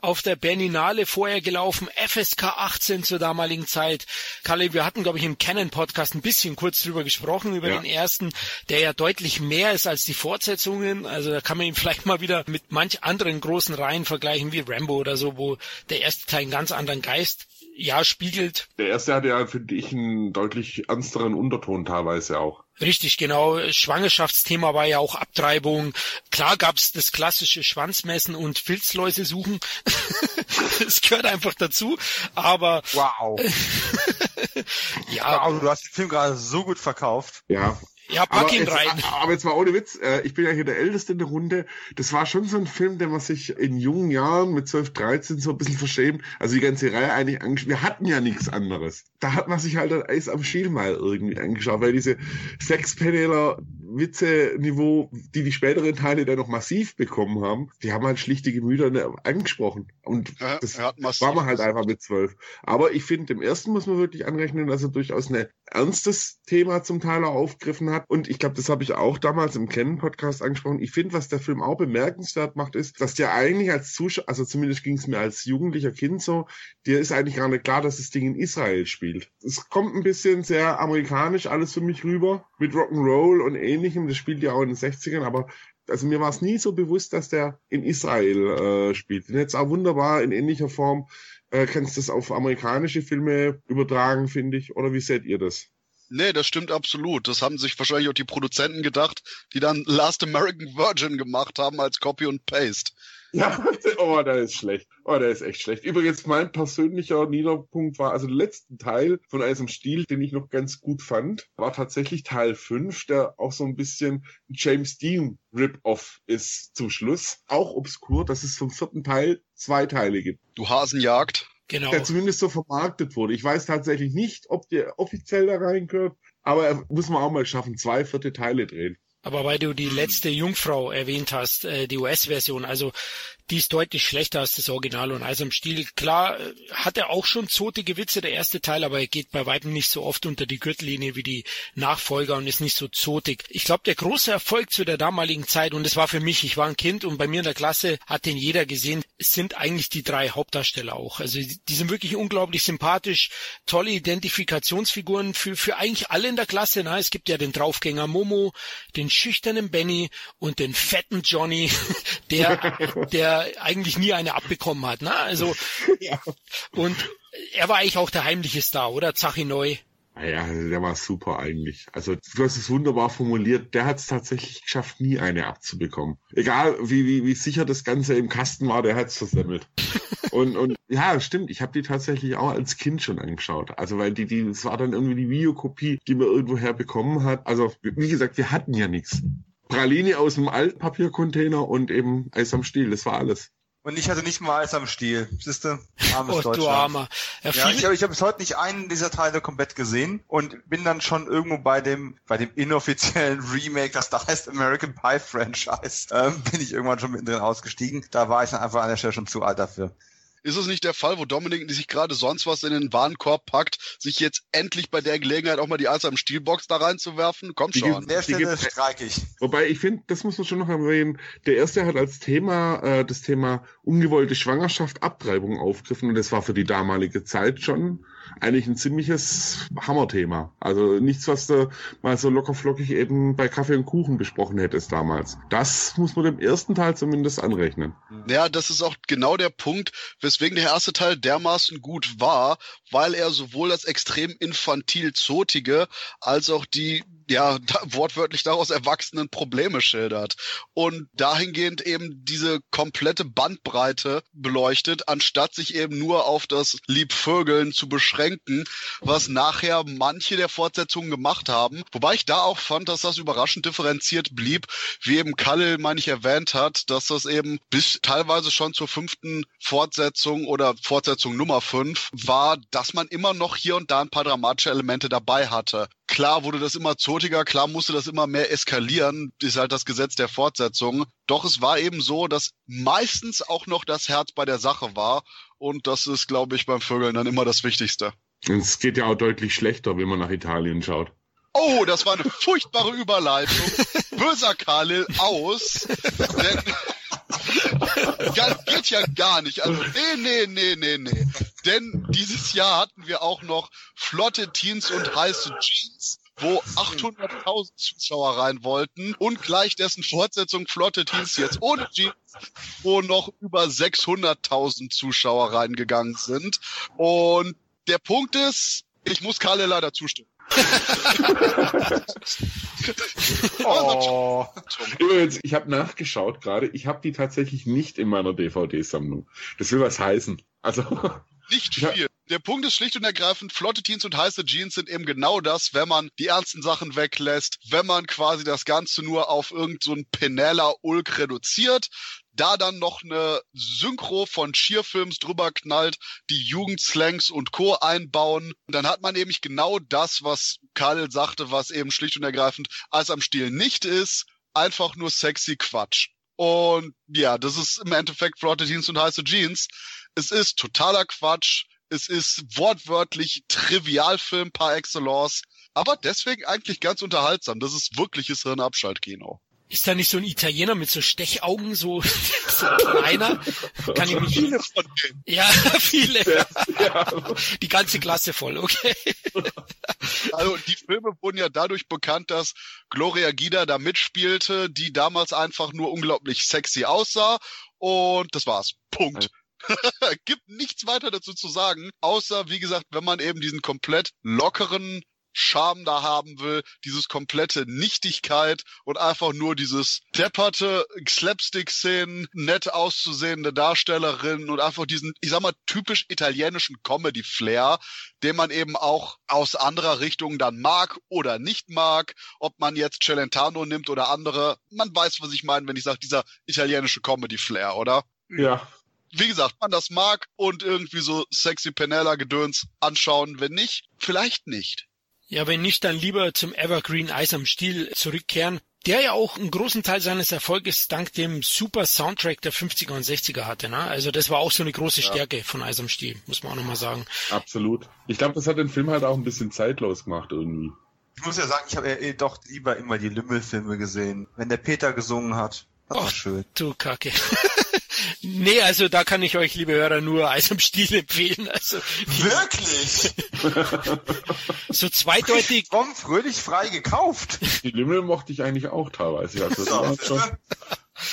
Auf der Berninale vorher gelaufen, FSK 18 zur damaligen Zeit. Kalle, wir hatten, glaube ich, im Canon-Podcast ein bisschen kurz drüber gesprochen, über ja. den ersten, der ja deutlich mehr ist als die Fortsetzungen. Also da kann man ihn vielleicht mal wieder mit manch anderen großen Reihen vergleichen, wie Rambo oder so, wo der erste Teil einen ganz anderen Geist ja spiegelt. Der erste hatte ja, finde ich, einen deutlich ernsteren Unterton teilweise auch. Richtig, genau. Schwangerschaftsthema war ja auch Abtreibung. Klar gab's das klassische Schwanzmessen und Filzläuse suchen. das gehört einfach dazu. Aber wow. ja, wow, du hast den Film gerade so gut verkauft. Ja, ja, pack ihn rein. Aber jetzt mal ohne Witz, äh, ich bin ja hier der Älteste in der Runde. Das war schon so ein Film, der man sich in jungen Jahren mit 12, 13 so ein bisschen verschämt, also die ganze Reihe eigentlich angeschaut. Wir hatten ja nichts anderes. Da hat man sich halt ein Eis am Schiel mal irgendwie angeschaut, weil diese Sechspaneler Witze-Niveau, die die späteren Teile dann noch massiv bekommen haben, die haben halt schlichte Gemüter angesprochen. Und ja, das war man halt einfach mit zwölf. Aber ich finde, dem ersten muss man wirklich anrechnen, dass er durchaus ein ernstes Thema zum Teil auch aufgegriffen hat. Und ich glaube, das habe ich auch damals im Kennen-Podcast angesprochen. Ich finde, was der Film auch bemerkenswert macht, ist, dass der eigentlich als Zuschauer, also zumindest ging es mir als jugendlicher Kind so, dir ist eigentlich gar nicht klar, dass das Ding in Israel spielt. Es kommt ein bisschen sehr amerikanisch alles für mich rüber, mit Rock'n'Roll und ähnlichem. Das spielt ja auch in den 60ern, aber also mir war es nie so bewusst, dass der in Israel äh, spielt. Den jetzt auch wunderbar in ähnlicher Form äh, kannst du das auf amerikanische Filme übertragen, finde ich. Oder wie seht ihr das? Nee, das stimmt absolut. Das haben sich wahrscheinlich auch die Produzenten gedacht, die dann Last American Virgin gemacht haben als Copy und Paste. Ja, oh, der ist schlecht. Oh, der ist echt schlecht. Übrigens, mein persönlicher Niederpunkt war, also der letzte Teil von Eis im Stiel, den ich noch ganz gut fand, war tatsächlich Teil 5, der auch so ein bisschen James Dean Rip-Off ist zum Schluss. Auch obskur, dass es vom vierten Teil zwei Teile gibt. Du Hasenjagd. Genau. Der zumindest so vermarktet wurde. Ich weiß tatsächlich nicht, ob der offiziell da reingehört, aber er muss man auch mal schaffen, zwei vierte Teile drehen. Aber weil du die letzte Jungfrau erwähnt hast, äh, die US-Version, also die ist deutlich schlechter als das Original und also im Stil. Klar äh, hat er auch schon zotige Witze, der erste Teil, aber er geht bei weitem nicht so oft unter die Gürtellinie wie die Nachfolger und ist nicht so zotig. Ich glaube, der große Erfolg zu der damaligen Zeit, und es war für mich, ich war ein Kind und bei mir in der Klasse hat den jeder gesehen, sind eigentlich die drei Hauptdarsteller auch. Also die sind wirklich unglaublich sympathisch, tolle Identifikationsfiguren für, für eigentlich alle in der Klasse. Na, es gibt ja den Draufgänger Momo, den schüchternen Benny und den fetten Johnny, der, der eigentlich nie eine abbekommen hat. Ne? Also ja. und er war eigentlich auch der heimliche Star, oder? Zachi Neu. Ja, der war super eigentlich. Also du hast es wunderbar formuliert. Der hat es tatsächlich geschafft, nie eine abzubekommen. Egal wie, wie, wie sicher das Ganze im Kasten war, der hat es versemmelt. und, und ja, stimmt. Ich habe die tatsächlich auch als Kind schon angeschaut. Also weil die, die, es war dann irgendwie die Videokopie, die man irgendwoher bekommen hat. Also wie gesagt, wir hatten ja nichts. Praline aus dem Altpapiercontainer und eben Eis am Stiel. Das war alles. Und ich hatte nicht mal Eis am Stiel. Siehste? Armes oh, Deutschland. du Armer. Ja, ja ich habe ich hab bis heute nicht einen dieser Teile komplett gesehen und bin dann schon irgendwo bei dem bei dem inoffiziellen Remake, das da heißt American Pie Franchise, ähm, bin ich irgendwann schon mittendrin ausgestiegen. Da war ich dann einfach an der Stelle schon zu alt dafür. Ist es nicht der Fall, wo Dominik sich gerade sonst was in den Warenkorb packt, sich jetzt endlich bei der Gelegenheit auch mal die Eis am Stielbox da reinzuwerfen? Kommt schon. An der Stelle streike ich. Wobei ich finde, das muss man schon noch erwähnen, der erste hat als Thema äh, das Thema ungewollte Schwangerschaft, Abtreibung aufgegriffen und das war für die damalige Zeit schon eigentlich ein ziemliches Hammerthema. Also nichts, was du mal so lockerflockig eben bei Kaffee und Kuchen besprochen hättest damals. Das muss man dem ersten Teil zumindest anrechnen. Ja, das ist auch genau der Punkt, weswegen der erste Teil dermaßen gut war, weil er sowohl das extrem infantil zotige als auch die ja, da, wortwörtlich daraus erwachsenen Probleme schildert. Und dahingehend eben diese komplette Bandbreite beleuchtet, anstatt sich eben nur auf das Liebvögeln zu beschränken, was nachher manche der Fortsetzungen gemacht haben. Wobei ich da auch fand, dass das überraschend differenziert blieb, wie eben Kalle, meine ich, erwähnt hat, dass das eben bis teilweise schon zur fünften Fortsetzung oder Fortsetzung Nummer fünf war, dass man immer noch hier und da ein paar dramatische Elemente dabei hatte Klar wurde das immer zotiger, klar musste das immer mehr eskalieren, ist halt das Gesetz der Fortsetzung. Doch es war eben so, dass meistens auch noch das Herz bei der Sache war. Und das ist, glaube ich, beim Vögeln dann immer das Wichtigste. Es geht ja auch deutlich schlechter, wenn man nach Italien schaut. Oh, das war eine furchtbare Überleitung. Böser Khalil aus. Denn das geht ja gar nicht. Also, nee, nee, nee, nee, nee. Denn dieses Jahr hatten wir auch noch flotte Teens und heiße Jeans wo 800.000 Zuschauer rein wollten und gleich dessen Fortsetzung Flotte Teens jetzt ohne Jeans, wo noch über 600.000 Zuschauer reingegangen sind. Und der Punkt ist, ich muss Kalle leider zustimmen. oh. Übrigens, ich habe nachgeschaut gerade, ich habe die tatsächlich nicht in meiner DVD-Sammlung. Das will was heißen. Also nicht viel. Der Punkt ist schlicht und ergreifend, flotte Teens und heiße Jeans sind eben genau das, wenn man die ernsten Sachen weglässt, wenn man quasi das Ganze nur auf irgendein so Penella-Ulk reduziert, da dann noch eine Synchro von Cheerfilms drüber knallt, die Jugendslangs und Co. einbauen, dann hat man nämlich genau das, was Karl sagte, was eben schlicht und ergreifend Eis am Stiel nicht ist, einfach nur sexy Quatsch. Und ja, das ist im Endeffekt Flotte Jeans und heiße Jeans. Es ist totaler Quatsch. Es ist wortwörtlich Trivialfilm par excellence. Aber deswegen eigentlich ganz unterhaltsam. Das ist wirkliches Hirnabschaltkino. Ist da nicht so ein Italiener mit so Stechaugen, so, so kleiner? Kann ich mich. Viele von denen. Ja, viele. Ja. Die ganze Klasse voll, okay. Also die Filme wurden ja dadurch bekannt, dass Gloria Gida da mitspielte, die damals einfach nur unglaublich sexy aussah. Und das war's. Punkt. Gibt nichts weiter dazu zu sagen, außer, wie gesagt, wenn man eben diesen komplett lockeren Charme da haben will, dieses komplette Nichtigkeit und einfach nur dieses depperte Slapstick-Szenen, nett auszusehende Darstellerinnen und einfach diesen, ich sag mal, typisch italienischen Comedy-Flair, den man eben auch aus anderer Richtung dann mag oder nicht mag, ob man jetzt Celentano nimmt oder andere. Man weiß, was ich meine, wenn ich sage, dieser italienische Comedy-Flair, oder? Ja, wie gesagt, man das mag und irgendwie so sexy Penella-Gedöns anschauen. Wenn nicht, vielleicht nicht. Ja, wenn nicht, dann lieber zum Evergreen Eis am Stiel zurückkehren, der ja auch einen großen Teil seines Erfolges dank dem super Soundtrack der 50er und 60er hatte. Ne? Also das war auch so eine große Stärke ja. von Eis am Stiel, muss man auch nochmal sagen. Absolut. Ich glaube, das hat den Film halt auch ein bisschen zeitlos gemacht irgendwie. Ich muss ja sagen, ich habe ja eh doch lieber immer die Lümmelfilme gesehen. Wenn der Peter gesungen hat, das war schön. Du Kacke. Nee, also da kann ich euch, liebe Hörer, nur Eis am Stiel empfehlen. Also Wirklich? so zweideutig. Komm, fröhlich frei gekauft. Die Lümmel mochte ich eigentlich auch teilweise. Also das war schon,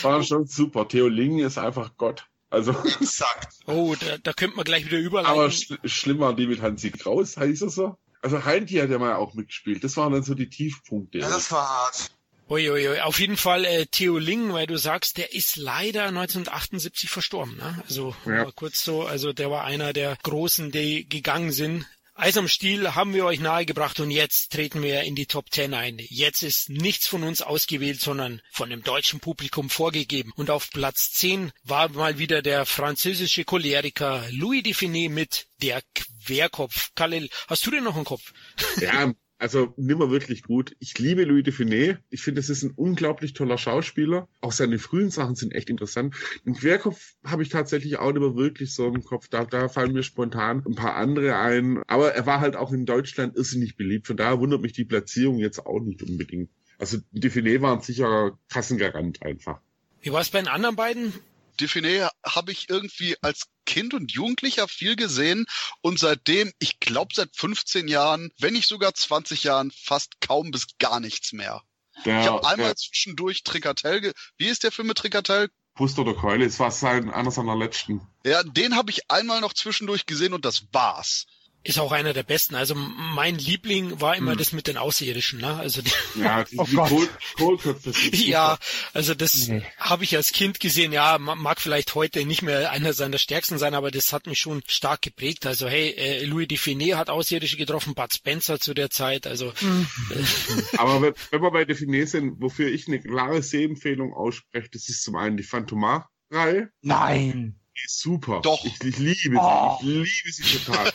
war schon super. Theo Ling ist einfach Gott. Also. Exakt. Oh, da, da könnte man gleich wieder überleiten. Aber sch schlimm war die mit Hansi Kraus, heißt er so? Also Heinti hat ja mal auch mitgespielt. Das waren dann so die Tiefpunkte. Ja, das war hart. Uiuiui, auf jeden Fall äh, Theo Ling, weil du sagst, der ist leider 1978 verstorben. Ne? Also ja. kurz so, also der war einer der Großen, die gegangen sind. Eis am Stiel haben wir euch nahegebracht und jetzt treten wir in die Top 10 ein. Jetzt ist nichts von uns ausgewählt, sondern von dem deutschen Publikum vorgegeben. Und auf Platz 10 war mal wieder der französische Choleriker Louis Define mit Der Querkopf. Khalil, hast du denn noch einen Kopf? Ja, also nimmer wirklich gut. Ich liebe Louis de Funès. Ich finde, es ist ein unglaublich toller Schauspieler. Auch seine frühen Sachen sind echt interessant. Den Querkopf habe ich tatsächlich auch nicht mehr wirklich so im Kopf. Da, da fallen mir spontan ein paar andere ein. Aber er war halt auch in Deutschland irrsinnig beliebt. Von daher wundert mich die Platzierung jetzt auch nicht unbedingt. Also de Funès war ein sicherer Kassengarant einfach. Wie war es bei den anderen beiden? Define habe ich irgendwie als Kind und Jugendlicher viel gesehen und seitdem, ich glaube seit 15 Jahren, wenn nicht sogar 20 Jahren, fast kaum bis gar nichts mehr. Ja, ich habe einmal ja. zwischendurch Tricatell, wie ist der Film mit Tricatell? Pust oder Keule, es war sein, einer seiner letzten. Ja, den habe ich einmal noch zwischendurch gesehen und das war's ist auch einer der besten. Also mein Liebling war immer hm. das mit den Außerirdischen, ne? Also die, ja, die, oh die Kohl, Kohlköpfe. ja, also das nee. habe ich als Kind gesehen. Ja, mag vielleicht heute nicht mehr einer seiner stärksten sein, aber das hat mich schon stark geprägt. Also hey, äh, Louis Define hat Außerirdische getroffen, Bud Spencer zu der Zeit. Also. Mhm. aber wenn, wenn wir bei Define sind, wofür ich eine klare Sehempfehlung ausspreche, das ist zum einen die Phantomar-Reihe. Nein super. Doch. Ich, ich liebe sie. Oh. Ich liebe sie total.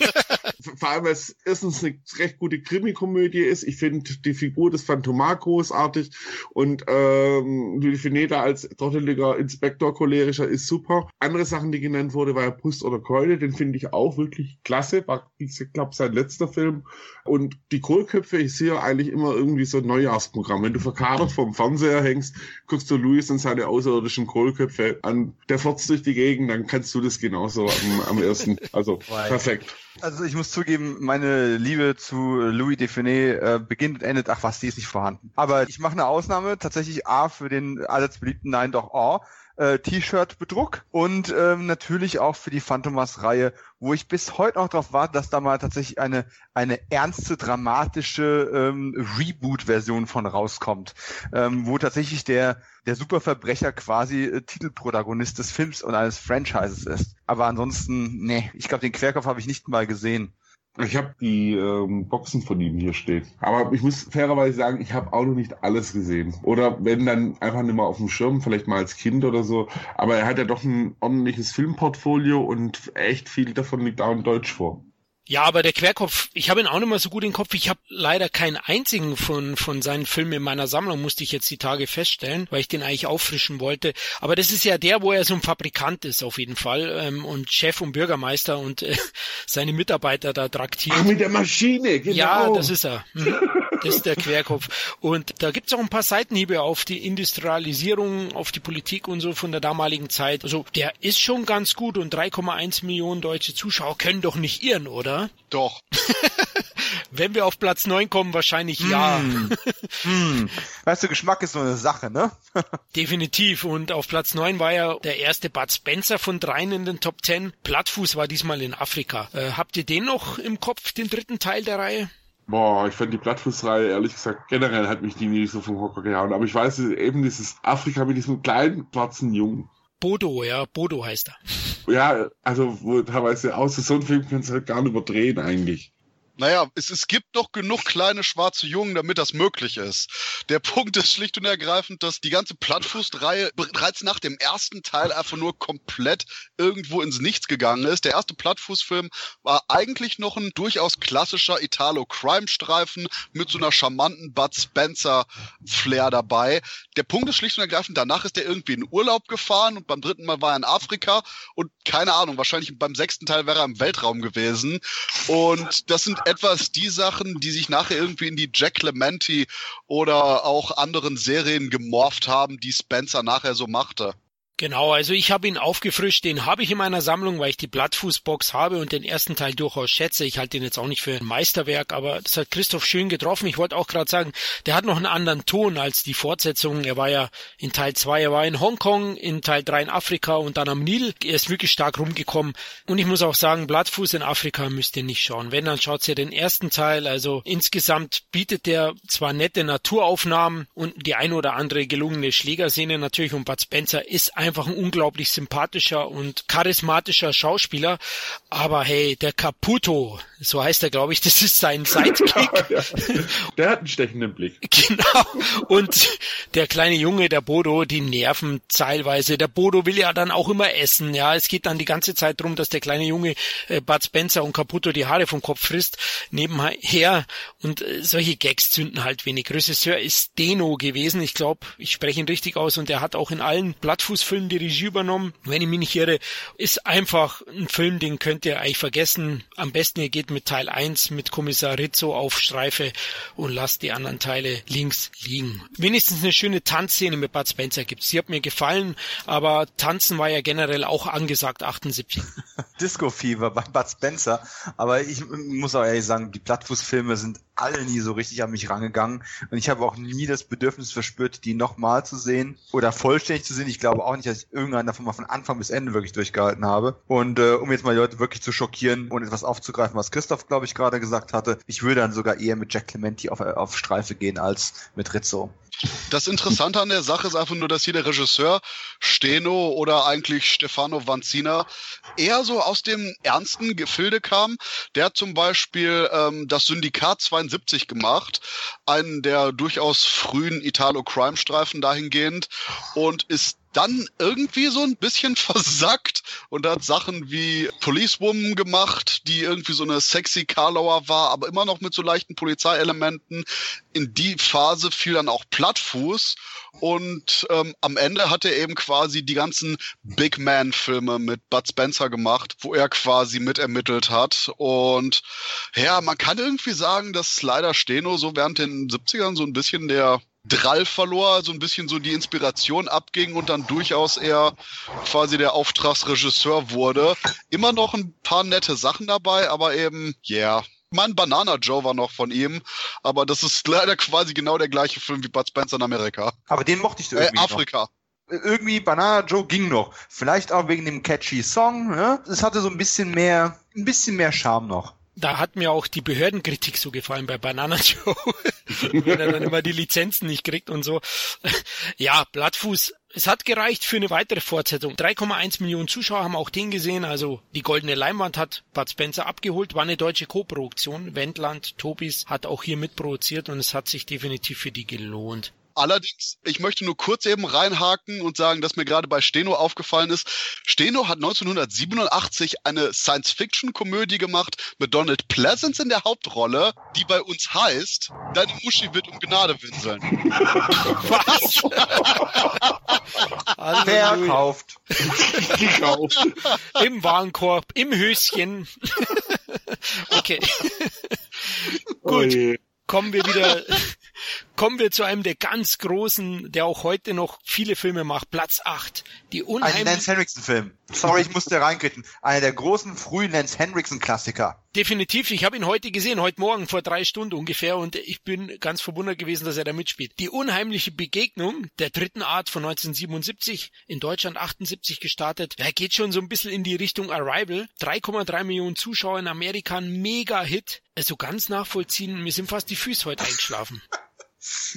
Vor allem, weil es erstens eine recht gute Krimi-Komödie ist. Ich finde die Figur des Phantomar großartig und ähm, Fineta als trotteliger Inspektor cholerischer ist super. Andere Sachen, die genannt wurde, war ja Brust oder Keule, den finde ich auch wirklich klasse. War, ich glaube, sein letzter Film. Und die Kohlköpfe, ich sehe eigentlich immer irgendwie so ein Neujahrsprogramm. Wenn du verkadert vom Fernseher hängst, guckst du Louis und seine außerirdischen Kohlköpfe an. Der furzt durch die Gegend, dann kannst du das genauso am, am ersten. Also perfekt. Also ich muss zugeben, meine Liebe zu Louis Define äh, beginnt und endet, ach was, die ist nicht vorhanden. Aber ich mache eine Ausnahme, tatsächlich A für den allseits beliebten Nein doch Oh äh, T-Shirt-Bedruck und ähm, natürlich auch für die Phantomas-Reihe, wo ich bis heute noch darauf warte, dass da mal tatsächlich eine, eine ernste, dramatische ähm, Reboot-Version von rauskommt, ähm, wo tatsächlich der, der Superverbrecher quasi äh, Titelprotagonist des Films und eines Franchises ist. Aber ansonsten, nee, ich glaube, den Querkopf habe ich nicht mal gesehen. Ich habe die ähm, Boxen von ihm hier stehen. Aber ich muss fairerweise sagen, ich habe auch noch nicht alles gesehen. Oder wenn dann einfach nicht mal auf dem Schirm, vielleicht mal als Kind oder so. Aber er hat ja doch ein ordentliches Filmportfolio und echt viel davon liegt auch in Deutsch vor. Ja, aber der Querkopf, ich habe ihn auch nicht mehr so gut im Kopf. Ich habe leider keinen einzigen von, von seinen Filmen in meiner Sammlung, musste ich jetzt die Tage feststellen, weil ich den eigentlich auffrischen wollte. Aber das ist ja der, wo er so ein Fabrikant ist auf jeden Fall ähm, und Chef und Bürgermeister und äh, seine Mitarbeiter da traktiert. Ach, mit der Maschine, genau. Ja, das ist er. Mhm. Das ist der Querkopf. Und da gibt's auch ein paar Seitenhiebe auf die Industrialisierung, auf die Politik und so von der damaligen Zeit. Also der ist schon ganz gut und 3,1 Millionen deutsche Zuschauer können doch nicht irren, oder? Doch. Wenn wir auf Platz 9 kommen, wahrscheinlich ja. Hm. hm. Weißt du, Geschmack ist so eine Sache, ne? Definitiv. Und auf Platz 9 war ja der erste Bud Spencer von dreien in den Top 10. Plattfuß war diesmal in Afrika. Äh, habt ihr den noch im Kopf, den dritten Teil der Reihe? Boah, ich fand die Plattfußreihe, ehrlich gesagt, generell hat mich die nie so vom Hocker gehauen. Aber ich weiß eben dieses Afrika mit diesem kleinen, schwarzen Jungen. Bodo, ja, Bodo heißt er. Ja, also wo teilweise außer so ein Film kannst du halt gar nicht überdrehen eigentlich. Naja, es, es gibt doch genug kleine schwarze Jungen, damit das möglich ist. Der Punkt ist schlicht und ergreifend, dass die ganze Plattfuß-Reihe bereits nach dem ersten Teil einfach nur komplett irgendwo ins Nichts gegangen ist. Der erste Plattfuß-Film war eigentlich noch ein durchaus klassischer Italo-Crime-Streifen mit so einer charmanten Bud Spencer-Flair dabei. Der Punkt ist schlicht und ergreifend, danach ist er irgendwie in Urlaub gefahren und beim dritten Mal war er in Afrika und keine Ahnung, wahrscheinlich beim sechsten Teil wäre er im Weltraum gewesen. Und das sind etwas die Sachen, die sich nachher irgendwie in die Jack Clementi oder auch anderen Serien gemorpht haben, die Spencer nachher so machte. Genau, also ich habe ihn aufgefrischt, den habe ich in meiner Sammlung, weil ich die Blattfußbox habe und den ersten Teil durchaus schätze. Ich halte ihn jetzt auch nicht für ein Meisterwerk, aber das hat Christoph schön getroffen. Ich wollte auch gerade sagen, der hat noch einen anderen Ton als die Fortsetzung. Er war ja in Teil 2, er war in Hongkong, in Teil 3 in Afrika und dann am Nil. Er ist wirklich stark rumgekommen. Und ich muss auch sagen, Blattfuß in Afrika müsst ihr nicht schauen. Wenn, dann schaut ihr den ersten Teil. Also insgesamt bietet der zwar nette Naturaufnahmen und die ein oder andere gelungene Schlägerszene natürlich und Bud Spencer ist einfach ein unglaublich sympathischer und charismatischer Schauspieler. Aber hey, der Caputo, so heißt er, glaube ich, das ist sein Sidekick. ja, der hat einen stechenden Blick. Genau. Und der kleine Junge, der Bodo, die nerven teilweise. Der Bodo will ja dann auch immer essen. Ja, es geht dann die ganze Zeit drum, dass der kleine Junge äh, Bud Spencer und Caputo die Haare vom Kopf frisst nebenher. Und äh, solche Gags zünden halt wenig. Regisseur ist Deno gewesen. Ich glaube, ich spreche ihn richtig aus. Und er hat auch in allen Blattfußfilmen Film die Regie übernommen. Wenn ich mich nicht irre, ist einfach ein Film, den könnt ihr eigentlich vergessen. Am besten ihr geht mit Teil 1 mit Kommissar Rizzo auf Streife und lasst die anderen Teile links liegen. Wenigstens eine schöne Tanzszene mit Bud Spencer gibt's. Die hat mir gefallen, aber Tanzen war ja generell auch angesagt 78. Disco Fever bei Bud Spencer, aber ich muss auch ehrlich sagen, die Plattfußfilme sind alle nie so richtig an mich rangegangen und ich habe auch nie das Bedürfnis verspürt, die nochmal zu sehen oder vollständig zu sehen. Ich glaube auch nicht, dass ich irgendeinen davon mal von Anfang bis Ende wirklich durchgehalten habe. Und äh, um jetzt mal die Leute wirklich zu schockieren und etwas aufzugreifen, was Christoph, glaube ich, gerade gesagt hatte, ich würde dann sogar eher mit Jack Clementi auf, auf Streife gehen als mit Rizzo. Das Interessante an der Sache ist einfach nur, dass hier der Regisseur Steno oder eigentlich Stefano Vanzina eher so aus dem ernsten Gefilde kam. Der hat zum Beispiel ähm, das Syndikat 72 gemacht, einen der durchaus frühen Italo-Crime-Streifen dahingehend und ist dann irgendwie so ein bisschen versackt und hat Sachen wie Policewoman gemacht, die irgendwie so eine sexy Karlauer war, aber immer noch mit so leichten Polizeielementen. In die Phase fiel dann auch Plattfuß und ähm, am Ende hat er eben quasi die ganzen Big Man-Filme mit Bud Spencer gemacht, wo er quasi mitermittelt hat. Und ja, man kann irgendwie sagen, dass leider Steno so während den 70ern so ein bisschen der Drall verlor, so ein bisschen so die Inspiration abging und dann durchaus eher quasi der Auftragsregisseur wurde. Immer noch ein paar nette Sachen dabei, aber eben, yeah. Mein Banana Joe war noch von ihm, aber das ist leider quasi genau der gleiche Film wie Bud Spencer in Amerika. Aber den mochte ich Äh, irgendwie Afrika. noch. Irgendwie Banana Joe ging noch. Vielleicht auch wegen dem catchy Song. Ne? Es hatte so ein bisschen mehr, ein bisschen mehr Charme noch. Da hat mir auch die Behördenkritik so gefallen bei Banana Joe, wenn er dann immer die Lizenzen nicht kriegt und so. Ja, Blattfuß. Es hat gereicht für eine weitere Fortsetzung. 3,1 Millionen Zuschauer haben auch den gesehen. Also die goldene Leinwand hat Bud Spencer abgeholt. War eine deutsche Co-Produktion. Wendland, Tobis hat auch hier mitproduziert und es hat sich definitiv für die gelohnt. Allerdings, ich möchte nur kurz eben reinhaken und sagen, dass mir gerade bei Steno aufgefallen ist, Steno hat 1987 eine Science-Fiction-Komödie gemacht mit Donald Pleasance in der Hauptrolle, die bei uns heißt, Deine Muschi wird um Gnade winseln. Was? Verkauft. Gekauft. Im Warenkorb, im Höschen. okay. Oh Gut. je. kommen wir wieder, kommen wir zu einem der ganz großen, der auch heute noch viele Filme macht. Platz 8. Die Ein unheimlich, Lance Henriksen-Film. Sorry, ich musste reinkriegen. Einer der großen frühen Lance Henriksen-Klassiker. definitiv, ich habe ihn heute gesehen, heute Morgen vor drei Stunden ungefähr und ich bin ganz verwundert gewesen, dass er da mitspielt. Die unheimliche Begegnung der dritten Art von 1977, in Deutschland 78 gestartet. Er geht schon so ein bisschen in die Richtung Arrival. 3,3 Millionen Zuschauer in Amerika, ein Mega-Hit. Also ganz nachvollziehen, mir sind fast die Füße heute eingeschlafen.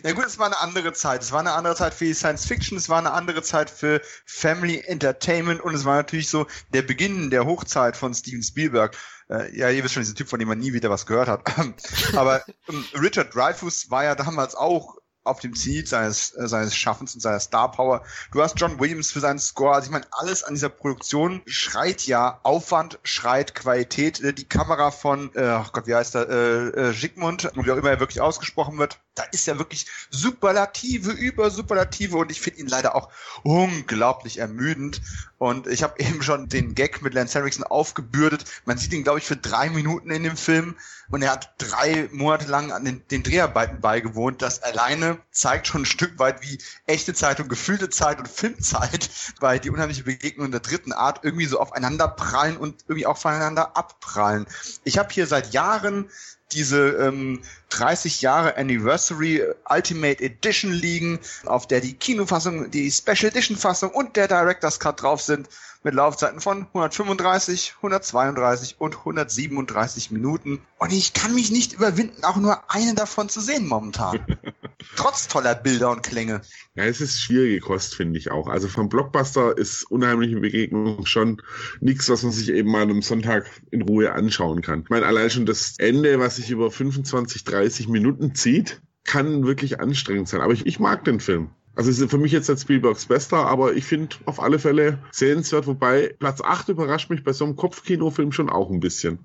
Ja gut, es war eine andere Zeit. Es war eine andere Zeit für die Science Fiction, es war eine andere Zeit für Family Entertainment und es war natürlich so der Beginn der Hochzeit von Steven Spielberg. Äh, ja, ihr wisst schon, diesen Typ, von dem man nie wieder was gehört hat. Aber ähm, Richard Dreyfuss war ja damals auch auf dem Ziel seines, äh, seines Schaffens und seiner Star Power. Du hast John Williams für seinen Score. Also ich meine, alles an dieser Produktion schreit ja Aufwand, schreit Qualität. Die Kamera von, äh, oh Gott, wie heißt er, äh, äh, Schickmund, wie auch immer er wirklich ausgesprochen wird, da ist ja wirklich Superlative über Superlative und ich finde ihn leider auch unglaublich ermüdend. Und ich habe eben schon den Gag mit Lance Henriksen aufgebürdet. Man sieht ihn, glaube ich, für drei Minuten in dem Film und er hat drei Monate lang an den, den Dreharbeiten beigewohnt. Das alleine zeigt schon ein Stück weit, wie echte Zeit und gefühlte Zeit und Filmzeit bei die unheimliche Begegnung der dritten Art irgendwie so aufeinander prallen und irgendwie auch voneinander abprallen. Ich habe hier seit Jahren diese ähm, 30 Jahre Anniversary Ultimate Edition liegen, auf der die Kinofassung, die Special Edition Fassung und der Director's Cut drauf sind, mit Laufzeiten von 135, 132 und 137 Minuten. Und ich kann mich nicht überwinden, auch nur eine davon zu sehen momentan. Trotz toller Bilder und Klänge. Ja, es ist schwierige Kost, finde ich auch. Also vom Blockbuster ist unheimliche Begegnung schon nichts, was man sich eben mal am Sonntag in Ruhe anschauen kann. Ich meine, allein schon das Ende, was sich über 25, 30 Minuten zieht, kann wirklich anstrengend sein. Aber ich, ich mag den Film. Also ist für mich jetzt nicht Spielbergs bester, aber ich finde auf alle Fälle sehenswert, wobei Platz 8 überrascht mich bei so einem Kopfkinofilm schon auch ein bisschen.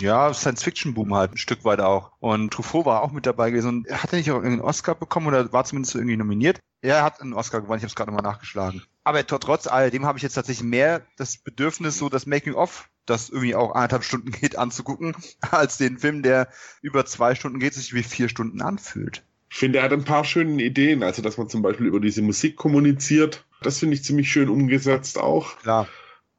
Ja, Science-Fiction-Boom halt, ein Stück weit auch. Und Truffaut war auch mit dabei gewesen. Und hat er nicht auch einen Oscar bekommen oder war zumindest irgendwie nominiert? Ja, er hat einen Oscar gewonnen, ich habe es gerade nochmal nachgeschlagen. Aber trotz alledem habe ich jetzt tatsächlich mehr das Bedürfnis, so das Making-of, das irgendwie auch eineinhalb Stunden geht, anzugucken, als den Film, der über zwei Stunden geht, sich wie vier Stunden anfühlt. Ich finde, er hat ein paar schöne Ideen, also dass man zum Beispiel über diese Musik kommuniziert. Das finde ich ziemlich schön umgesetzt auch. Klar.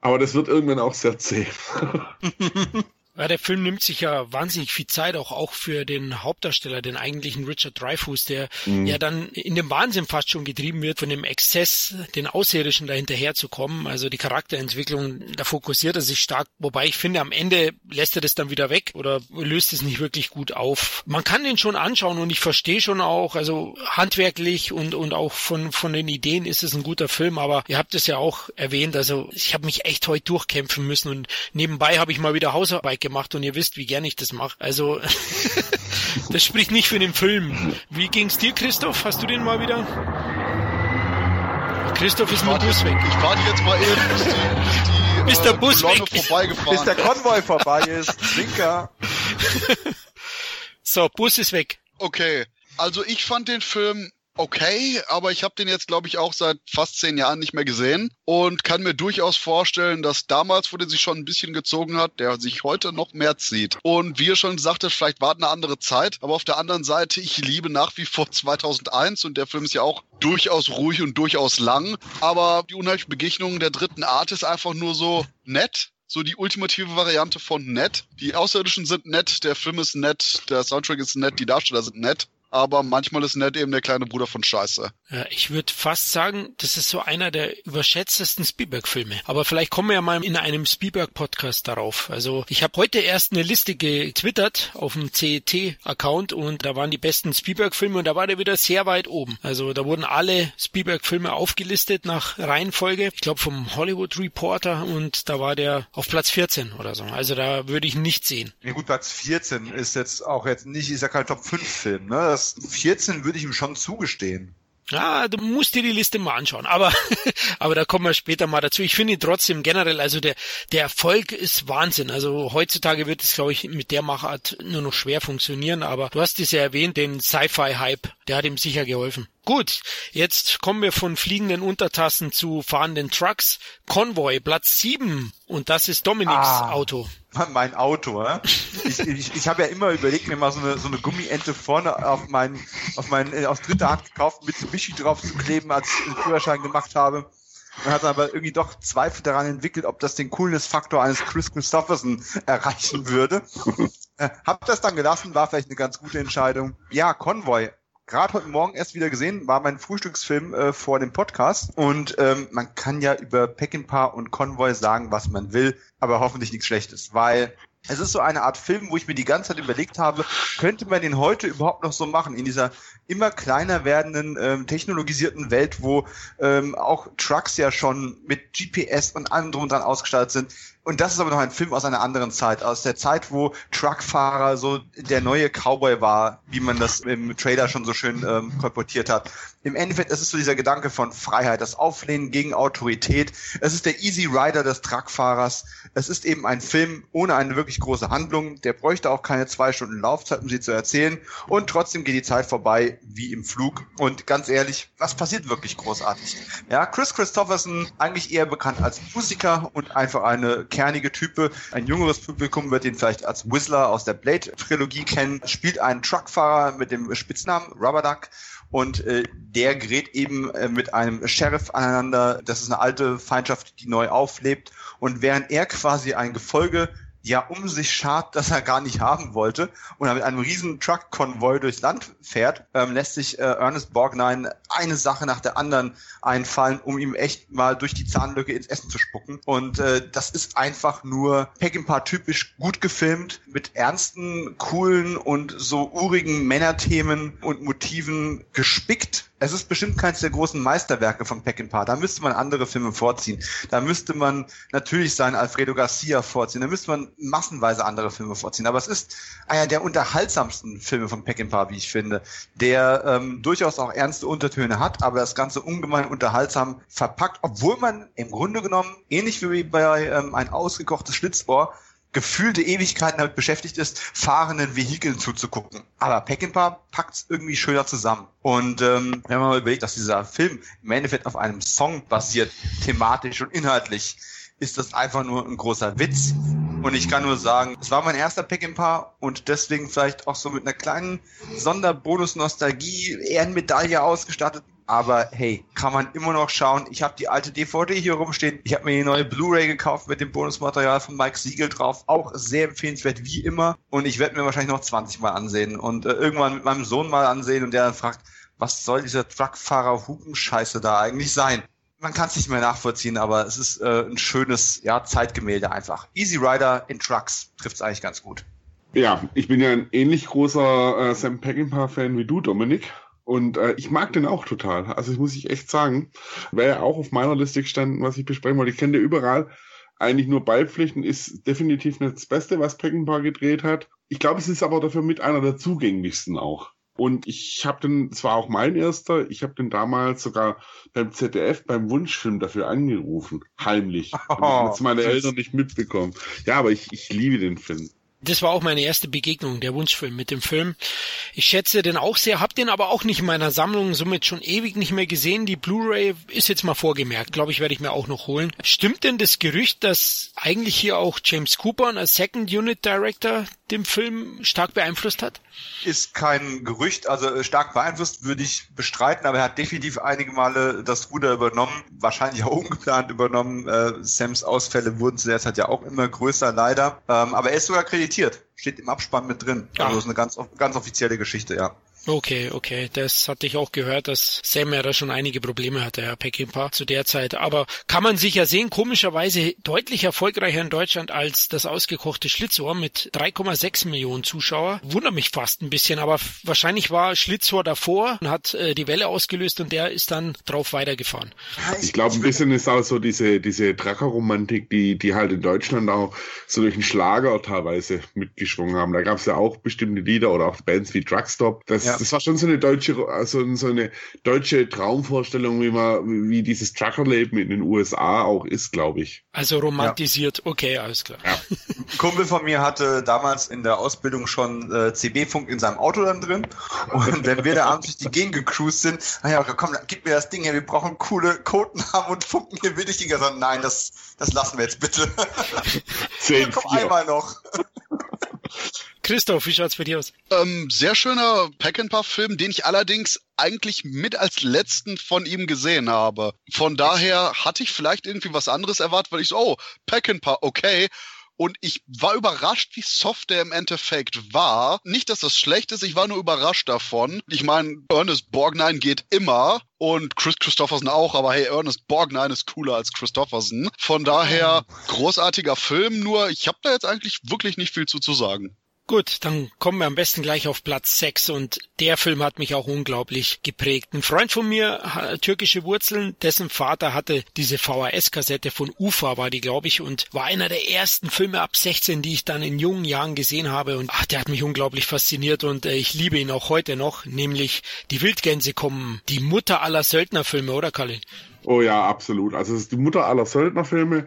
Aber das wird irgendwann auch sehr zäh. Ja, der Film nimmt sich ja wahnsinnig viel Zeit auch, auch für den Hauptdarsteller, den eigentlichen Richard Dreyfuss, der Mhm. ja dann in dem Wahnsinn fast schon getrieben wird, von dem Exzess, den Außerirdischen dahinterher zu kommen. Also die Charakterentwicklung, da fokussiert er sich stark. Wobei ich finde, am Ende lässt er das dann wieder weg oder löst es nicht wirklich gut auf. Man kann den schon anschauen und ich verstehe schon auch, also handwerklich und, und auch von, von den Ideen ist es ein guter Film, aber ihr habt es ja auch erwähnt, also ich habe mich echt heute durchkämpfen müssen und nebenbei habe ich mal wieder Hausarbeit gemacht und ihr wisst, wie gern ich das mache. Also das spricht nicht für den Film. Wie ging's dir, Christoph? Hast du den mal wieder? Christoph ist mit dem Bus weg. Ich warte jetzt mal eben, bis die, bis die bis der äh, Bus weg. vorbeigefahren Bis der Konvoi vorbei ist. Linker. So, Bus ist weg. Okay, also ich fand den Film okay, aber ich habe den jetzt, glaube ich, auch seit fast zehn Jahren nicht mehr gesehen und kann mir durchaus vorstellen, dass damals, wo der sich schon ein bisschen gezogen hat, der sich heute noch mehr zieht. Und wie ihr schon sagte, vielleicht war eine andere Zeit, aber auf der anderen Seite, ich liebe nach wie vor 2001 und der Film ist ja auch durchaus ruhig und durchaus lang, aber die unheimliche Begegnung der dritten Art ist einfach nur so nett so die ultimative Variante von nett. Die Außerirdischen sind nett, der Film ist nett, der Soundtrack ist nett, die Darsteller sind nett. Aber manchmal ist nett eben der kleine Bruder von Scheiße. Ja, ich würde fast sagen, das ist so einer der überschätztesten Spielberg-Filme. Aber vielleicht kommen wir ja mal in einem Spielberg-Podcast darauf. Also ich habe heute erst eine Liste getwittert auf dem CET-Account und da waren die besten Spielberg-Filme und da war der wieder sehr weit oben. Also da wurden alle Spielberg-Filme aufgelistet nach Reihenfolge. Ich glaube vom Hollywood Reporter und da war der auf Platz 14 oder so. Also da würde ich nicht sehen. Ja gut, Platz 14 ist jetzt auch jetzt nicht, ist ja kein Top 5 Film, ne? Das 14 würde ich ihm schon zugestehen. Ja, du musst dir die Liste mal anschauen. Aber, aber da kommen wir später mal dazu. Ich finde trotzdem generell, also der, der Erfolg ist Wahnsinn. Also heutzutage wird es, glaube ich, mit der Machart nur noch schwer funktionieren. Aber du hast es ja erwähnt, den Sci-Fi-Hype, der hat ihm sicher geholfen. Gut, jetzt kommen wir von fliegenden Untertassen zu fahrenden Trucks. Convoy, Platz 7. Und das ist Dominiks Ah. Auto. Mein Auto, ja? Ich, ich, ich habe ja immer überlegt, mir mal so eine, so eine Gummiente vorne auf meinen, auf meinen, äh, aus dritter Hand gekauft, Mitsubishi drauf zu kleben, als ich den Führerschein gemacht habe. Man hat aber irgendwie doch Zweifel daran entwickelt, ob das den Coolness-Faktor eines Chris Christopherson erreichen würde. Äh, hab das dann gelassen, war vielleicht eine ganz gute Entscheidung. Ja, Convoy. Gerade heute Morgen erst wieder gesehen, war mein Frühstücksfilm äh, vor dem Podcast. Und ähm, man kann ja über Peckinpah und Convoy sagen, was man will, aber hoffentlich nichts Schlechtes, weil es ist so eine Art Film, wo ich mir die ganze Zeit überlegt habe, könnte man den heute überhaupt noch so machen, in dieser immer kleiner werdenden, ähm, technologisierten Welt, wo ähm, auch Trucks ja schon mit GPS und allem drum und dran ausgestattet sind. Und das ist aber noch ein Film aus einer anderen Zeit, aus der Zeit, wo Truckfahrer so der neue Cowboy war, wie man das im Trailer schon so schön ähm, kolportiert hat. Im Endeffekt es ist so dieser Gedanke von Freiheit, das Auflehnen gegen Autorität. Es ist der Easy Rider des Truckfahrers. Es ist eben ein Film ohne eine wirklich große Handlung. Der bräuchte auch keine zwei Stunden Laufzeit, um sie zu erzählen. Und trotzdem geht die Zeit vorbei wie im Flug. Und ganz ehrlich, was passiert wirklich großartig? Ja, Chris Christopherson, eigentlich eher bekannt als Musiker und einfach eine kernige Type. Ein jüngeres Publikum wird ihn vielleicht als Whistler aus der Blade-Trilogie kennen. Spielt einen Truckfahrer mit dem Spitznamen Rubber Duck. Und äh, der gerät eben äh, mit einem Sheriff aneinander. Das ist eine alte Feindschaft, die neu auflebt. Und während er quasi ein Gefolge ja um sich schart, das er gar nicht haben wollte und er mit einem riesen Truck-Konvoi durchs Land fährt, ähm, lässt sich äh, Ernest Borgnine eine Sache nach der anderen einfallen, um ihm echt mal durch die Zahnlücke ins Essen zu spucken. Und äh, das ist einfach nur Peckinpah typisch gut gefilmt, mit ernsten, coolen und so urigen Männerthemen und Motiven gespickt. Es ist bestimmt keins der großen Meisterwerke von Peckinpah. Da müsste man andere Filme vorziehen. Da müsste man natürlich seinen Alfredo Garcia vorziehen. Da müsste man massenweise andere Filme vorziehen. Aber es ist einer der unterhaltsamsten Filme von Peckinpah, wie ich finde, der ähm, durchaus auch ernste Untertöne hat, aber das Ganze ungemein unterhaltsam verpackt, obwohl man im Grunde genommen, ähnlich wie bei ähm, ein ausgekochtes Schlitzohr, gefühlte Ewigkeiten damit beschäftigt ist, fahrenden Vehikeln zuzugucken. Aber Peckinpah packt es irgendwie schöner zusammen. Und ähm, wenn man mal überlegt, dass dieser Film im Endeffekt auf einem Song basiert, thematisch und inhaltlich, ist das einfach nur ein großer Witz. Und ich kann nur sagen, es war mein erster Peckinpah und deswegen vielleicht auch so mit einer kleinen Sonderbonus-Nostalgie, Ehrenmedaille ausgestattet. Aber hey, kann man immer noch schauen. Ich habe die alte DVD hier rumstehen. Ich habe mir die neue Blu-ray gekauft mit dem Bonusmaterial von Mike Siegel drauf. Auch sehr empfehlenswert wie immer. Und ich werde mir wahrscheinlich noch 20 Mal ansehen und äh, irgendwann mit meinem Sohn mal ansehen und der dann fragt, was soll dieser Truckfahrer-Hupenscheiße da eigentlich sein? Man kann es nicht mehr nachvollziehen, aber es ist äh, ein schönes ja, Zeitgemälde einfach. Easy Rider in Trucks trifft es eigentlich ganz gut. Ja, ich bin ja ein ähnlich großer äh, Sam Peckinpah-Fan wie du, Dominik. Und äh, ich mag den auch total. Also das muss ich echt sagen. Wäre ja auch auf meiner Liste gestanden, was ich besprechen wollte. Ich kenne den überall eigentlich nur beipflichten, ist definitiv nicht das Beste, was Peckinpah gedreht hat. Ich glaube, es ist aber dafür mit einer der zugänglichsten auch. Und ich habe den, es war auch mein erster, ich habe den damals sogar beim ZDF beim Wunschfilm dafür angerufen, heimlich. Oh, jetzt meine Eltern nicht mitbekommen. Ja, aber ich, ich liebe den Film. Das war auch meine erste Begegnung, der Wunschfilm mit dem Film. Ich schätze den auch sehr, hab den aber auch nicht in meiner Sammlung, somit schon ewig nicht mehr gesehen. Die Blu-ray ist jetzt mal vorgemerkt, glaube ich, werde ich mir auch noch holen. Stimmt denn das Gerücht, dass eigentlich hier auch James Cooper als Second Unit Director dem Film stark beeinflusst hat? Ist kein Gerücht, also äh, stark beeinflusst würde ich bestreiten, aber er hat definitiv einige Male das Ruder übernommen, wahrscheinlich auch ungeplant übernommen. Äh, Sams Ausfälle wurden zu der Zeit ja auch immer größer, leider. Ähm, aber er ist sogar kreditiert, steht im Abspann mit drin. Also ah. ist eine ganz, ganz offizielle Geschichte, ja. Okay, okay. Das hatte ich auch gehört, dass Sam ja da schon einige Probleme hatte, Herr Peckinpah, zu der Zeit. Aber kann man sich ja sehen, komischerweise deutlich erfolgreicher in Deutschland als das ausgekochte Schlitzohr mit 3,6 Millionen Zuschauer. Wundert mich fast ein bisschen, aber wahrscheinlich war Schlitzohr davor und hat äh, die Welle ausgelöst und der ist dann drauf weitergefahren. Ich glaube, ein bisschen ist auch so diese, diese Drackerromantik, die, die halt in Deutschland auch so durch den Schlager teilweise mitgeschwungen haben. Da gab es ja auch bestimmte Lieder oder auch Bands wie Drugstop. Das ja. das war schon so eine deutsche, also so eine deutsche Traumvorstellung, wie man, wie dieses Truckerleben in den USA auch ist, glaube ich. Also romantisiert, ja. okay, alles klar. Ja. Ein Kumpel von mir hatte damals in der Ausbildung schon äh, CB-Funk in seinem Auto dann drin. Und wenn wir da abends durch die Gegend gecruised sind, naja, komm, gib mir das Ding hier, wir brauchen coole Codenamen und funken hier Williger. Nein, das, das lassen wir jetzt bitte. Zehn, komm einmal noch. Christoph, wie schaut's bei dir aus? Ähm, sehr schöner Pack-and-Puff-Film, den ich allerdings eigentlich mit als letzten von ihm gesehen habe. Von daher hatte ich vielleicht irgendwie was anderes erwartet, weil ich so, oh, Pack-and-Puff, okay. Und ich war überrascht, wie soft der im Endeffekt war. Nicht, dass das schlecht ist, ich war nur überrascht davon. Ich meine, Ernest Borgnine geht immer und Chris Christopherson auch, aber hey, Ernest Borgnine ist cooler als Christopherson. Von daher großartiger Film, nur ich habe da jetzt eigentlich wirklich nicht viel zu, zu sagen. Gut, dann kommen wir am besten gleich auf Platz 6 und der Film hat mich auch unglaublich geprägt. Ein Freund von mir, türkische Wurzeln, dessen Vater hatte diese VHS-Kassette von UFA, war die, glaube ich, und war einer der ersten Filme ab 16, die ich dann in jungen Jahren gesehen habe und ach, der hat mich unglaublich fasziniert und äh, ich liebe ihn auch heute noch, nämlich Die Wildgänse kommen, die Mutter aller Söldnerfilme, oder Kalle? Oh ja, absolut. Also es ist die Mutter aller Söldnerfilme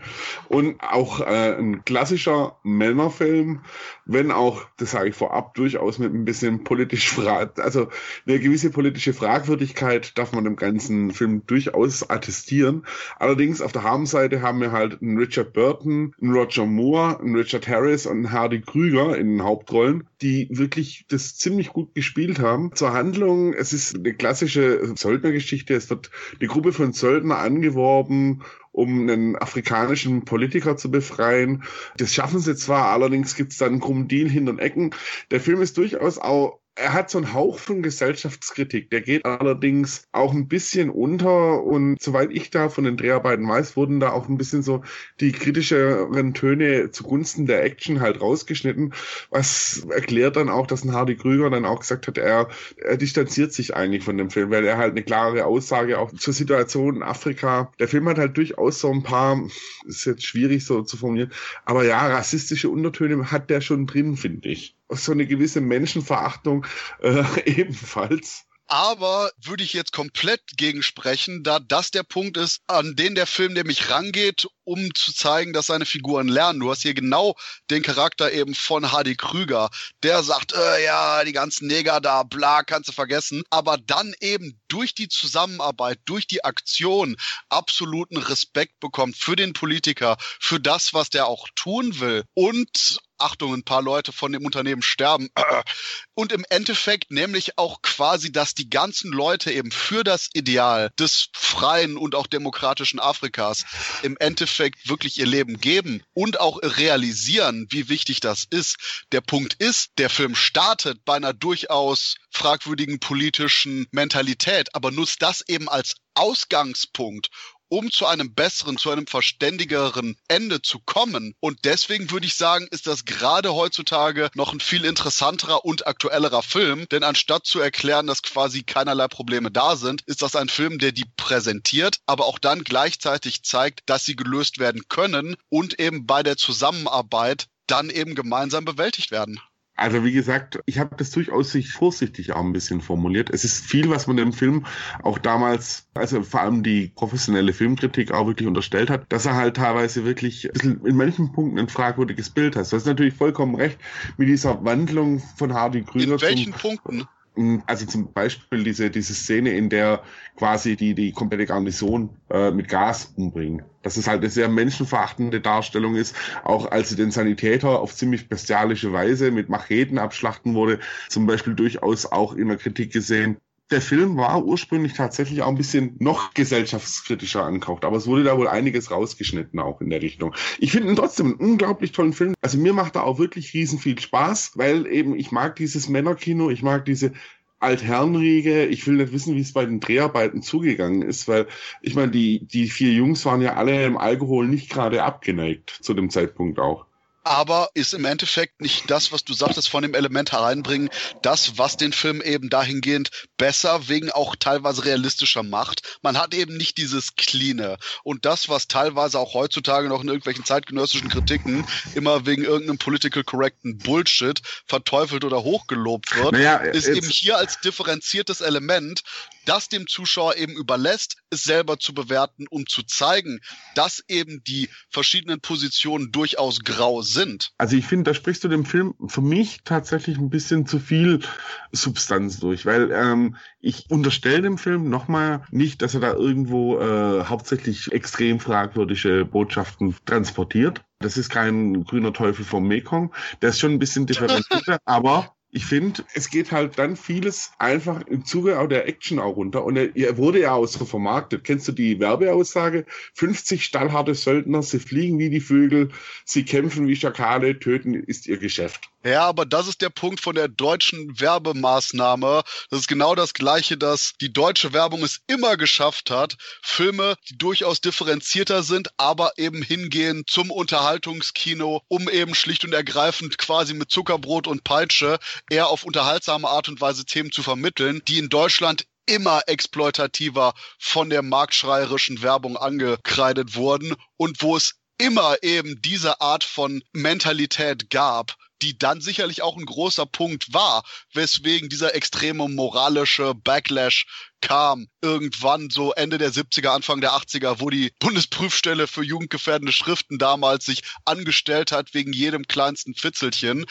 und auch äh, ein klassischer Männerfilm, wenn auch, das sage ich vorab, durchaus mit ein bisschen politisch also eine gewisse politische Fragwürdigkeit darf man dem ganzen Film durchaus attestieren. Allerdings auf der Habenseite haben wir halt einen Richard Burton, einen Roger Moore, einen Richard Harris und einen Hardy Krüger in den Hauptrollen, die wirklich das ziemlich gut gespielt haben. Zur Handlung, es ist eine klassische Söldnergeschichte. Es wird eine Gruppe von Söldnern Söldner angeworben, um einen afrikanischen Politiker zu befreien. Das schaffen sie zwar, allerdings gibt es dann einen krummen Deal hinter den Ecken. Der Film ist durchaus auch er hat so einen Hauch von Gesellschaftskritik. Der geht allerdings auch ein bisschen unter und soweit ich da von den Dreharbeiten weiß, wurden da auch ein bisschen so die kritischeren Töne zugunsten der Action halt rausgeschnitten, was erklärt dann auch, dass ein Hardy Krüger dann auch gesagt hat, er, er distanziert sich eigentlich von dem Film, weil er halt eine klare Aussage auch zur Situation in Afrika. Der Film hat halt durchaus so ein paar, ist jetzt schwierig so zu formulieren, aber ja, rassistische Untertöne hat der schon drin, finde ich so eine gewisse Menschenverachtung äh, ebenfalls. Aber würde ich jetzt komplett gegensprechen, da das der Punkt ist, an den der Film nämlich rangeht, um zu zeigen, dass seine Figuren lernen. Du hast hier genau den Charakter eben von Hardy Krüger, der sagt, äh, ja, die ganzen Neger da, bla, kannst du vergessen, aber dann eben durch die Zusammenarbeit, durch die Aktion absoluten Respekt bekommt für den Politiker, für das, was der auch tun will. Und Achtung, ein paar Leute von dem Unternehmen sterben. Und im Endeffekt nämlich auch quasi, dass die ganzen Leute eben für das Ideal des freien und auch demokratischen Afrikas im Endeffekt wirklich ihr Leben geben und auch realisieren, wie wichtig das ist. Der Punkt ist, der Film startet bei einer durchaus fragwürdigen politischen Mentalität, aber nutzt das eben als Ausgangspunkt, um zu einem besseren, zu einem verständigeren Ende zu kommen. Und deswegen würde ich sagen, ist das gerade heutzutage noch ein viel interessanterer und aktuellerer Film. Denn anstatt zu erklären, dass quasi keinerlei Probleme da sind, ist das ein Film, der die präsentiert, aber auch dann gleichzeitig zeigt, dass sie gelöst werden können und eben bei der Zusammenarbeit dann eben gemeinsam bewältigt werden. Also wie gesagt, ich habe das durchaus sich vorsichtig auch ein bisschen formuliert. Es ist viel, was man dem Film auch damals, also vor allem die professionelle Filmkritik auch wirklich unterstellt hat, dass er halt teilweise wirklich ein bisschen in manchen Punkten ein fragwürdiges Bild hat. Du hast natürlich vollkommen recht mit dieser Wandlung von Hardy Krüger. In welchen Punkten? Also zum Beispiel diese, diese Szene, in der quasi die, die komplette Garnison äh, mit Gas umbringen. Dass es halt eine sehr menschenverachtende Darstellung ist, auch als sie den Sanitäter auf ziemlich bestialische Weise mit Macheten abschlachten wurde, zum Beispiel durchaus auch in der Kritik gesehen der Film war ursprünglich tatsächlich auch ein bisschen noch gesellschaftskritischer angehaucht, aber es wurde da wohl einiges rausgeschnitten auch in der Richtung. Ich finde ihn trotzdem einen unglaublich tollen Film. Also mir macht er auch wirklich riesen viel Spaß, weil eben ich mag dieses Männerkino, ich mag diese Altherrenriege. Ich will nicht wissen, wie es bei den Dreharbeiten zugegangen ist, weil ich meine, die, die vier Jungs waren ja alle im Alkohol nicht gerade abgeneigt zu dem Zeitpunkt auch aber ist im Endeffekt nicht das, was du sagtest, von dem Element hereinbringen, das, was den Film eben dahingehend besser, wegen auch teilweise realistischer macht. Man hat eben nicht dieses Cleane und das, was teilweise auch heutzutage noch in irgendwelchen zeitgenössischen Kritiken immer wegen irgendeinem political correcten Bullshit verteufelt oder hochgelobt wird, naja, ist eben hier als differenziertes Element das dem Zuschauer eben überlässt, es selber zu bewerten, um zu zeigen, dass eben die verschiedenen Positionen durchaus grau sind. Also ich finde, da sprichst du dem Film für mich tatsächlich ein bisschen zu viel Substanz durch, weil ähm, ich unterstelle dem Film nochmal nicht, dass er da irgendwo äh, hauptsächlich extrem fragwürdige Botschaften transportiert. Das ist kein grüner Teufel vom Mekong. Der ist schon ein bisschen differenzierter, aber ich finde, es geht halt dann vieles einfach im Zuge auch der Action auch runter. Und er, er wurde ja auch so vermarktet. Kennst du die Werbeaussage? 50 stallharte Söldner, sie fliegen wie die Vögel, sie kämpfen wie Schakale, töten ist ihr Geschäft. Ja, aber das ist der Punkt von der deutschen Werbemaßnahme. Das ist genau das Gleiche, dass die deutsche Werbung es immer geschafft hat, Filme, die durchaus differenzierter sind, aber eben hingehen zum Unterhaltungskino, um eben schlicht und ergreifend quasi mit Zuckerbrot und Peitsche eher auf unterhaltsame Art und Weise Themen zu vermitteln, die in Deutschland immer exploitativer von der marktschreierischen Werbung angekreidet wurden und wo es immer eben diese Art von Mentalität gab, die dann sicherlich auch ein großer Punkt war, weswegen dieser extreme moralische Backlash kam irgendwann so Ende der 70er, Anfang der 80er, wo die Bundesprüfstelle für jugendgefährdende Schriften damals sich angestellt hat wegen jedem kleinsten Fitzelchen,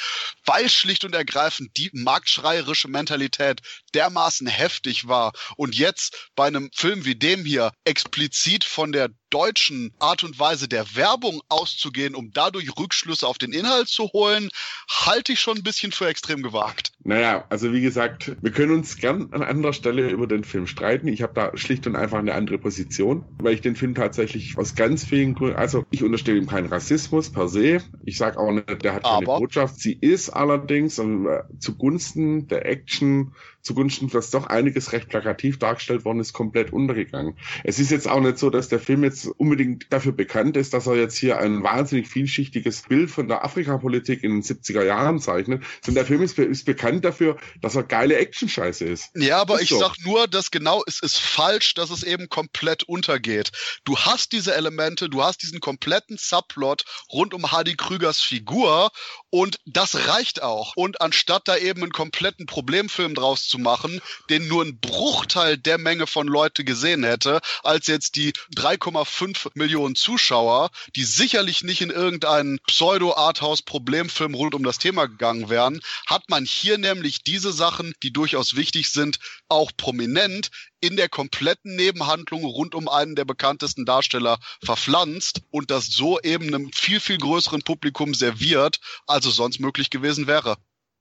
weil schlicht und ergreifend die marktschreierische Mentalität dermaßen heftig war und jetzt bei einem Film wie dem hier explizit von der deutschen Art und Weise der Werbung auszugehen, um dadurch Rückschlüsse auf den Inhalt zu holen, halte ich schon ein bisschen für extrem gewagt. Naja, also wie gesagt, wir können uns gern an anderer Stelle über den Film streiten. Ich habe da schlicht und einfach eine andere Position, weil ich den Film tatsächlich aus ganz vielen Gründen, also ich unterstelle ihm keinen Rassismus per se. Ich sage auch nicht, der hat keine Aber Botschaft. Sie ist allerdings äh, zugunsten der Action zugunsten, dass doch einiges recht plakativ dargestellt worden ist, komplett untergegangen. Es ist jetzt auch nicht so, dass der Film jetzt unbedingt dafür bekannt ist, dass er jetzt hier ein wahnsinnig vielschichtiges Bild von der Afrikapolitik in den 70er Jahren zeichnet, sondern der Film ist, ist bekannt dafür, dass er geile Action-Scheiße ist. Ja, aber ist ich so. sag nur, dass genau, es ist falsch, dass es eben komplett untergeht. Du hast diese Elemente, du hast diesen kompletten Subplot rund um Hardy Krügers Figur und das reicht auch. Und anstatt da eben einen kompletten Problemfilm draus zu machen, den nur ein Bruchteil der Menge von Leute gesehen hätte, als jetzt die 3,5 Millionen Zuschauer, die sicherlich nicht in irgendeinen Pseudo-Arthouse-Problemfilm rund um das Thema gegangen wären, hat man hier nämlich diese Sachen, die durchaus wichtig sind, auch prominent in der kompletten Nebenhandlung rund um einen der bekanntesten Darsteller verpflanzt und das so eben einem viel, viel größeren Publikum serviert, als es sonst möglich gewesen wäre.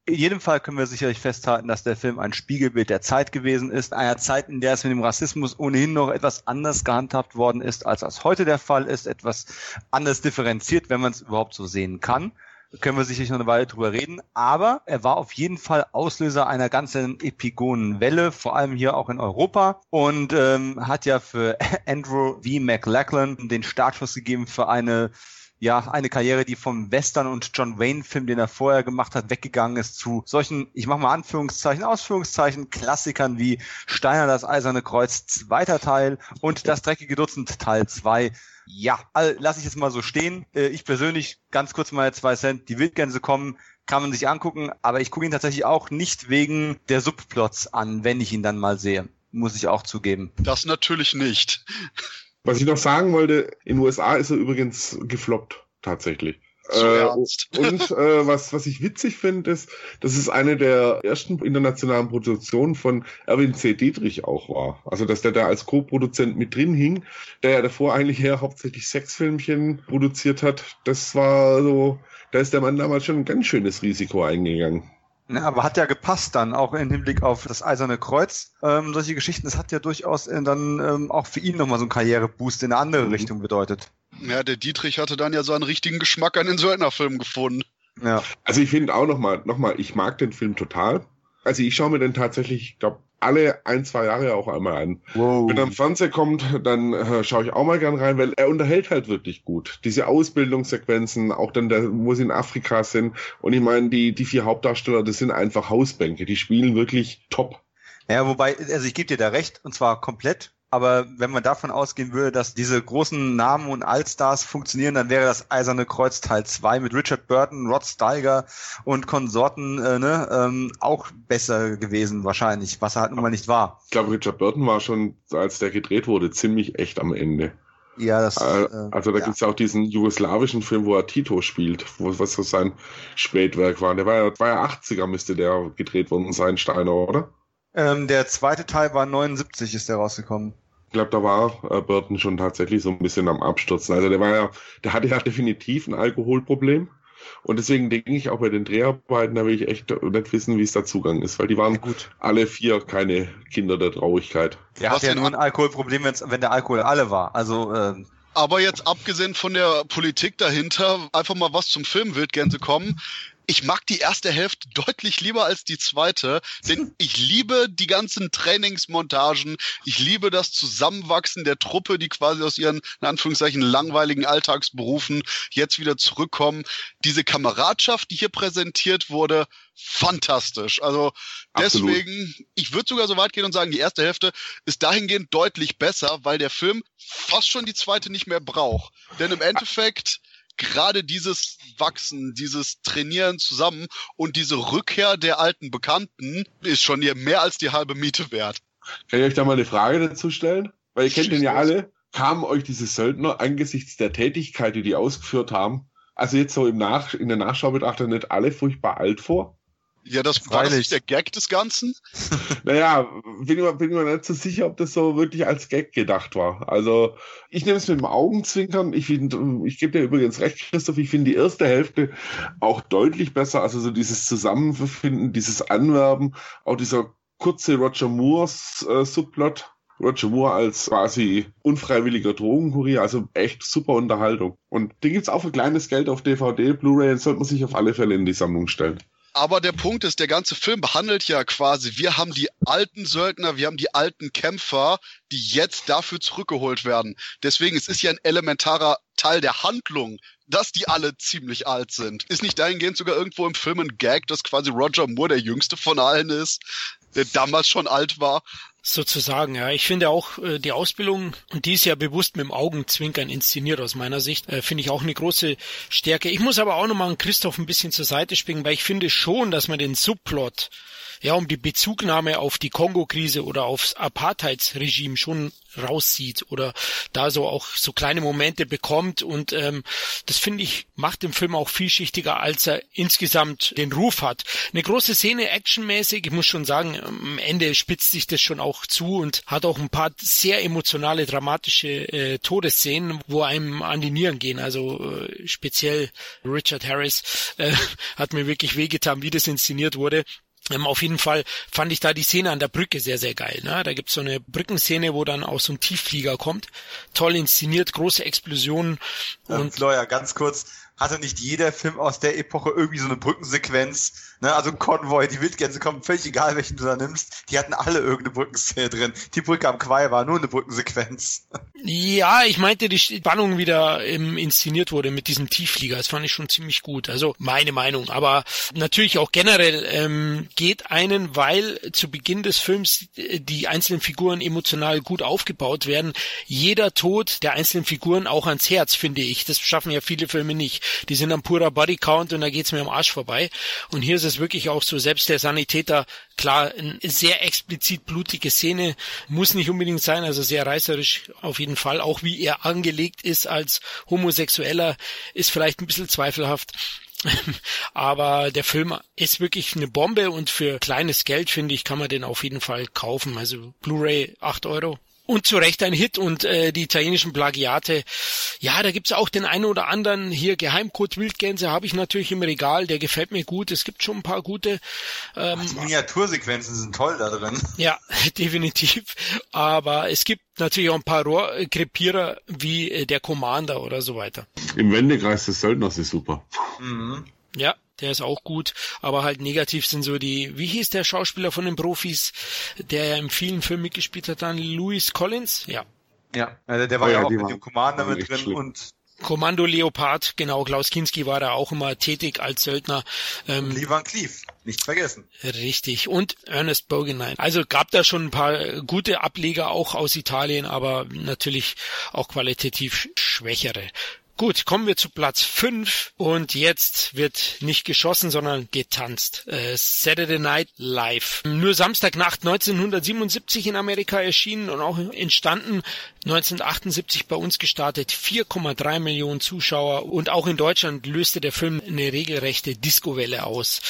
In jedem Fall können wir sicherlich festhalten, dass der Film ein Spiegelbild der Zeit gewesen ist, einer Zeit, in der es mit dem Rassismus ohnehin noch etwas anders gehandhabt worden ist, als das heute der Fall ist, etwas anders differenziert, wenn man es überhaupt so sehen kann. Können wir sicherlich noch eine Weile drüber reden, aber er war auf jeden Fall Auslöser einer ganzen Epigonenwelle, vor allem hier auch in Europa und ähm, hat ja für Andrew V. McLachlan den Startschuss gegeben für eine ja, eine Karriere, die vom Western und John Wayne-Film, den er vorher gemacht hat, weggegangen ist zu solchen, ich mache mal Anführungszeichen, Ausführungszeichen, Klassikern wie Steiner das Eiserne Kreuz, zweiter Teil und das dreckige Dutzend Teil zwei. Ja, also lasse ich jetzt mal so stehen. Äh, ich persönlich, ganz kurz mal zwei Cent, die Wildgänse kommen, kann man sich angucken, aber ich gucke ihn tatsächlich auch nicht wegen der Subplots an, wenn ich ihn dann mal sehe. Muss ich auch zugeben. Das natürlich nicht. Was ich noch sagen wollte, in den USA ist er übrigens gefloppt, tatsächlich. Äh, und äh, was, was ich witzig finde, ist, dass es eine der ersten internationalen Produktionen von Erwin C. Dietrich auch war. Also, dass der da als Co-Produzent mit drin hing, der ja davor eigentlich eher hauptsächlich Sexfilmchen produziert hat. Das war so, da ist der Mann damals schon ein ganz schönes Risiko eingegangen. Ja, aber hat ja gepasst dann, auch im Hinblick auf das Eiserne Kreuz. Ähm, solche Geschichten, das hat ja durchaus äh, dann ähm, auch für ihn nochmal so einen Karriereboost in eine andere Mhm. Richtung bedeutet. Ja, der Dietrich hatte dann ja so einen richtigen Geschmack an den Söldnerfilmen gefunden. Ja. Also ich finde auch nochmal, noch mal, ich mag den Film total. Also ich schaue mir den tatsächlich, ich glaube, alle ein, zwei Jahre auch einmal an. Wow. Wenn er im Fernsehen kommt, dann äh, schaue ich auch mal gern rein, weil er unterhält halt wirklich gut. Diese Ausbildungssequenzen, auch dann, der, wo sie in Afrika sind. Und ich meine, die, die vier Hauptdarsteller, das sind einfach Hausbänke. Die spielen wirklich top. Ja, wobei, also ich gebe dir da recht, und zwar komplett. Aber wenn man davon ausgehen würde, dass diese großen Namen und Allstars funktionieren, dann wäre das Eiserne Kreuz Teil 2 mit Richard Burton, Rod Steiger und Konsorten äh, ne, ähm, auch besser gewesen wahrscheinlich, was er halt nun mal nicht war. Ich glaube, Richard Burton war schon, als der gedreht wurde, ziemlich echt am Ende. Ja, das, Äh, äh, also da ja. gibt's ja auch diesen jugoslawischen Film, wo er Tito spielt, wo, was so sein Spätwerk war. Der war ja, war ja 80er, müsste der gedreht worden sein, Steiner, oder? Ähm, der zweite Teil war 79, ist der rausgekommen. Ich glaube, da war äh, Burton schon tatsächlich so ein bisschen am Abstürzen. Also der war ja, der hatte ja definitiv ein Alkoholproblem. Und deswegen denke ich auch bei den Dreharbeiten, da will ich echt nicht wissen, wie es da zugangen ist, weil die waren gut. alle vier keine Kinder der Traurigkeit. Der hatte ja nur ein Alkoholproblem, wenn der Alkohol alle war. Also äh, Aber jetzt abgesehen von der Politik dahinter, einfach mal was zum Film Wildgänse kommen. Ich mag die erste Hälfte deutlich lieber als die zweite, denn ich liebe die ganzen Trainingsmontagen. Ich liebe das Zusammenwachsen der Truppe, die quasi aus ihren, in Anführungszeichen, langweiligen Alltagsberufen jetzt wieder zurückkommen. Diese Kameradschaft, die hier präsentiert wurde, fantastisch. Also Absolut. deswegen, ich würde sogar so weit gehen und sagen, die erste Hälfte ist dahingehend deutlich besser, weil der Film fast schon die zweite nicht mehr braucht. Denn im Endeffekt gerade dieses Wachsen, dieses Trainieren zusammen und diese Rückkehr der alten Bekannten ist schon hier mehr als die halbe Miete wert. Kann ich euch da mal eine Frage dazu stellen? Weil ihr kennt den ja alle. Kamen euch diese Söldner angesichts der Tätigkeit, die die ausgeführt haben, also jetzt so im Nach in der Nachschau betrachtet, nicht alle furchtbar alt vor? Ja, das war das Freilich. nicht der Gag des Ganzen. Naja, bin ich, mir- bin mir nicht so sicher, ob das so wirklich als Gag gedacht war. Also, ich nehme es mit dem Augenzwinkern. Ich finde, ich gebe dir übrigens recht, Christoph, ich finde die erste Hälfte auch deutlich besser. Also so dieses Zusammenfinden, dieses Anwerben, auch dieser kurze Roger Moores äh, Subplot. Roger Moore als quasi unfreiwilliger Drogenkurier, also echt super Unterhaltung. Und den gibt's auch für kleines Geld auf DVD, Blu-ray, den sollte man sich auf alle Fälle in die Sammlung stellen. Aber der Punkt ist, der ganze Film behandelt ja quasi, wir haben die alten Söldner, wir haben die alten Kämpfer, die jetzt dafür zurückgeholt werden. Deswegen, es ist ja ein elementarer Teil der Handlung, dass die alle ziemlich alt sind. Ist nicht dahingehend sogar irgendwo im Film ein Gag, dass quasi Roger Moore der jüngste von allen ist, der damals schon alt war? Sozusagen, ja. Ich finde auch äh, die Ausbildung, und die ist ja bewusst mit dem Augenzwinkern inszeniert aus meiner Sicht, äh, finde ich auch eine große Stärke. Ich muss aber auch nochmal an Christoph ein bisschen zur Seite springen, weil ich finde schon, dass man den Subplot, ja, um die Bezugnahme auf die Kongo-Krise oder aufs Apartheidsregime schon raussieht oder da so auch so kleine Momente bekommt und ähm, das finde ich macht den Film auch vielschichtiger, als er insgesamt den Ruf hat. Eine große Szene actionmäßig, ich muss schon sagen, am Ende spitzt sich das schon auch zu und hat auch ein paar sehr emotionale, dramatische äh, Todesszenen, wo einem an die Nieren gehen. Also äh, speziell Richard Harris äh, hat mir wirklich wehgetan, wie das inszeniert wurde. Ähm, auf jeden Fall fand ich da die Szene an der Brücke sehr, sehr geil. Ne? Da gibt's so eine Brückenszene, wo dann auch so ein Tiefflieger kommt. Toll inszeniert, große Explosionen. Und Und Florian, ganz kurz, hatte nicht jeder Film aus der Epoche irgendwie so eine Brückensequenz, Ne, also Convoy, die Wildgänse kommen, völlig egal, welchen du da nimmst. Die hatten alle irgendeine Brückenszene drin. Die Brücke am Quai war nur eine Brückensequenz. Ja, ich meinte, die Spannung wieder ähm, inszeniert wurde mit diesem Tiefflieger. Das fand ich schon ziemlich gut. Also meine Meinung. Aber natürlich auch generell ähm, geht einen, weil zu Beginn des Films äh, die einzelnen Figuren emotional gut aufgebaut werden, jeder Tod der einzelnen Figuren auch ans Herz, finde ich. Das schaffen ja viele Filme nicht. Die sind am purer Bodycount und da geht's mir am Arsch vorbei. Und hier ist es wirklich auch so, selbst der Sanitäter, klar, eine sehr explizit blutige Szene, muss nicht unbedingt sein, also sehr reißerisch auf jeden Fall. Auch wie er angelegt ist als Homosexueller, ist vielleicht ein bisschen zweifelhaft. Aber der Film ist wirklich eine Bombe und für kleines Geld, finde ich, kann man den auf jeden Fall kaufen. Also Blu-ray 8 Euro. Und zu Recht ein Hit und äh, die italienischen Plagiate. Ja, da gibt's auch den einen oder anderen. Hier Geheimcode Wildgänse habe ich natürlich im Regal, der gefällt mir gut. Es gibt schon ein paar gute. Ähm, die Miniatursequenzen sind toll da drin. Ja, definitiv. Aber es gibt natürlich auch ein paar Rohrkrepierer wie äh, der Commander oder so weiter. Im Wendekreis des Söldners ist super. Mhm. Ja, der ist auch gut, aber halt negativ sind so die, wie hieß der Schauspieler von den Profis, der ja im vielen Film mitgespielt hat, dann Louis Collins? Ja. Ja, der, der war oh, ja, ja auch mit dem Commander mit drin schlimm. und Kommando Leopard, genau, Klaus Kinski war da auch immer tätig als Söldner. Ähm, Lee Van Cleef, nicht vergessen. Richtig. Und Ernest Bogenheim. Also gab da schon ein paar gute Ableger auch aus Italien, aber natürlich auch qualitativ schwächere. Gut, kommen wir zu Platz 5 und jetzt wird nicht geschossen, sondern getanzt. Äh, Saturday Night Live. Nur Samstagnacht 1977 in Amerika erschienen und auch entstanden 1978 bei uns gestartet, 4,3 Millionen Zuschauer und auch in Deutschland löste der Film eine regelrechte Discowelle aus.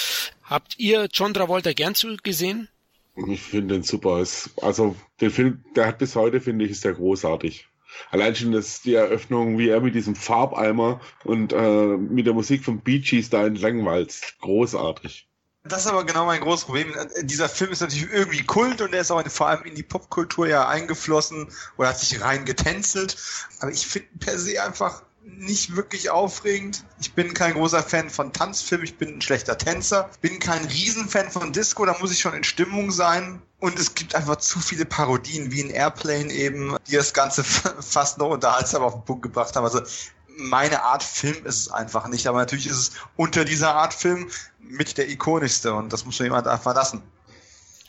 Habt ihr John Travolta gern zugesehen? Ich finde den super. Also den Film, der hat bis heute, finde ich, ist der großartig. Allein schon das, die Eröffnung, wie er mit diesem Farbeimer und äh, mit der Musik von Bee Gees da entlang walzt. Großartig. Das ist aber genau mein großes Problem. Dieser Film ist natürlich irgendwie Kult und er ist auch vor allem in die Popkultur ja eingeflossen oder hat sich rein getänzelt. Aber ich finde per se einfach nicht wirklich aufregend. Ich bin kein großer Fan von Tanzfilmen, ich bin ein schlechter Tänzer. Bin kein Riesenfan von Disco, da muss ich schon in Stimmung sein. Und es gibt einfach zu viele Parodien, wie in Airplane eben, die das Ganze fast noch unterhaltsam auf den Punkt gebracht haben. Also meine Art Film ist es einfach nicht, aber natürlich ist es unter dieser Art Film mit der ikonischste und das muss man jemand einfach lassen.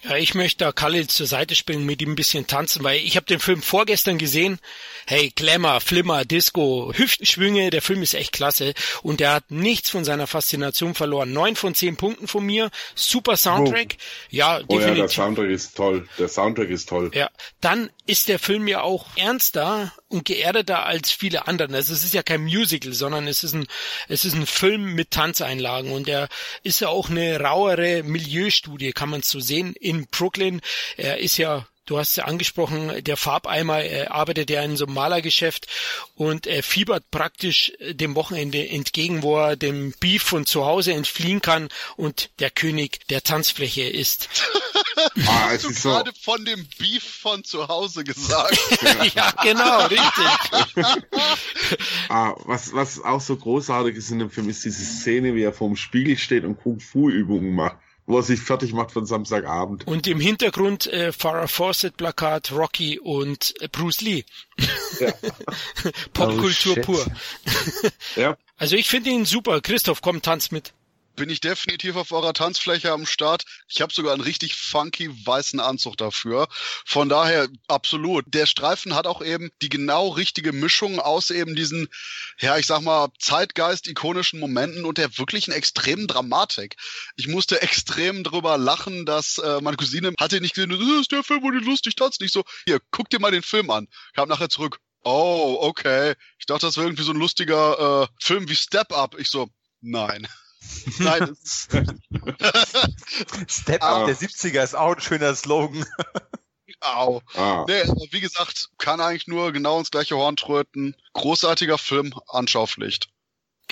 Ja, ich möchte da Khalil zur Seite springen, mit ihm ein bisschen tanzen, weil ich habe den Film vorgestern gesehen. Hey, Glamour, Flimmer, Disco, Hüftenschwünge, der Film ist echt klasse und der hat nichts von seiner Faszination verloren. Neun von zehn Punkten von mir, super Soundtrack. Oh. Ja, definitiv. Oh ja, der Soundtrack ist toll. Der Soundtrack ist toll. Ja, dann ist der Film ja auch ernster und geerdeter als viele anderen. Also es ist ja kein Musical, sondern es ist ein es ist ein Film mit Tanzeinlagen und der ist ja auch eine rauere Milieustudie, kann man so sehen in Brooklyn. Er ist ja Du hast ja angesprochen, der Farbeimer er arbeitet ja in so einem Malergeschäft und er fiebert praktisch dem Wochenende entgegen, wo er dem Beef von zu Hause entfliehen kann und der König der Tanzfläche ist. Ah, Hast du gerade so von dem Beef von zu Hause gesagt? ja, genau, richtig. ah, was, was auch so großartig ist in dem Film, ist diese Szene, wie er vorm Spiegel steht und Kung-Fu-Übungen macht wo er sich fertig macht von Samstagabend. Und im Hintergrund äh, Farrah Fawcett Plakat, Rocky und äh, Bruce Lee. Ja. Popkultur oh, pur. ja. Also ich finde ihn super. Christoph, komm, tanz mit bin ich definitiv auf eurer Tanzfläche am Start. Ich habe sogar einen richtig funky weißen Anzug dafür. Von daher absolut. Der Streifen hat auch eben die genau richtige Mischung aus eben diesen, ja, ich sag mal, Zeitgeist-ikonischen Momenten und der wirklichen extremen Dramatik. Ich musste extrem drüber lachen, dass äh, meine Cousine hatte nicht gesehen, das ist der Film, wo die lustig tanzt. Nicht so, hier, guck dir mal den Film an. Kam nachher zurück. Oh, okay. Ich dachte, das wäre irgendwie so ein lustiger äh, Film wie Step Up. Ich so, nein. Nein, Step Up der 70er ist auch ein schöner Slogan. Au. Ah. Nee, wie gesagt, kann eigentlich nur genau ins gleiche Horn tröten. Großartiger Film, Anschaupflicht.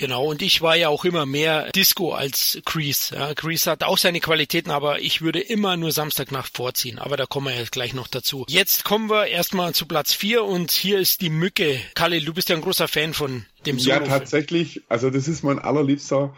Genau, und ich war ja auch immer mehr Disco als Grease. Ja, Grease hat auch seine Qualitäten, aber ich würde immer nur Samstagnacht vorziehen. Aber da kommen wir jetzt gleich noch dazu. Jetzt kommen wir erstmal zu Platz 4 und hier ist die Mücke. Kalle, du bist ja ein großer Fan von dem Solo. Ja, tatsächlich. Also das ist mein allerliebster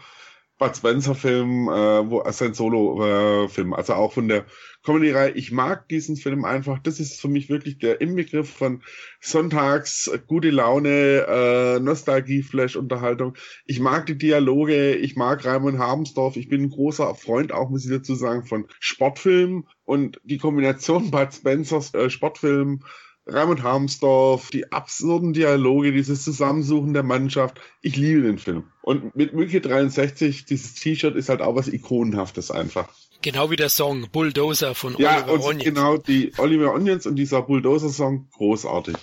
Bud Spencer-Film, äh, wo äh, sein Solo-Film, also auch von der Comedy-Reihe. Ich mag diesen Film einfach. Das ist für mich wirklich der Inbegriff von Sonntags gute Laune, äh, Nostalgie-Flash-Unterhaltung. Ich mag die Dialoge, ich mag Raimund Habensdorf. Ich bin ein großer Freund, auch muss ich dazu sagen, von Sportfilmen und die Kombination Bud Spencers äh, Sportfilm Raimund Harmsdorf, die absurden Dialoge, dieses Zusammensuchen der Mannschaft. Ich liebe den Film. Und mit Mücke 63, dieses T-Shirt ist halt auch was Ikonenhaftes einfach. Genau wie der Song Bulldozer von ja, Oliver Onions. Genau, die Oliver Onions und dieser Bulldozer-Song, großartig.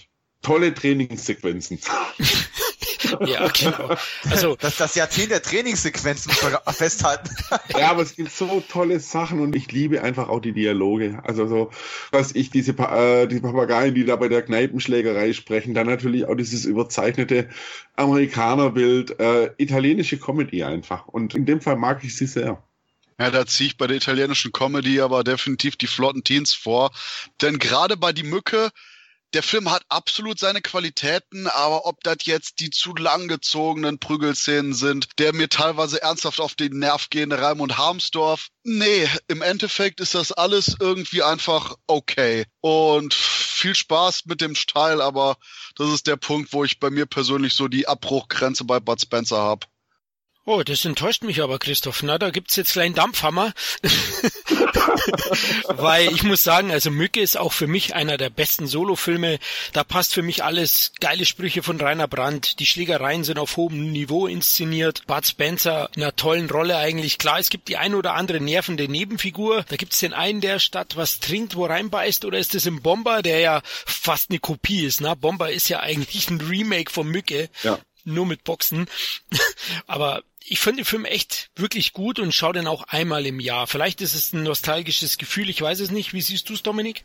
Tolle Trainingssequenzen. ja, genau. Also das, das Jahrzehnt der Trainingssequenzen muss man festhalten. ja, aber es gibt so tolle Sachen und ich liebe einfach auch die Dialoge. Also so, was ich diese äh, die Papageien, die da bei der Kneipenschlägerei sprechen, dann natürlich auch dieses überzeichnete Amerikanerbild, äh, italienische Comedy einfach. Und in dem Fall mag ich sie sehr. Ja, da ziehe ich bei der italienischen Comedy aber definitiv die flotten Teens vor. Denn gerade bei Die Mücke, der Film hat absolut seine Qualitäten, aber ob das jetzt die zu langgezogenen Prügelszenen sind, der mir teilweise ernsthaft auf den Nerv gehende Raimund Harmsdorf, nee, im Endeffekt ist das alles irgendwie einfach okay. Und viel Spaß mit dem Teil, aber das ist der Punkt, wo ich bei mir persönlich so die Abbruchgrenze bei Bud Spencer habe. Oh, das enttäuscht mich aber, Christoph. Na, da gibt's jetzt kleinen Dampfhammer. Weil ich muss sagen, also Mücke ist auch für mich einer der besten Solofilme. Da passt für mich alles. Geile Sprüche von Rainer Brandt. Die Schlägereien sind auf hohem Niveau inszeniert. Bud Spencer in einer tollen Rolle eigentlich. Klar, es gibt die ein oder andere nervende Nebenfigur. Da gibt's den einen, der statt was trinkt, wo reinbeißt. Oder ist es im Bomber, der ja fast eine Kopie ist. Ne? Bomber ist ja eigentlich ein Remake von Mücke. Ja nur mit Boxen. Aber ich finde den Film echt wirklich gut und schaue den auch einmal im Jahr. Vielleicht ist es ein nostalgisches Gefühl, ich weiß es nicht. Wie siehst du es, Dominik?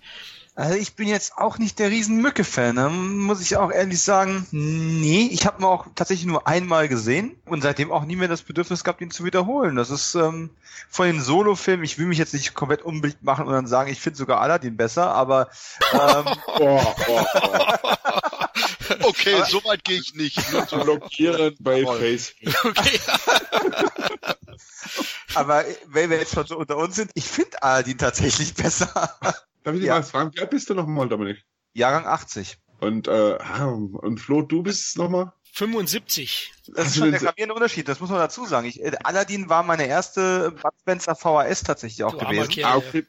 Also ich bin jetzt auch nicht der riesen Mücke-Fan, ne? muss ich auch ehrlich sagen. Nee, ich habe ihn auch tatsächlich nur einmal gesehen und seitdem auch nie mehr das Bedürfnis gehabt, ihn zu wiederholen. Das ist ähm, von den Solo-Filmen, ich will mich jetzt nicht komplett unbedingt machen und dann sagen, ich finde sogar Aladdin besser, aber ähm, oh, oh, oh. Okay, so weit gehe ich nicht. Nur zu blockieren bei Face. Okay. aber wenn wir jetzt schon so unter uns sind, ich finde Aladdin tatsächlich besser. Darf ich dich ja. mal fragen, wie alt bist du nochmal, Dominik? Jahrgang 80. Und, äh, und Flo, du bist nochmal? 75. Das ist schon der gravierende Unterschied, das muss man dazu sagen. Ich, äh, Aladdin war meine erste Bud Spencer VHS tatsächlich auch du gewesen. Ah, okay.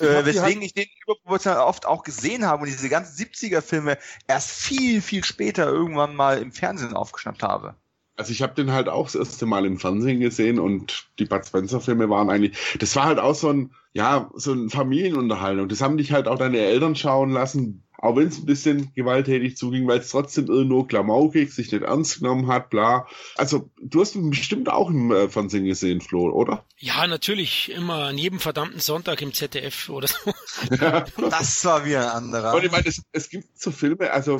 äh, weswegen ich den überproportional oft auch gesehen habe und diese ganzen 70er-Filme erst viel, viel später irgendwann mal im Fernsehen aufgeschnappt habe. Also ich habe den halt auch das erste Mal im Fernsehen gesehen und die Bud Spencer Filme waren eigentlich, das war halt auch so ein, ja, so ein Familienunterhaltung. Das haben dich halt auch deine Eltern schauen lassen, auch wenn es ein bisschen gewalttätig zuging, weil es trotzdem irgendwo klamaukig, sich nicht ernst genommen hat, bla. Also du hast ihn bestimmt auch im äh, Fernsehen gesehen, Flo, oder? Ja, natürlich, immer an jedem verdammten Sonntag im ZDF oder so. das war wie ein anderer. Und ich meine, es, es gibt so Filme, also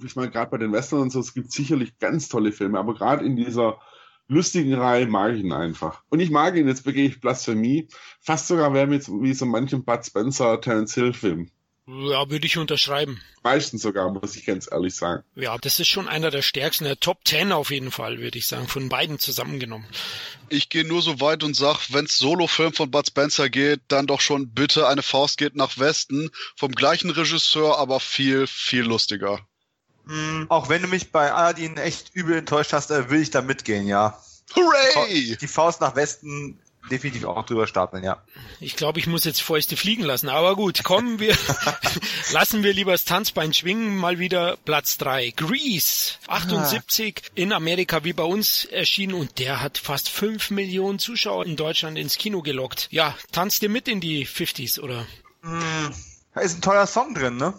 ich meine, gerade bei den Western und so, es gibt sicherlich ganz tolle Filme, aber gerade in dieser lustigen Reihe mag ich ihn einfach. Und ich mag ihn, jetzt begehe ich Blasphemie, fast sogar mehr mit, wie so manchem Bud Spencer, Terence Hill Film. Ja, würde ich unterschreiben. Meistens sogar, muss ich ganz ehrlich sagen. Ja, das ist schon einer der stärksten, der Top Ten auf jeden Fall, würde ich sagen, von beiden zusammengenommen. Ich gehe nur so weit und sag, wenn's Solo-Film von Bud Spencer geht, dann doch schon bitte eine Faust geht nach Westen, vom gleichen Regisseur, aber viel, viel lustiger. Mhm. Auch wenn du mich bei Aladdin echt übel enttäuscht hast, äh, will ich da mitgehen, ja. Hooray! Die Faust nach Westen definitiv auch drüber stapeln, ja. Ich glaube, ich muss jetzt Fäuste fliegen lassen, aber gut, kommen wir, lassen wir lieber das Tanzbein schwingen, mal wieder Platz drei. Grease, 78 ah. in Amerika wie bei uns erschienen und der hat fast fünf Millionen Zuschauer in Deutschland ins Kino gelockt. Ja, tanzt ihr mit in die 50s, oder? Hm, da ist ein toller Song drin, ne?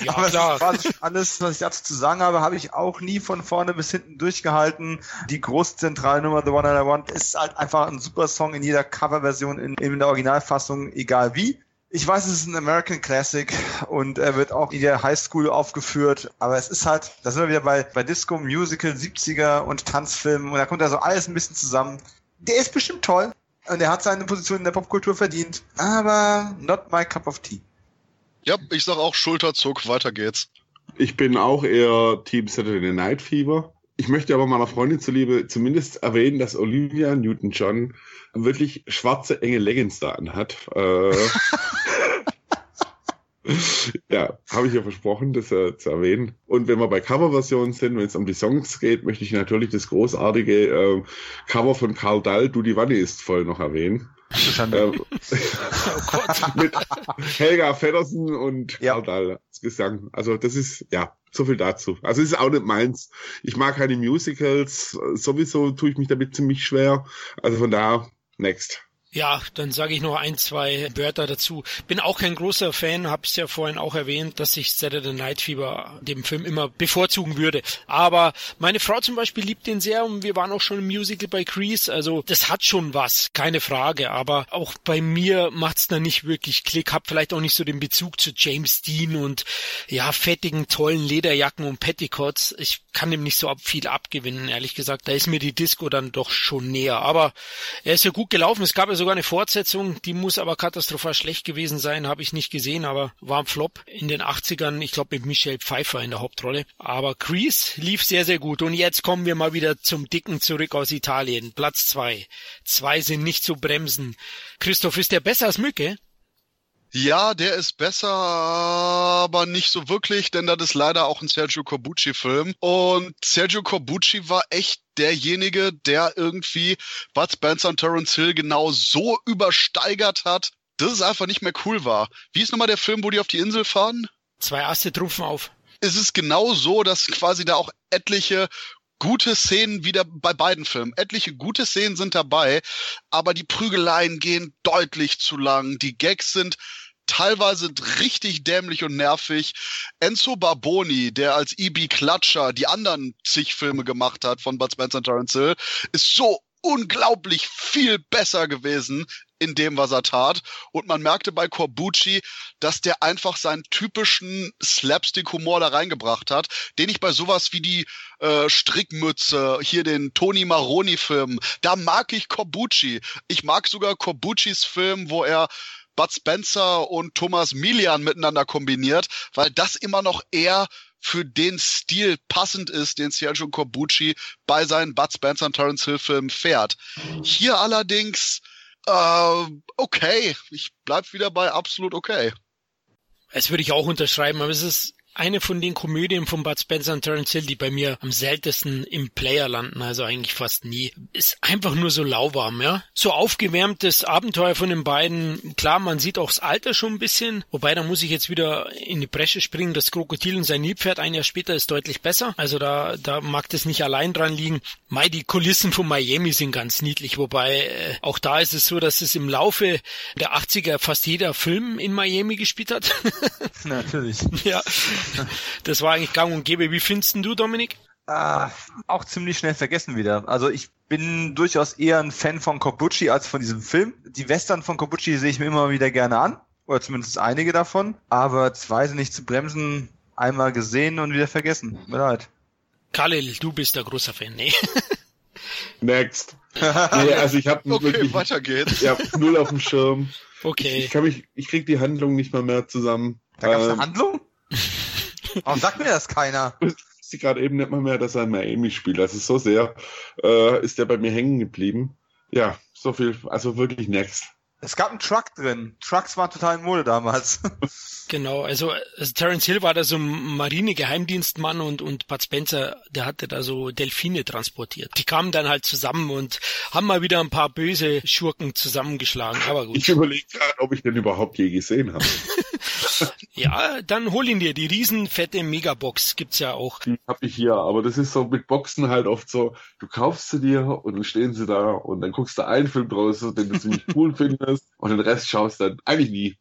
Ja, Aber klar. quasi alles, was ich dazu zu sagen habe, habe ich auch nie von vorne bis hinten durchgehalten. Die große Zentralnummer The One I Want ist halt einfach ein super Song in jeder Coverversion, in, in der Originalfassung, egal wie. Ich weiß, es ist ein American Classic und er wird auch in der Highschool aufgeführt, aber es ist halt, da sind wir wieder bei, bei Disco, Musical, 70er und Tanzfilmen und da kommt also alles ein bisschen zusammen. Der ist bestimmt toll und er hat seine Position in der Popkultur verdient, aber not my cup of tea. Ja, ich sag auch Schulterzuck, weiter geht's. Ich bin auch eher Team Saturday Night Fever. Ich möchte aber meiner Freundin zuliebe zumindest erwähnen, dass Olivia Newton-John wirklich schwarze, enge Leggings da anhat. Äh, ja, habe ich ja versprochen, das äh, zu erwähnen. Und wenn wir bei Coverversionen sind, wenn es um die Songs geht, möchte ich natürlich das großartige äh, Cover von Karl Dahl, Du die Wanne ist voll noch erwähnen. Ähm, oh mit Helga Feddersen und ja. Karl Dahl als Gesang. Also das ist, ja, so viel dazu. Also es ist auch nicht meins. Ich mag keine Musicals. Sowieso tue ich mich damit ziemlich schwer. Also von da, next. Ja, dann sage ich noch ein, zwei Wörter dazu. Bin auch kein großer Fan, hab's ja vorhin auch erwähnt, dass ich Saturday Night Fever dem Film immer bevorzugen würde. Aber meine Frau zum Beispiel liebt den sehr und wir waren auch schon im Musical bei Crease. Also das hat schon was, keine Frage. Aber auch bei mir macht's da nicht wirklich Klick. Hab vielleicht auch nicht so den Bezug zu James Dean und ja fettigen, tollen Lederjacken und Petticoats. Ich kann dem nicht so viel abgewinnen, ehrlich gesagt. Da ist mir die Disco dann doch schon näher. Aber er ist ja gut gelaufen. Es gab sogar eine Fortsetzung, die muss aber katastrophal schlecht gewesen sein, habe ich nicht gesehen, aber war ein Flop in den 80ern, ich glaube mit Michelle Pfeiffer in der Hauptrolle. Aber Grease lief sehr, sehr gut. Und jetzt kommen wir mal wieder zum Dicken zurück aus Italien. Platz zwei. Zwei sind nicht zu bremsen. Christoph, ist der besser als Mücke? Ja, der ist besser, aber nicht so wirklich, denn das ist leider auch ein Sergio Corbucci-Film. Und Sergio Corbucci war echt derjenige, der irgendwie Bud Spencer und Terence Hill genau so übersteigert hat, dass es einfach nicht mehr cool war. Wie ist nochmal der Film, wo die auf die Insel fahren? Zwei Aste trumpfen auf. Es ist genau so, dass quasi da auch etliche gute Szenen wieder bei beiden Filmen. Etliche gute Szenen sind dabei, aber die Prügeleien gehen deutlich zu lang. Die Gags sind teilweise richtig dämlich und nervig. Enzo Barboni, der als E.B. Klatscher die anderen zig Filme gemacht hat von Bud Spencer und Terence Hill, ist so unglaublich viel besser gewesen in dem, was er tat. Und man merkte bei Corbucci, dass der einfach seinen typischen Slapstick-Humor da reingebracht hat, den ich bei sowas wie die äh, Strickmütze, hier den Tony Maroni-Film, da mag ich Corbucci. Ich mag sogar Corbuccis Film, wo er Bud Spencer und Thomas Milian miteinander kombiniert, weil das immer noch eher für den Stil passend ist, den Sergio Corbucci bei seinen Bud Spencer und Terence Hill Filmen fährt. Hier allerdings äh, okay. Ich bleib wieder bei absolut okay. Das würde ich auch unterschreiben, aber es ist eine von den Komödien von Bud Spencer und Terence Hill, die bei mir am seltensten im Player landen, also eigentlich fast nie. Ist einfach nur so lauwarm, ja. So aufgewärmtes Abenteuer von den beiden. Klar, man sieht auch das Alter schon ein bisschen, wobei da muss ich jetzt wieder in die Bresche springen. Das Krokodil und sein Nilpferd ein Jahr später ist deutlich besser. Also da, da mag das nicht allein dran liegen. Mai, die Kulissen von Miami sind ganz niedlich, wobei äh, auch da ist es so, dass es im Laufe der 80er fast jeder Film in Miami gespielt hat. Natürlich. ja. Das war eigentlich gang und gäbe. Wie findest du, Dominik? Ah, auch ziemlich schnell vergessen wieder. Also ich bin durchaus eher ein Fan von Corbucci als von diesem Film. Die Western von Corbucci sehe ich mir immer wieder gerne an. Oder zumindest einige davon. Aber zwei sind nicht zu bremsen. Einmal gesehen und wieder vergessen. Mir leid. Khalil, du bist der großer Fan, nee. Next. nee, also ich habe okay, wirklich, weiter geht's. Ich hab null auf dem Schirm. Okay. Ich, ich, kann mich, ich krieg die Handlung nicht mal mehr zusammen. Da gab's ähm, eine Handlung? Warum sagt mir das keiner? Ich wusste gerade eben nicht mal mehr, dass er in Miami spielt. Also so sehr äh, ist er bei mir hängen geblieben. Ja, so viel, also wirklich next. Es gab einen Truck drin. Trucks waren total in Mode damals. Genau, also, also Terence Hill war da so ein Marine-Geheimdienstmann und, und Bud Spencer, der hatte da so Delfine transportiert. Die kamen dann halt zusammen und haben mal wieder ein paar böse Schurken zusammengeschlagen, aber gut. Ich überlege gerade, ob ich den überhaupt je gesehen habe. ja, dann hol ihn dir. Die riesenfette Megabox gibt's ja auch. Die habe ich hier, aber das ist so mit Boxen halt oft so, du kaufst sie dir und dann stehen sie da und dann guckst du einen Film draus, den du ziemlich cool findest und den Rest schaust dann eigentlich nie.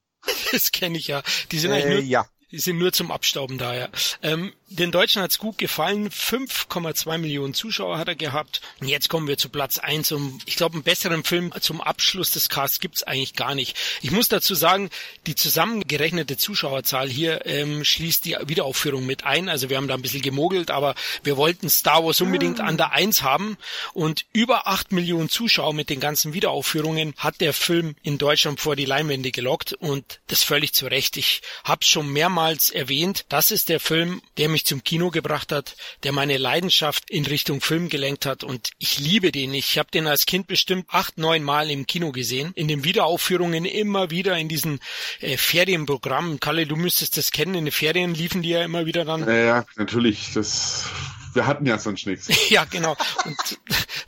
Das kenne ich ja. Die sind äh, eigentlich nur, ja. die sind nur zum Abstauben da, ja. Ähm, den Deutschen hat's gut gefallen. 5,2 Millionen Zuschauer hat er gehabt. Und jetzt kommen wir zu Platz eins. Und ich glaube, einen besseren Film zum Abschluss des Casts gibt's eigentlich gar nicht. Ich muss dazu sagen, die zusammengerechnete Zuschauerzahl hier ähm, schließt die Wiederaufführung mit ein. Also wir haben da ein bisschen gemogelt, aber wir wollten Star Wars unbedingt an der Eins haben. Und über acht Millionen Zuschauer mit den ganzen Wiederaufführungen hat der Film in Deutschland vor die Leinwände gelockt. Und das völlig zu Recht. Ich habe schon mehrmals erwähnt, das ist der Film, der mich mich zum Kino gebracht hat, der meine Leidenschaft in Richtung Film gelenkt hat und ich liebe den. Ich habe den als Kind bestimmt acht, neun Mal im Kino gesehen. In den Wiederaufführungen immer wieder in diesen äh, Ferienprogrammen. Kalle, du müsstest das kennen. In den Ferien liefen die ja immer wieder dann. Ja, natürlich. Das wir hatten ja sonst nichts. ja, genau. Und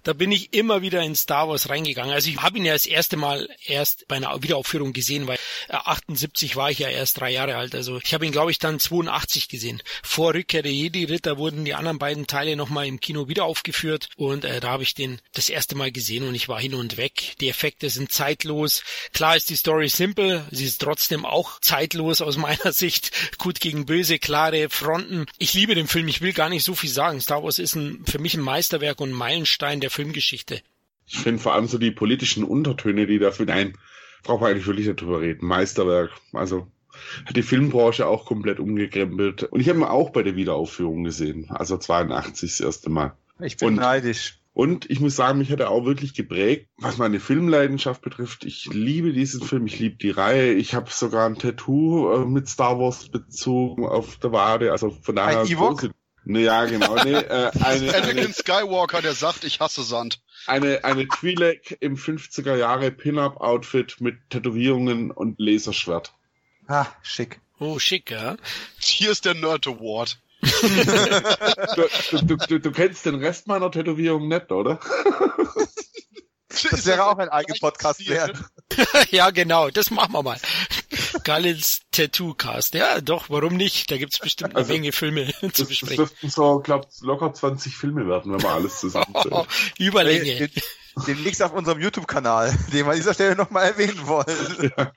da bin ich immer wieder in Star Wars reingegangen. Also ich habe ihn ja das erste Mal erst bei einer Wiederaufführung gesehen, weil 78 war ich ja erst drei Jahre alt. Also ich habe ihn, glaube ich, dann 82 gesehen. Vor Rückkehr der Jedi-Ritter wurden die anderen beiden Teile nochmal im Kino wieder aufgeführt und äh, da habe ich den das erste Mal gesehen und ich war hin und weg. Die Effekte sind zeitlos. Klar ist die Story simpel, sie ist trotzdem auch zeitlos aus meiner Sicht. Gut gegen böse, klare Fronten. Ich liebe den Film, ich will gar nicht so viel sagen sagen, Star Wars ist ein, für mich ein Meisterwerk und ein Meilenstein der Filmgeschichte. Ich finde vor allem so die politischen Untertöne, die dafür, nein, braucht man eigentlich wirklich nicht drüber reden. Meisterwerk. Also hat die Filmbranche auch komplett umgekrempelt. Und ich habe ihn auch bei der Wiederaufführung gesehen. Also 82 das erste Mal. Ich bin und, neidisch. Und ich muss sagen, mich hat er auch wirklich geprägt, was meine Filmleidenschaft betrifft. Ich liebe diesen Film, ich liebe die Reihe. Ich habe sogar ein Tattoo äh, mit Star Wars bezogen auf der Wade. Also von daher. Ein Ne, ja, genau. Nee, äh, eine, Anakin eine, Skywalker, der sagt, ich hasse Sand. Eine, eine Twi'lek im 50er Jahre Pin-Up-Outfit mit Tätowierungen und Laserschwert. Ah, schick. Oh, schick, ja. Hier ist der Nerd Award. du, du, du, du, kennst den Rest meiner Tätowierung nicht, oder? Das wäre auch ein eigener Podcast wert. ja, genau, das machen wir mal. Galils Tattoo Cast. Ja, doch, warum nicht? Da gibt's bestimmt eine also, Menge Filme zu besprechen. Das dürften so, glaub, locker 20 Filme werden, wenn wir alles zusammen Überlänge. Demnächst auf unserem YouTube-Kanal, den wir an dieser Stelle nochmal erwähnen wollen. Ja.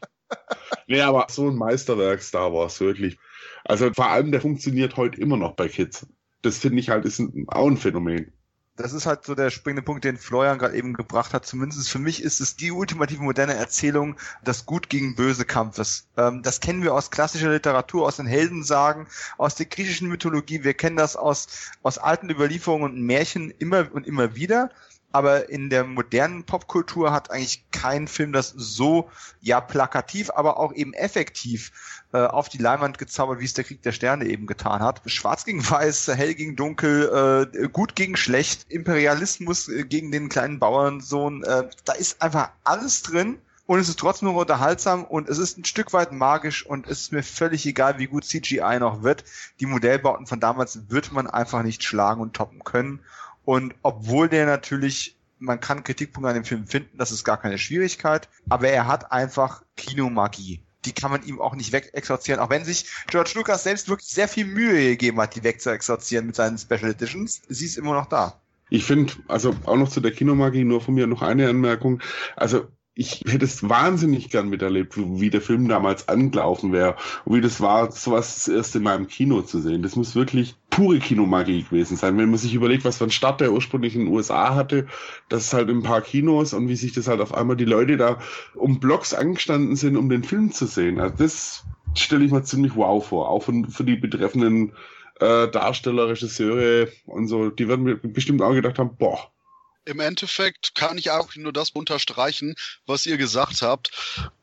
Nee, aber so ein Meisterwerk Star Wars, wirklich. Also vor allem, der funktioniert heute immer noch bei Kids. Das finde ich halt, ist ein, auch ein Phänomen das ist halt so der springende Punkt, den Florian gerade eben gebracht hat. Zumindest für mich ist es die ultimative moderne Erzählung des Gut gegen Böse Kampfes. Ähm, das kennen wir aus klassischer Literatur, aus den Heldensagen, aus der griechischen Mythologie. Wir kennen das aus, aus alten Überlieferungen und Märchen immer und immer wieder aber in der modernen Popkultur hat eigentlich kein Film das so ja plakativ, aber auch eben effektiv äh, auf die Leinwand gezaubert, wie es der Krieg der Sterne eben getan hat. Schwarz gegen Weiß, hell gegen Dunkel, äh, gut gegen schlecht, Imperialismus äh, gegen den kleinen Bauernsohn. Äh, da ist einfach alles drin. Und es ist trotzdem noch unterhaltsam und es ist ein Stück weit magisch und es ist mir völlig egal, wie gut CGI noch wird. Die Modellbauten von damals wird man einfach nicht schlagen und toppen können. Und obwohl der natürlich, man kann Kritikpunkte an dem Film finden, das ist gar keine Schwierigkeit, aber er hat einfach Kinomagie. Die kann man ihm auch nicht wegexorzieren, auch wenn sich George Lucas selbst wirklich sehr viel Mühe gegeben hat, die wegzuexorzieren mit seinen Special Editions. Sie ist immer noch da. Ich finde, also auch noch zu der Kinomagie, nur von mir noch eine Anmerkung. Also ich hätte es wahnsinnig gern miterlebt, wie der Film damals angelaufen wäre und wie das war, sowas erste Mal im Kino zu sehen. Das muss wirklich pure Kinomagie gewesen sein. Wenn man sich überlegt, was für ein Start der ursprünglich in den USA hatte, das ist halt ein paar Kinos und wie sich das halt auf einmal die Leute da um Blocks angestanden sind, um den Film zu sehen. Also das stelle ich mir ziemlich wow vor, auch für, für die betreffenden äh, Darsteller, Regisseure und so. Die werden bestimmt auch gedacht haben, boah, im Endeffekt kann ich auch nur das unterstreichen, was ihr gesagt habt.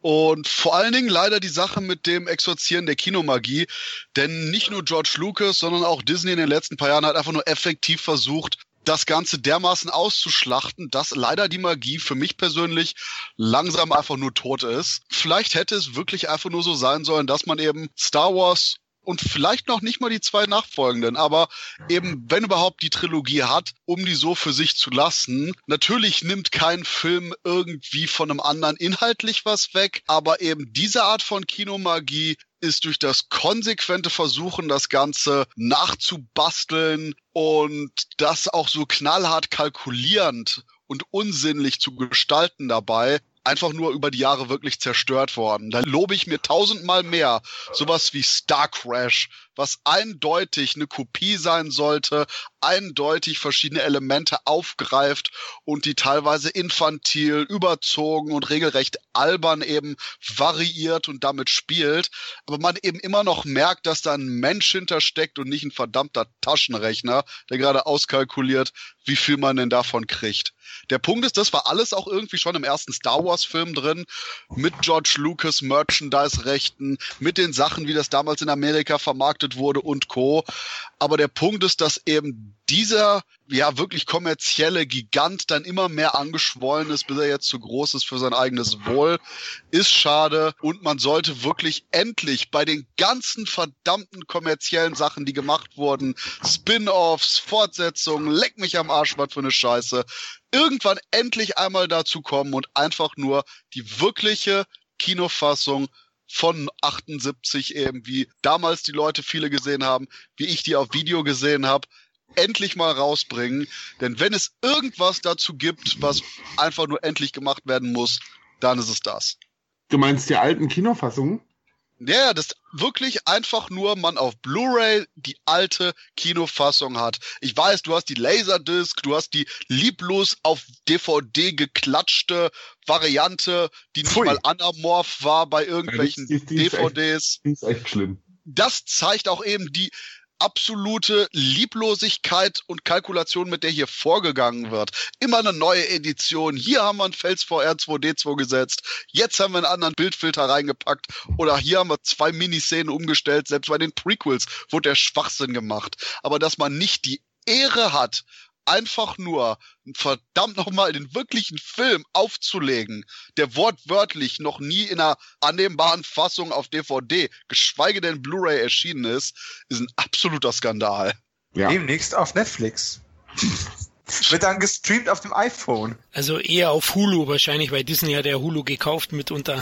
Und vor allen Dingen leider die Sache mit dem Exorzieren der Kinomagie. Denn nicht nur George Lucas, sondern auch Disney in den letzten paar Jahren hat einfach nur effektiv versucht, das Ganze dermaßen auszuschlachten, dass leider die Magie für mich persönlich langsam einfach nur tot ist. Vielleicht hätte es wirklich einfach nur so sein sollen, dass man eben Star Wars und vielleicht noch nicht mal die zwei nachfolgenden, aber eben, wenn überhaupt die Trilogie hat, um die so für sich zu lassen. Natürlich nimmt kein Film irgendwie von einem anderen inhaltlich was weg, aber eben diese Art von Kinomagie ist durch das konsequente Versuchen, das Ganze nachzubasteln und das auch so knallhart kalkulierend und unsinnlich zu gestalten dabei, einfach nur über die Jahre wirklich zerstört worden. Da lobe ich mir tausendmal mehr sowas wie Star Crash, was eindeutig eine Kopie sein sollte, eindeutig verschiedene Elemente aufgreift und die teilweise infantil, überzogen und regelrecht albern eben variiert und damit spielt, aber man eben immer noch merkt, dass da ein Mensch hintersteckt und nicht ein verdammter Taschenrechner, der gerade auskalkuliert, wie viel man denn davon kriegt. Der Punkt ist, das war alles auch irgendwie schon im ersten Star Wars Film drin, mit George Lucas Merchandise-Rechten, mit den Sachen, wie das damals in Amerika vermarktet wurde und Co. Aber der Punkt ist, dass eben dieser ja wirklich kommerzielle Gigant dann immer mehr angeschwollen ist, bis er jetzt zu groß ist für sein eigenes Wohl, ist schade. Und man sollte wirklich endlich bei den ganzen verdammten kommerziellen Sachen, die gemacht wurden, Spin-offs, Fortsetzungen, leck mich am Arsch, was für eine Scheiße, irgendwann endlich einmal dazu kommen und einfach nur die wirkliche Kinofassung von 78 eben, wie damals die Leute viele gesehen haben, wie ich die auf Video gesehen habe, endlich mal rausbringen. Denn wenn es irgendwas dazu gibt, was einfach nur endlich gemacht werden muss, dann ist es das. Du meinst die alten Kinofassungen? Ja, das wirklich einfach nur man auf Blu-ray die alte Kinofassung hat. Ich weiß, du hast die Laserdisc, du hast die lieblos auf DVD geklatschte Variante, die nicht Pfui. mal anamorph war bei irgendwelchen ja, die, die, die DVDs. Ist echt, die ist echt schlimm. Das zeigt auch eben die absolute Lieblosigkeit und Kalkulation, mit der hier vorgegangen wird. Immer eine neue Edition. Hier haben wir ein Fels VR 2D2 gesetzt. Jetzt haben wir einen anderen Bildfilter reingepackt. Oder hier haben wir zwei Miniszenen umgestellt. Selbst bei den Prequels wurde der Schwachsinn gemacht. Aber dass man nicht die Ehre hat, einfach nur verdammt nochmal den wirklichen Film aufzulegen, der wortwörtlich noch nie in einer annehmbaren Fassung auf DVD, geschweige denn Blu-ray erschienen ist, ist ein absoluter Skandal. Ja. Demnächst auf Netflix. Wird dann gestreamt auf dem iPhone. Also eher auf Hulu wahrscheinlich, weil Disney hat ja Hulu gekauft mitunter.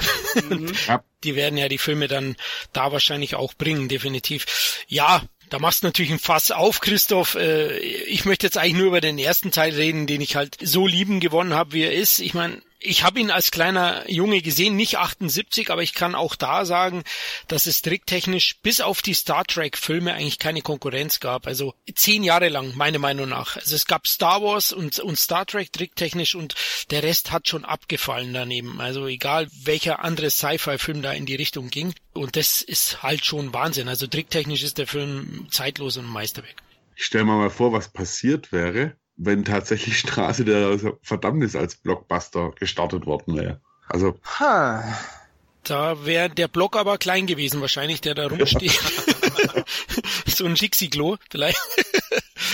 Mhm. Die werden ja die Filme dann da wahrscheinlich auch bringen, definitiv. Ja, da machst du natürlich ein Fass auf, Christoph. Äh, ich möchte jetzt eigentlich nur über den ersten Teil reden, den ich halt so lieben gewonnen habe, wie er ist. Ich meine, ich habe ihn als kleiner Junge gesehen, nicht 78, aber ich kann auch da sagen, dass es tricktechnisch bis auf die Star Trek Filme eigentlich keine Konkurrenz gab. Also zehn Jahre lang, meiner Meinung nach. Also es gab Star Wars und, und Star Trek tricktechnisch und der Rest hat schon abgefallen daneben. Also egal welcher andere Sci-Fi-Film da in die Richtung ging. Und das ist halt schon Wahnsinn. Also tricktechnisch ist der Film zeitlos und Meisterwerk. Ich stelle mir mal vor, was passiert wäre, wenn tatsächlich Straße der Verdammnis als Blockbuster gestartet worden wäre. Also. Ha. Da wäre der Block aber klein gewesen wahrscheinlich, der da rumsteht. so ein Schixiglo vielleicht.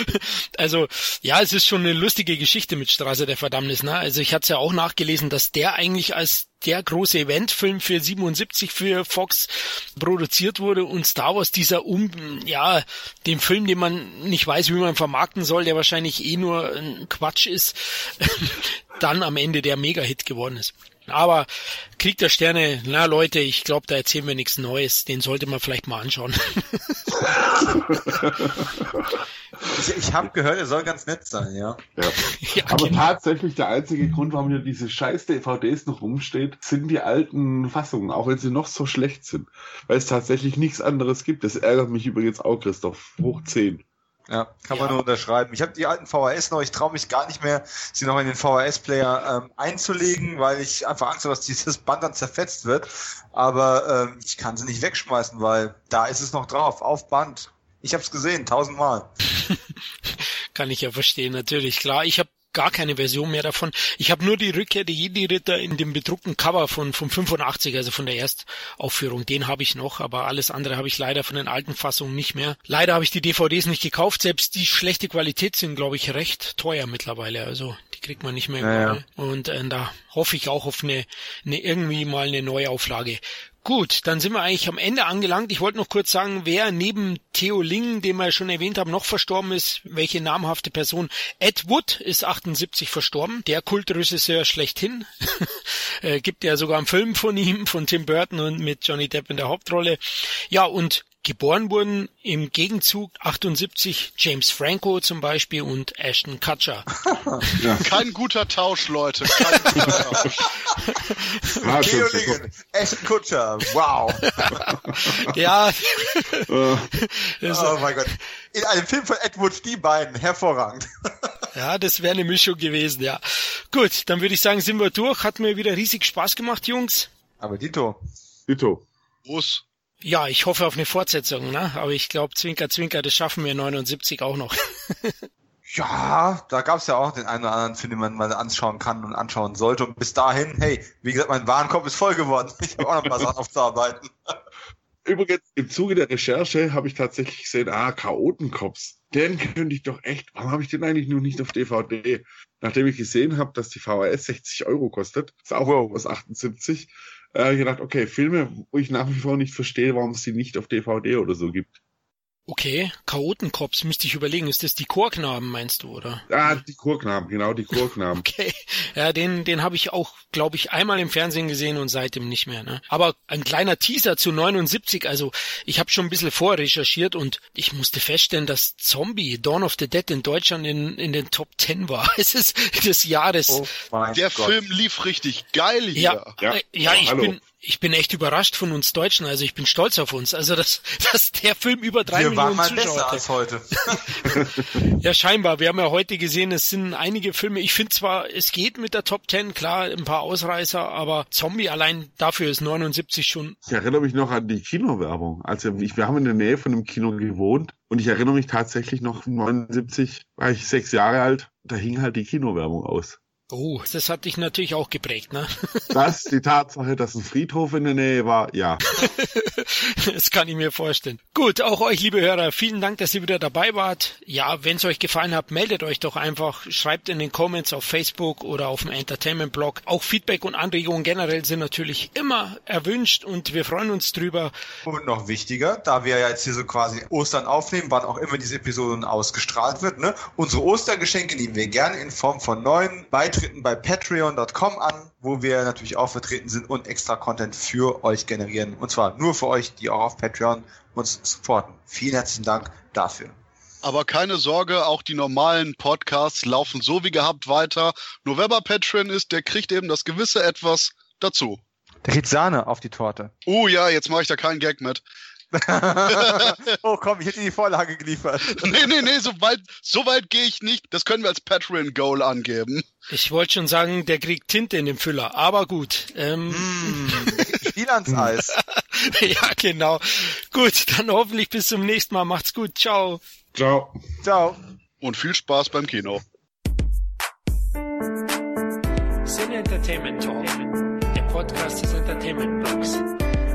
also ja, es ist schon eine lustige Geschichte mit Straße der Verdammnis. Ne? Also ich hatte es ja auch nachgelesen, dass der eigentlich als der große Eventfilm für 77 für Fox produziert wurde und Star Wars dieser um ja dem Film, den man nicht weiß, wie man vermarkten soll, der wahrscheinlich eh nur ein Quatsch ist, dann am Ende der Mega-Hit geworden ist. Aber Krieg der Sterne, na Leute, ich glaube, da erzählen wir nichts Neues. Den sollte man vielleicht mal anschauen. ich ich habe gehört, er soll ganz nett sein, ja. ja. ja Aber genau. tatsächlich der einzige Grund, warum hier diese scheiß DVDs noch rumsteht, sind die alten Fassungen, auch wenn sie noch so schlecht sind. Weil es tatsächlich nichts anderes gibt. Das ärgert mich übrigens auch, Christoph. Hoch 10. Ja, kann man nur unterschreiben. Ich habe die alten VHS noch, ich traue mich gar nicht mehr, sie noch in den VHS-Player ähm, einzulegen, weil ich einfach Angst habe, dass dieses Band dann zerfetzt wird. Aber ähm, ich kann sie nicht wegschmeißen, weil da ist es noch drauf, auf Band. Ich habe es gesehen, tausendmal. kann ich ja verstehen, natürlich. Klar, ich habe gar keine Version mehr davon. Ich habe nur die Rückkehr der Jedi-Ritter in dem bedruckten Cover von, von 85, also von der Erstaufführung. Den habe ich noch, aber alles andere habe ich leider von den alten Fassungen nicht mehr. Leider habe ich die DVDs nicht gekauft. Selbst die schlechte Qualität sind, glaube ich, recht teuer mittlerweile. Also die kriegt man nicht mehr. Naja. Und äh, da hoffe ich auch auf eine, eine irgendwie mal eine Neuauflage. Gut, dann sind wir eigentlich am Ende angelangt. Ich wollte noch kurz sagen, wer neben Theo Ling, den wir schon erwähnt haben, noch verstorben ist, welche namhafte Person. Ed Wood ist 78 verstorben, der Kultregisseur schlechthin. äh, gibt ja sogar einen Film von ihm, von Tim Burton und mit Johnny Depp in der Hauptrolle. Ja, und Geboren wurden im Gegenzug 78 James Franco zum Beispiel und Ashton Kutcher. ja. Kein guter Tausch, Leute. Kein guter Tausch. Geolingen, Ashton Kutcher, wow. ja. oh mein Gott. In einem Film von Edward die beiden, hervorragend. ja, das wäre eine Mischung gewesen, ja. Gut, dann würde ich sagen, sind wir durch. Hat mir wieder riesig Spaß gemacht, Jungs. Aber Dito. Dito. Prost. Ja, ich hoffe auf eine Fortsetzung, ne? Aber ich glaube, Zwinker, Zwinker, das schaffen wir 79 auch noch. Ja, da gab es ja auch den einen oder anderen Film, den man mal anschauen kann und anschauen sollte. Und bis dahin, hey, wie gesagt, mein Warenkorb ist voll geworden. Ich habe auch noch ein paar Sachen aufzuarbeiten. Übrigens, im Zuge der Recherche habe ich tatsächlich gesehen, ah, Chaotenkops. Den könnte ich doch echt, warum habe ich den eigentlich nur nicht auf DVD? Nachdem ich gesehen habe, dass die VHS 60 Euro kostet, ist auch wow. aus 78, äh, gedacht, okay, Filme, wo ich nach wie vor nicht verstehe, warum es die nicht auf DVD oder so gibt. Okay, Chaotenkops müsste ich überlegen. Ist das die Chorknaben, meinst du, oder? Ah, die Chorknaben, genau, die Chorknaben. okay, ja, den, den habe ich auch, glaube ich, einmal im Fernsehen gesehen und seitdem nicht mehr. Ne? Aber ein kleiner Teaser zu 79, also ich habe schon ein bisschen vorrecherchiert und ich musste feststellen, dass Zombie, Dawn of the Dead in Deutschland in, in den Top 10 war. Es ist des Jahres. Oh der Gott. Film lief richtig geil hier. Ja, ja, ja ich bin ich bin echt überrascht von uns Deutschen. Also ich bin stolz auf uns. Also dass, dass der Film über drei wir Millionen waren mal Zuschauer besser als heute. ja, scheinbar. Wir haben ja heute gesehen, es sind einige Filme. Ich finde zwar, es geht mit der Top Ten, klar, ein paar Ausreißer, aber Zombie allein dafür ist 79 schon. Ich erinnere mich noch an die Kinowerbung. Also ich, wir haben in der Nähe von einem Kino gewohnt und ich erinnere mich tatsächlich noch 79, war ich sechs Jahre alt. Da hing halt die Kinowerbung aus. Oh, das hat dich natürlich auch geprägt, ne? Das, die Tatsache, dass ein Friedhof in der Nähe war, ja. das kann ich mir vorstellen. Gut, auch euch, liebe Hörer, vielen Dank, dass ihr wieder dabei wart. Ja, wenn es euch gefallen hat, meldet euch doch einfach, schreibt in den Comments auf Facebook oder auf dem Entertainment-Blog. Auch Feedback und Anregungen generell sind natürlich immer erwünscht und wir freuen uns drüber. Und noch wichtiger, da wir ja jetzt hier so quasi Ostern aufnehmen, wann auch immer diese Episode ausgestrahlt wird, ne? Unsere Ostergeschenke nehmen wir gerne in Form von neuen Beiträgen treten bei patreon.com an, wo wir natürlich auch vertreten sind und extra Content für euch generieren. Und zwar nur für euch, die auch auf Patreon uns supporten. Vielen herzlichen Dank dafür. Aber keine Sorge, auch die normalen Podcasts laufen so wie gehabt weiter. Nur wer bei Patreon ist, der kriegt eben das gewisse Etwas dazu. Der kriegt Sahne auf die Torte. Oh ja, jetzt mache ich da keinen Gag mit. oh komm, ich hätte die Vorlage geliefert. nee, nee, nee, so weit, so weit gehe ich nicht. Das können wir als Patreon-Goal angeben. Ich wollte schon sagen, der kriegt Tinte in dem Füller, aber gut. Ähm, mm, Spiel ans Eis. ja, genau. Gut, dann hoffentlich bis zum nächsten Mal. Macht's gut. Ciao. Ciao. Ciao. Und viel Spaß beim Kino. Sin Entertainment Talk, der Podcast des Entertainment Blogs.